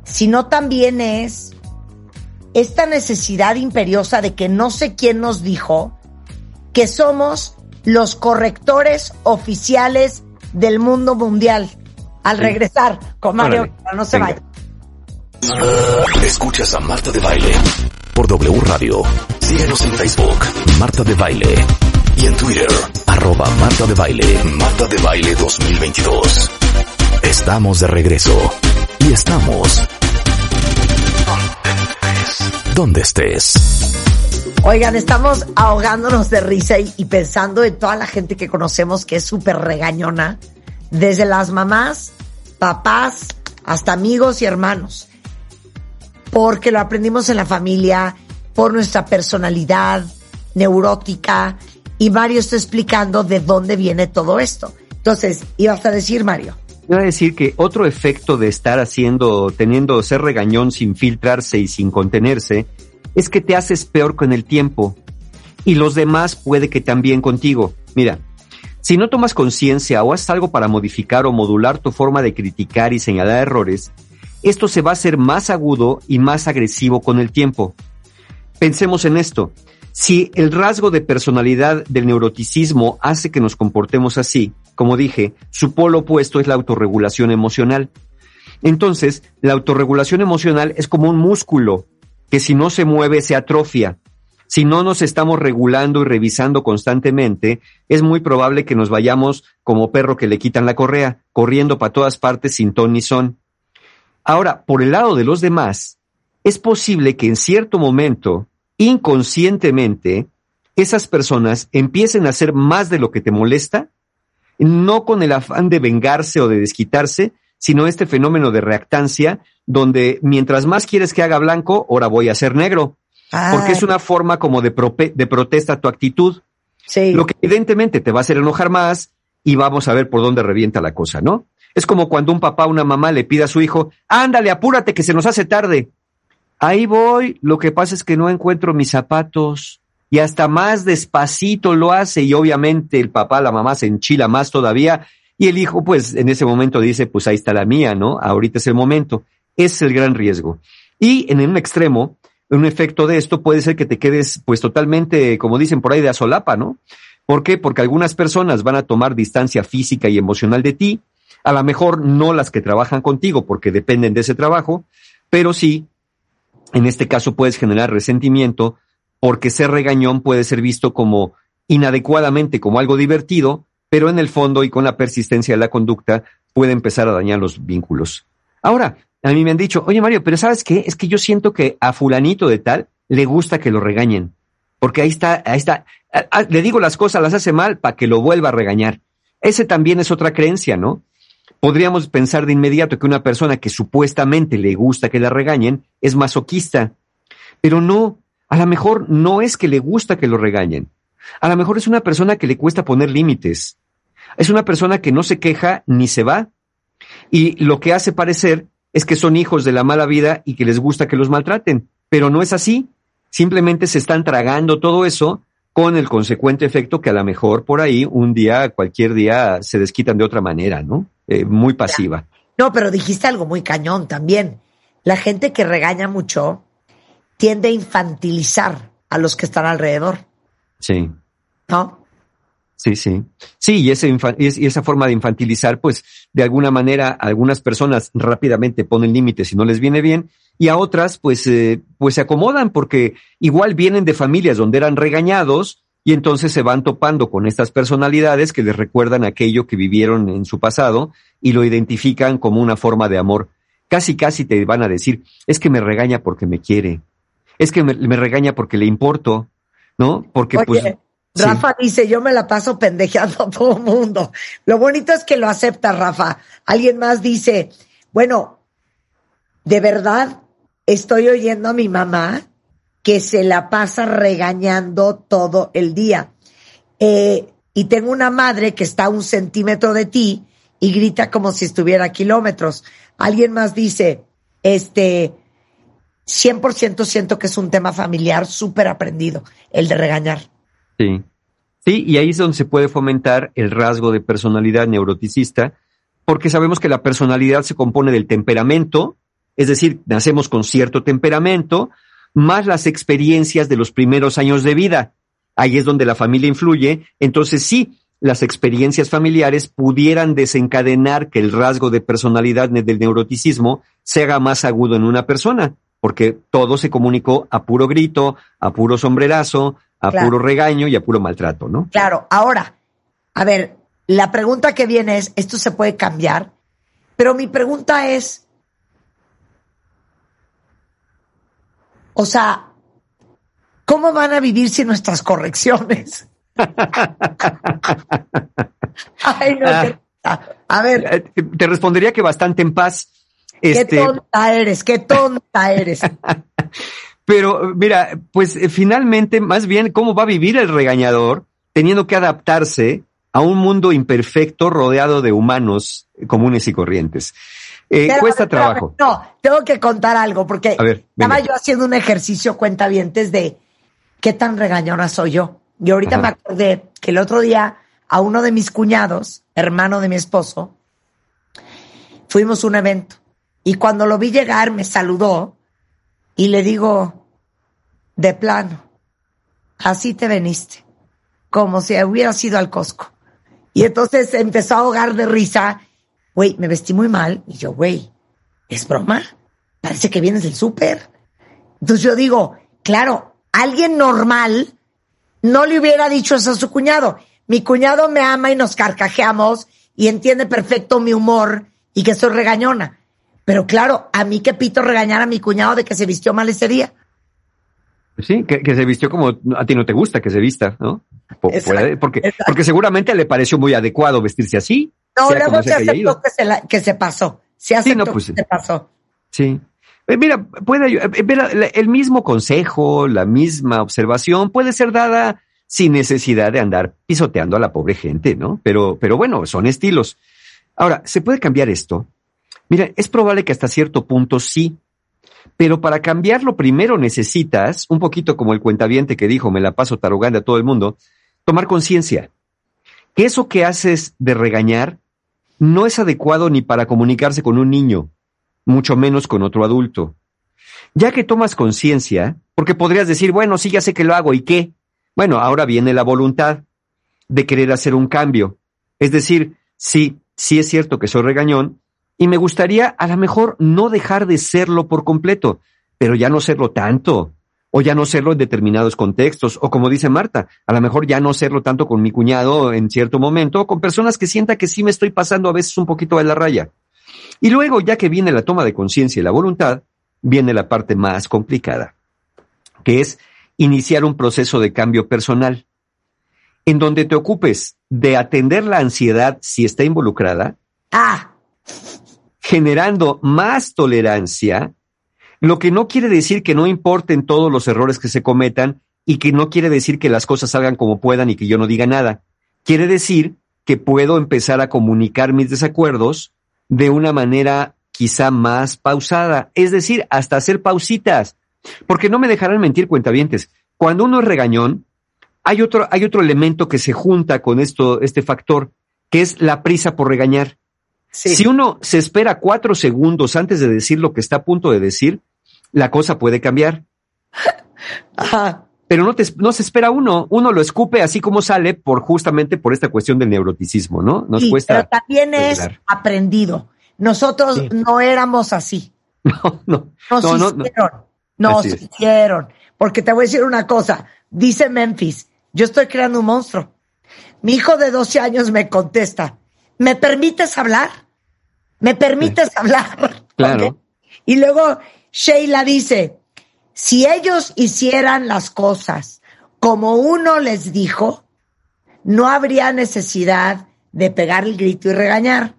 sino también es esta necesidad imperiosa de que no sé quién nos dijo que somos los correctores oficiales del mundo mundial. Al Sí. regresar con Mario, Órale. no se Venga. vaya. Escuchas a Marta de Baile por W Radio. Síguenos en Facebook, Marta de Baile. Y en Twitter, arroba Marta de Baile, Marta de Baile 2022. Estamos de regreso. Y estamos... Donde estés. Oigan, estamos ahogándonos de risa y, y pensando en toda la gente que conocemos que es súper regañona, desde las mamás, papás, hasta amigos y hermanos. Porque lo aprendimos en la familia, por nuestra personalidad neurótica, y Mario está explicando de dónde viene todo esto. Entonces, ibas a decir, Mario. Iba a decir que otro efecto de estar haciendo, teniendo ser regañón sin filtrarse y sin contenerse, es que te haces peor con el tiempo. Y los demás puede que también contigo. Mira, si no tomas conciencia o haces algo para modificar o modular tu forma de criticar y señalar errores, esto se va a hacer más agudo y más agresivo con el tiempo. Pensemos en esto. Si el rasgo de personalidad del neuroticismo hace que nos comportemos así, como dije, su polo opuesto es la autorregulación emocional. Entonces, la autorregulación emocional es como un músculo que si no se mueve se atrofia. Si no nos estamos regulando y revisando constantemente, es muy probable que nos vayamos como perro que le quitan la correa, corriendo para todas partes sin ton ni son. Ahora, por el lado de los demás, es posible que en cierto momento, inconscientemente, esas personas empiecen a hacer más de lo que te molesta, no con el afán de vengarse o de desquitarse, sino este fenómeno de reactancia, donde mientras más quieres que haga blanco, ahora voy a hacer negro. porque es una forma como de, de protesta a tu actitud. Sí. Lo que evidentemente te va a hacer enojar más y vamos a ver por dónde revienta la cosa, ¿no? Es como cuando un papá o una mamá le pide a su hijo, ándale, apúrate que se nos hace tarde. Ahí voy, lo que pasa es que no encuentro mis zapatos y hasta más despacito lo hace y obviamente el papá, la mamá se enchila más todavía y el hijo pues en ese momento dice, pues ahí está la mía, ¿no? Ahorita es el momento. es el gran riesgo. Y en un extremo, un efecto de esto puede ser que te quedes pues totalmente, como dicen por ahí, de asolapa, ¿no? ¿Por qué? Porque algunas personas van a tomar distancia física y emocional de ti, a lo mejor no las que trabajan contigo porque dependen de ese trabajo, pero sí, en este caso puedes generar resentimiento porque ser regañón puede ser visto como inadecuadamente como algo divertido, pero en el fondo y con la persistencia de la conducta puede empezar a dañar los vínculos. Ahora, a mí me han dicho, oye Mario, pero ¿sabes qué? Es que yo siento que a fulanito de tal le gusta que lo regañen, porque ahí está, ahí está, le digo las cosas, las hace mal para que lo vuelva a regañar. Ese también es otra creencia, ¿no? Podríamos pensar de inmediato que una persona que supuestamente le gusta que la regañen es masoquista. Pero no, a lo mejor no es que le gusta que lo regañen. A lo mejor es una persona que le cuesta poner límites. Es una persona que no se queja ni se va. Y lo que hace parecer es que son hijos de la mala vida y que les gusta que los maltraten. Pero no es así. Simplemente se están tragando todo eso con el consecuente efecto que a lo mejor por ahí un día, cualquier día, se desquitan de otra manera, ¿no? Eh, muy pasiva. No, pero dijiste algo muy cañón también. La gente que regaña mucho tiende a infantilizar a los que están alrededor. Sí. ¿No? Sí, sí. Sí, y, ese y esa forma de infantilizar, pues, de alguna manera, algunas personas rápidamente ponen límites y no les viene bien, y a otras, pues, eh, pues se acomodan porque igual vienen de familias donde eran regañados y entonces se van topando con estas personalidades que les recuerdan aquello que vivieron en su pasado y lo identifican como una forma de amor. Casi, casi te van a decir, es que me regaña porque me quiere, es que me, regaña porque le importo, ¿no? Porque pues... Rafa dice, yo me la paso pendejeando a todo mundo. Lo bonito es que lo acepta, Rafa. Alguien más dice, bueno, de verdad estoy oyendo a mi mamá que se la pasa regañando todo el día. Eh, y tengo una madre que está a un centímetro de ti y grita como si estuviera a kilómetros. Alguien más dice, este, 100% siento que es un tema familiar súper aprendido, el de regañar. Sí. Sí, y ahí es donde se puede fomentar el rasgo de personalidad neuroticista, porque sabemos que la personalidad se compone del temperamento, es decir, nacemos con cierto temperamento, más las experiencias de los primeros años de vida. Ahí es donde la familia influye. Entonces sí, las experiencias familiares pudieran desencadenar que el rasgo de personalidad del neuroticismo se haga más agudo en una persona, porque todo se comunicó a puro grito, a puro sombrerazo, a puro regaño y a puro maltrato, ¿no? Claro, ahora, a ver, la pregunta que viene es, ¿esto se puede cambiar? Pero mi pregunta es, O sea, ¿cómo van a vivir sin nuestras correcciones? <laughs> Ay, no, a ver. Eh, te respondería que bastante en paz. Qué este, tonta eres, qué tonta eres. <laughs> Pero mira, pues eh, finalmente, más bien, ¿cómo va a vivir el regañador teniendo que adaptarse a un mundo imperfecto rodeado de humanos comunes y corrientes? Eh, cuesta trabajo. No, tengo que contar algo porque estaba yo haciendo un ejercicio cuenta vientes de qué tan regañona soy yo. Y ahorita me acordé que el otro día a uno de mis cuñados, hermano de mi esposo, fuimos a un evento y cuando lo vi llegar me saludó y le digo, de plano, así te veniste, como si hubiera sido al Costco. Y entonces empezó a ahogar de risa güey, me vestí muy mal. Y yo, güey, ¿es broma? Parece que vienes del súper. Entonces yo digo, claro, alguien normal no le hubiera dicho eso a su cuñado. Mi cuñado me ama y nos carcajeamos y entiende perfecto mi humor y que soy regañona. Pero claro, a mí que pito regañar a mi cuñado de que se vistió mal ese día. Sí, que, se vistió como a ti no te gusta que se vista, ¿no? porque, porque seguramente le pareció muy adecuado vestirse así. No, luego se aceptó que se, que se pasó. Se aceptó pues, que se pasó. Sí. Eh, mira, puede eh, mira, el mismo consejo, la misma observación puede ser dada sin necesidad de andar pisoteando a la pobre gente, ¿no? Pero, pero bueno, son estilos. Ahora, ¿se puede cambiar esto? Mira, es probable que hasta cierto punto sí, pero para cambiarlo primero necesitas, un poquito como el cuentaviente que dijo, me la paso tarugando a todo el mundo, tomar conciencia. Que eso que haces de regañar no es adecuado ni para comunicarse con un niño, mucho menos con otro adulto. Ya que tomas conciencia, porque podrías decir, bueno, sí, ya sé que lo hago, ¿y qué? Bueno, ahora viene la voluntad de querer hacer un cambio. Es decir, sí, sí es cierto que soy regañón, y me gustaría a lo mejor no dejar de serlo por completo, pero ya no serlo tanto, o ya no serlo en determinados contextos, o como dice Marta, a lo mejor ya no serlo tanto con mi cuñado en cierto momento, o con personas que sienta que sí me estoy pasando a veces un poquito de la raya. Y luego, ya que viene la toma de conciencia y la voluntad, viene la parte más complicada, que es iniciar un proceso de cambio personal, en donde te ocupes de atender la ansiedad si está involucrada, Ah, generando más tolerancia, lo que no quiere decir que no importen todos los errores que se cometan y que no quiere decir que las cosas salgan como puedan y que yo no diga nada. Quiere decir que puedo empezar a comunicar mis desacuerdos de una manera quizá más pausada, es decir, hasta hacer pausitas, porque no me dejarán mentir cuentavientes. Cuando uno es regañón, hay otro, hay otro elemento que se junta con esto, este factor, que es la prisa por regañar. Sí. Si uno se espera cuatro segundos antes de decir lo que está a punto de decir, la cosa puede cambiar. <laughs> ajá. Pero no, te, no se espera uno, uno lo escupe así como sale por justamente por esta cuestión del neuroticismo, ¿no? Nos Sí, cuesta. pero también es aprendido. Nosotros Sí. no éramos así. <laughs> No, no, Nos no, no, no. hicieron. Nos hicieron. Porque te voy a decir una cosa. Dice Memphis, yo estoy creando un monstruo. Mi hijo de 12 años me contesta, ¿me permites hablar? ¿Me permites hablar? <laughs> Claro. Y luego Sheila dice, si ellos hicieran las cosas como uno les dijo, no habría necesidad de pegar el grito y regañar.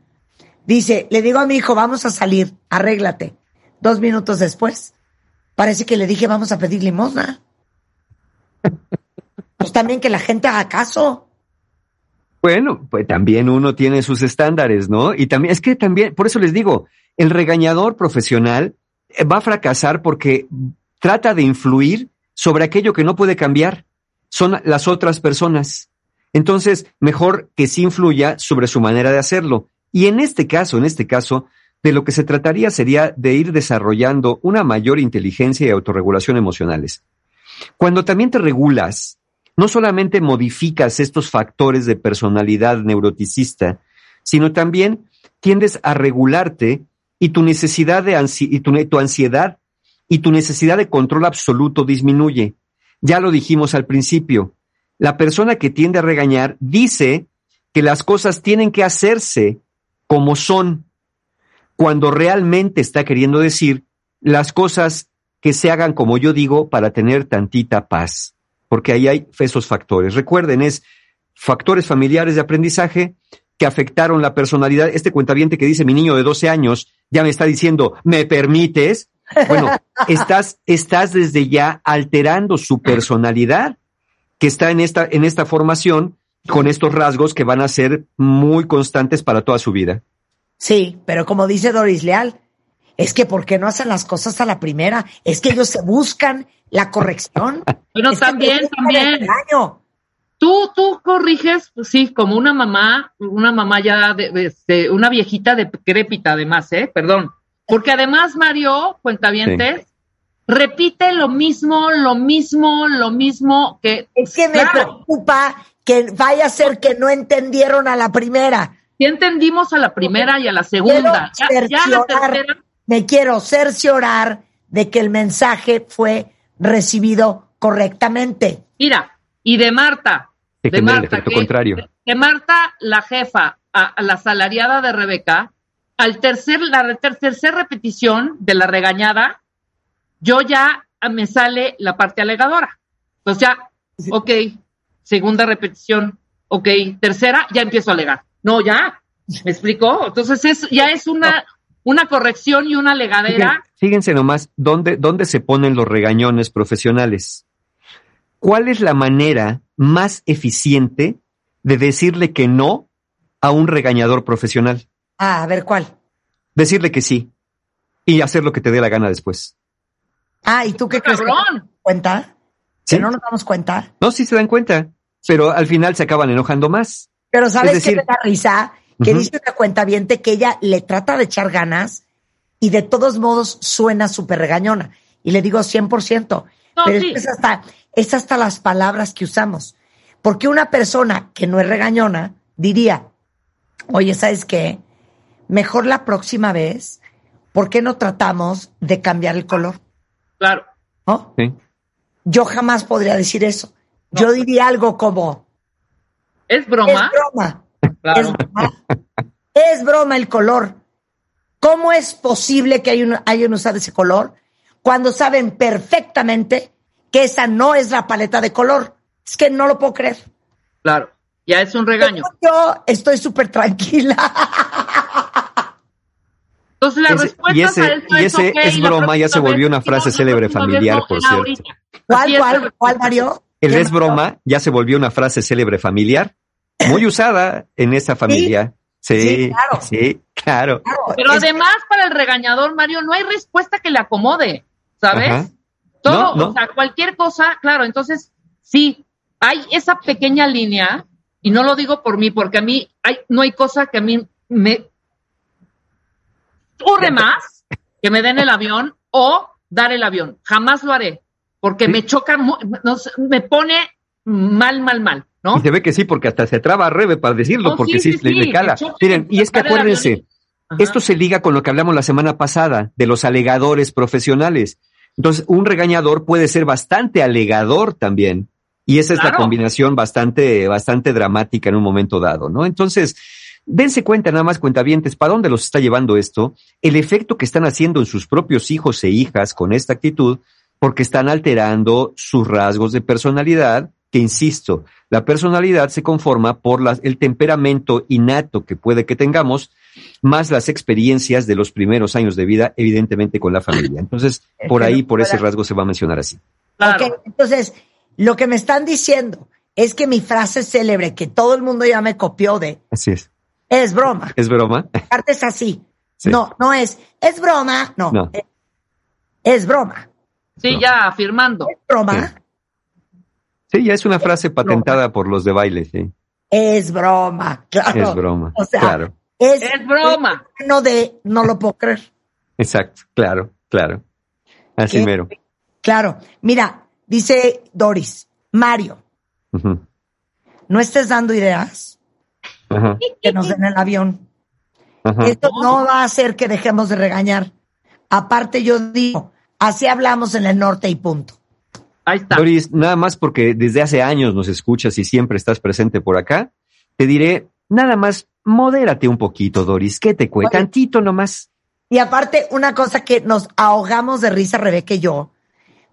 Dice, le digo a mi hijo, vamos a salir, arréglate. Dos minutos después, parece que le dije, vamos a pedir limosna. <laughs> Pues también que la gente haga caso. Bueno, pues también uno tiene sus estándares, ¿no? Y también, es que también, por eso les digo, el regañador profesional eh, va a fracasar porque trata de influir sobre aquello que no puede cambiar. Son las otras personas. Entonces, mejor que sí influya sobre su manera de hacerlo. Y en este caso, en este caso, de lo que se trataría sería de ir desarrollando una mayor inteligencia y autorregulación emocionales. Cuando también te regulas, no solamente modificas estos factores de personalidad neuroticista, sino también tiendes a regularte y tu necesidad de tu ansiedad y tu necesidad de control absoluto disminuye. Ya lo dijimos al principio. La persona que tiende a regañar dice que las cosas tienen que hacerse como son, cuando realmente está queriendo decir las cosas que se hagan como yo digo para tener tantita paz, porque ahí hay esos factores. Recuerden, es factores familiares de aprendizaje que afectaron la personalidad. Este cuentaviente que dice mi niño de 12 años ya me está diciendo, ¿me permites? Bueno, <laughs> estás, estás desde ya alterando su personalidad que está en esta, en esta formación con estos rasgos que van a ser muy constantes para toda su vida. Sí, pero como dice Doris Leal, es que ¿por qué no hacen las cosas a la primera? Es que ellos se buscan la corrección. <laughs> Pero Es también, también. Tú, tú corriges, pues sí, como una mamá, una mamá ya de, de- de- una viejita decrépita además, ¿eh? Perdón. Porque además, Mario, cuentavientes, repite lo mismo, lo mismo, lo mismo que... Es que me preocupa que vaya a ser que no entendieron a la primera. ya entendimos a la primera y a la segunda. Ya, la tercera, me quiero cerciorar de que el mensaje fue recibido correctamente. mira, y de Marta, de Marta, efecto que- contrario. que Marta, la jefa, a, a la salariada de Rebeca, al tercer, la ter- tercer repetición de la regañada, yo ya me sale la parte alegadora. Entonces ya, ok, segunda repetición, ok, tercera, ya empiezo a alegar. No, ya, ¿me explicó? Entonces es, ya es una, una corrección y una alegadera. fíjense nomás, ¿dónde, ¿dónde se ponen los regañones profesionales? ¿Cuál es la manera más eficiente de decirle que no a un regañador profesional? Ah, a ver, ¿cuál? Decirle que sí y hacer lo que te dé la gana después. Ah, ¿y tú qué crees? que cuenta? ¿Sí? ¿Que no nos damos cuenta? No, sí se dan cuenta, pero al final se acaban enojando más. Pero ¿sabes decir- qué me da risa? Que dice una cuenta que ella le trata de echar ganas y de todos modos suena súper regañona. Y le digo 100%. No, pero sí. es, hasta, es hasta las palabras que usamos. Porque una persona que no es regañona diría, oye, ¿sabes qué? Mejor la próxima vez, ¿por qué no tratamos de cambiar el color? Claro. ¿No? ¿sí? Yo jamás podría decir eso. Yo diría algo como, ¿Es es broma? Claro. Es broma. Es broma el color. ¿Cómo es posible que hayan, hayan usado ese color cuando saben perfectamente que esa no es la paleta de color? Es que no lo puedo creer. Claro. Ya es un regaño. Yo estoy súper tranquila. Entonces la Ese- respuesta y ese- a eso y es ese es la broma, ya se volvió una frase célebre familiar, por cierto. ¿Cuál, es cuál, cuál, Mario? El ¿Qué es broma ya se volvió una frase célebre familiar, muy usada en esta familia. Sí, Sí, claro. sí, claro. Claro, Pero además, para el regañador, Mario, no hay respuesta que le acomode, ¿sabes? Ajá. Todo, No, no. o sea, cualquier cosa, claro, entonces, sí, hay esa pequeña línea, y no lo digo por mí, porque a mí hay, no hay cosa que a mí me ocurre más que me den el avión o dar el avión. Jamás lo haré, porque Sí. me choca, me pone mal, mal, mal, ¿no? Y se ve que sí, porque hasta se traba Rebe para decirlo, No, porque sí, sí, sí, le, sí, le cala. Miren, y es que acuérdense, esto se liga con lo que hablamos la semana pasada, de los alegadores profesionales. Entonces, un regañador puede ser bastante alegador también. Y esa es la combinación bastante, bastante dramática en un momento dado, ¿no? Entonces, dense cuenta nada más, cuentavientes, ¿para dónde los está llevando esto? El efecto que están haciendo en sus propios hijos e hijas con esta actitud, porque están alterando sus rasgos de personalidad, que insisto, la personalidad se conforma por las- el temperamento innato que puede que tengamos, más las experiencias de los primeros años de vida, evidentemente con la familia. Entonces, Es por ahí, no por ese rasgo se va a mencionar así. Claro. Entonces, lo que me están diciendo es que mi frase célebre, que todo el mundo ya me copió de, Así es. es broma. ¿Es broma? Aparte es así. <laughs> Sí. No, no es, es broma, no. No. Es, es broma. Sí, No. ya afirmando. Es broma. Sí, ya es una frase patentada por los de baile, sí. Es broma. Claro. Es broma. O sea, claro. Es, Es broma. No de, no lo puedo creer. Exacto. Claro, claro. Así ¿Qué? mero. Claro. Mira, dice Doris, Mario, no estés dando ideas que nos den el avión. Esto no va a hacer que dejemos de regañar. Aparte, yo digo, así hablamos en el norte y punto. Ahí está. Doris, nada más porque desde hace años nos escuchas y siempre estás presente por acá, te diré, nada más, modérate un poquito, Doris. ¿Qué te cuesta? Tantito nomás. Y aparte, una cosa que nos ahogamos de risa, Rebeca y yo,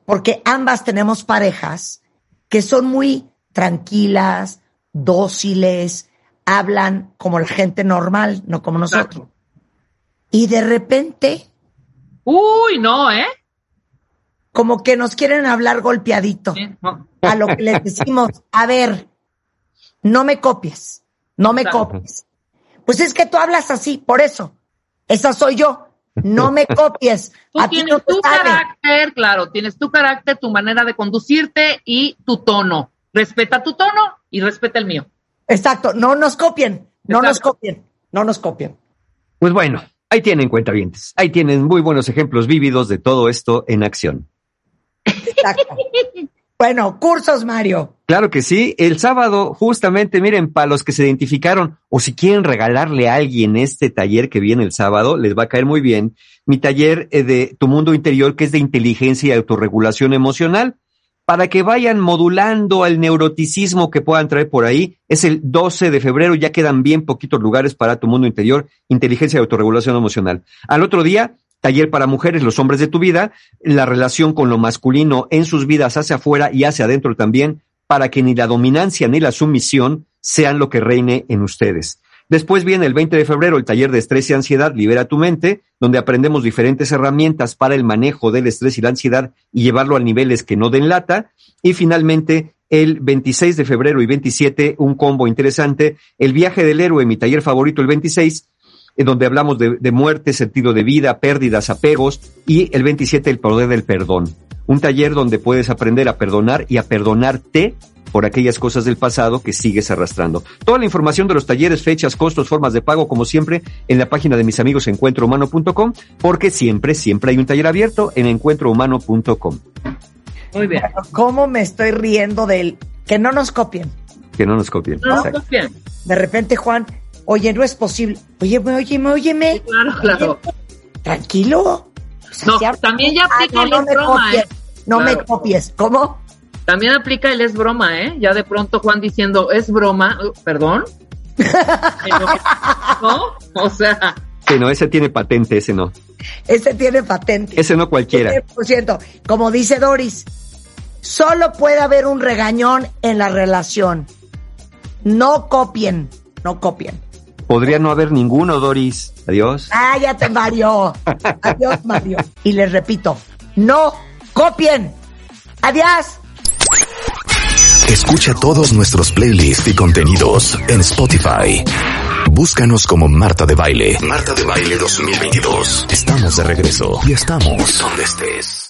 porque ambas tenemos parejas que son muy tranquilas, dóciles, hablan como la gente normal, no como nosotros. Y de repente, Uy, no, ¿eh? Como que nos quieren hablar golpeadito. Sí, no. A lo que les decimos, a ver, no me copies, no me copies. Pues es que tú hablas así, por eso. Esa soy yo. No me copies. Tú A tienes no tu carácter, claro, tienes tu carácter, tu manera de conducirte y tu tono. Respeta tu tono y respeta el mío. Exacto, no nos copien, no nos copien, no nos copien. Pues bueno, ahí tienen cuentavientes. Ahí tienen muy buenos ejemplos vívidos de todo esto en acción. Bueno, cursos, Mario. Claro que sí. El sábado, justamente, miren, para los que se identificaron o si quieren regalarle a alguien este taller que viene el sábado, les va a caer muy bien. Mi taller eh, de Tu Mundo Interior, que es de inteligencia y autorregulación emocional, para que vayan modulando el neuroticismo que puedan traer por ahí. Es el 12 de febrero, ya quedan bien poquitos lugares para Tu Mundo Interior, inteligencia y autorregulación emocional. Al otro día, taller para mujeres, los hombres de tu vida, la relación con lo masculino en sus vidas hacia afuera y hacia adentro también, para que ni la dominancia ni la sumisión sean lo que reine en ustedes. Después viene el 20 de febrero el taller de estrés y ansiedad, Libera tu mente, donde aprendemos diferentes herramientas para el manejo del estrés y la ansiedad y llevarlo a niveles que no den lata. Y finalmente, el 26 de febrero y 27, un combo interesante, el viaje del héroe, mi taller favorito el 26, en donde hablamos de, de muerte, sentido de vida, pérdidas, apegos, y el 27, el poder del perdón. Un taller donde puedes aprender a perdonar y a perdonarte por aquellas cosas del pasado que sigues arrastrando. Toda la información de los talleres, fechas, costos, formas de pago, como siempre, en la página de mis amigos encuentrohumano.com, porque siempre, siempre hay un taller abierto en encuentrohumano.com. Muy bien. ¿Cómo me estoy riendo del que no nos copien? Que no nos copien. No, pues bien. De repente, Juan, oye, no es posible. Óyeme, óyeme, óyeme. Claro, claro. Tranquilo. O sea, No, también ya Ah, aplica no, el no es me broma, copies. ¿eh? No me copies. ¿Cómo? También aplica el es broma, ¿eh? Ya de pronto Juan diciendo, es broma, Uh, perdón. <laughs> ¿No? O sea, Sí, no, ese tiene patente, ese no. Ese tiene patente. Ese no cualquiera. 100%. Como dice Doris, solo puede haber un regañón en la relación. No copien, no copien. Podría no haber ninguno, Doris. Adiós. Ah, ya te Mario. Adiós, Mario. Y les repito, no copien. Adiós. Escucha todos nuestros playlists y contenidos en Spotify. Búscanos como Marta de Baile. Marta de Baile 2022. Estamos de regreso y estamos donde estés.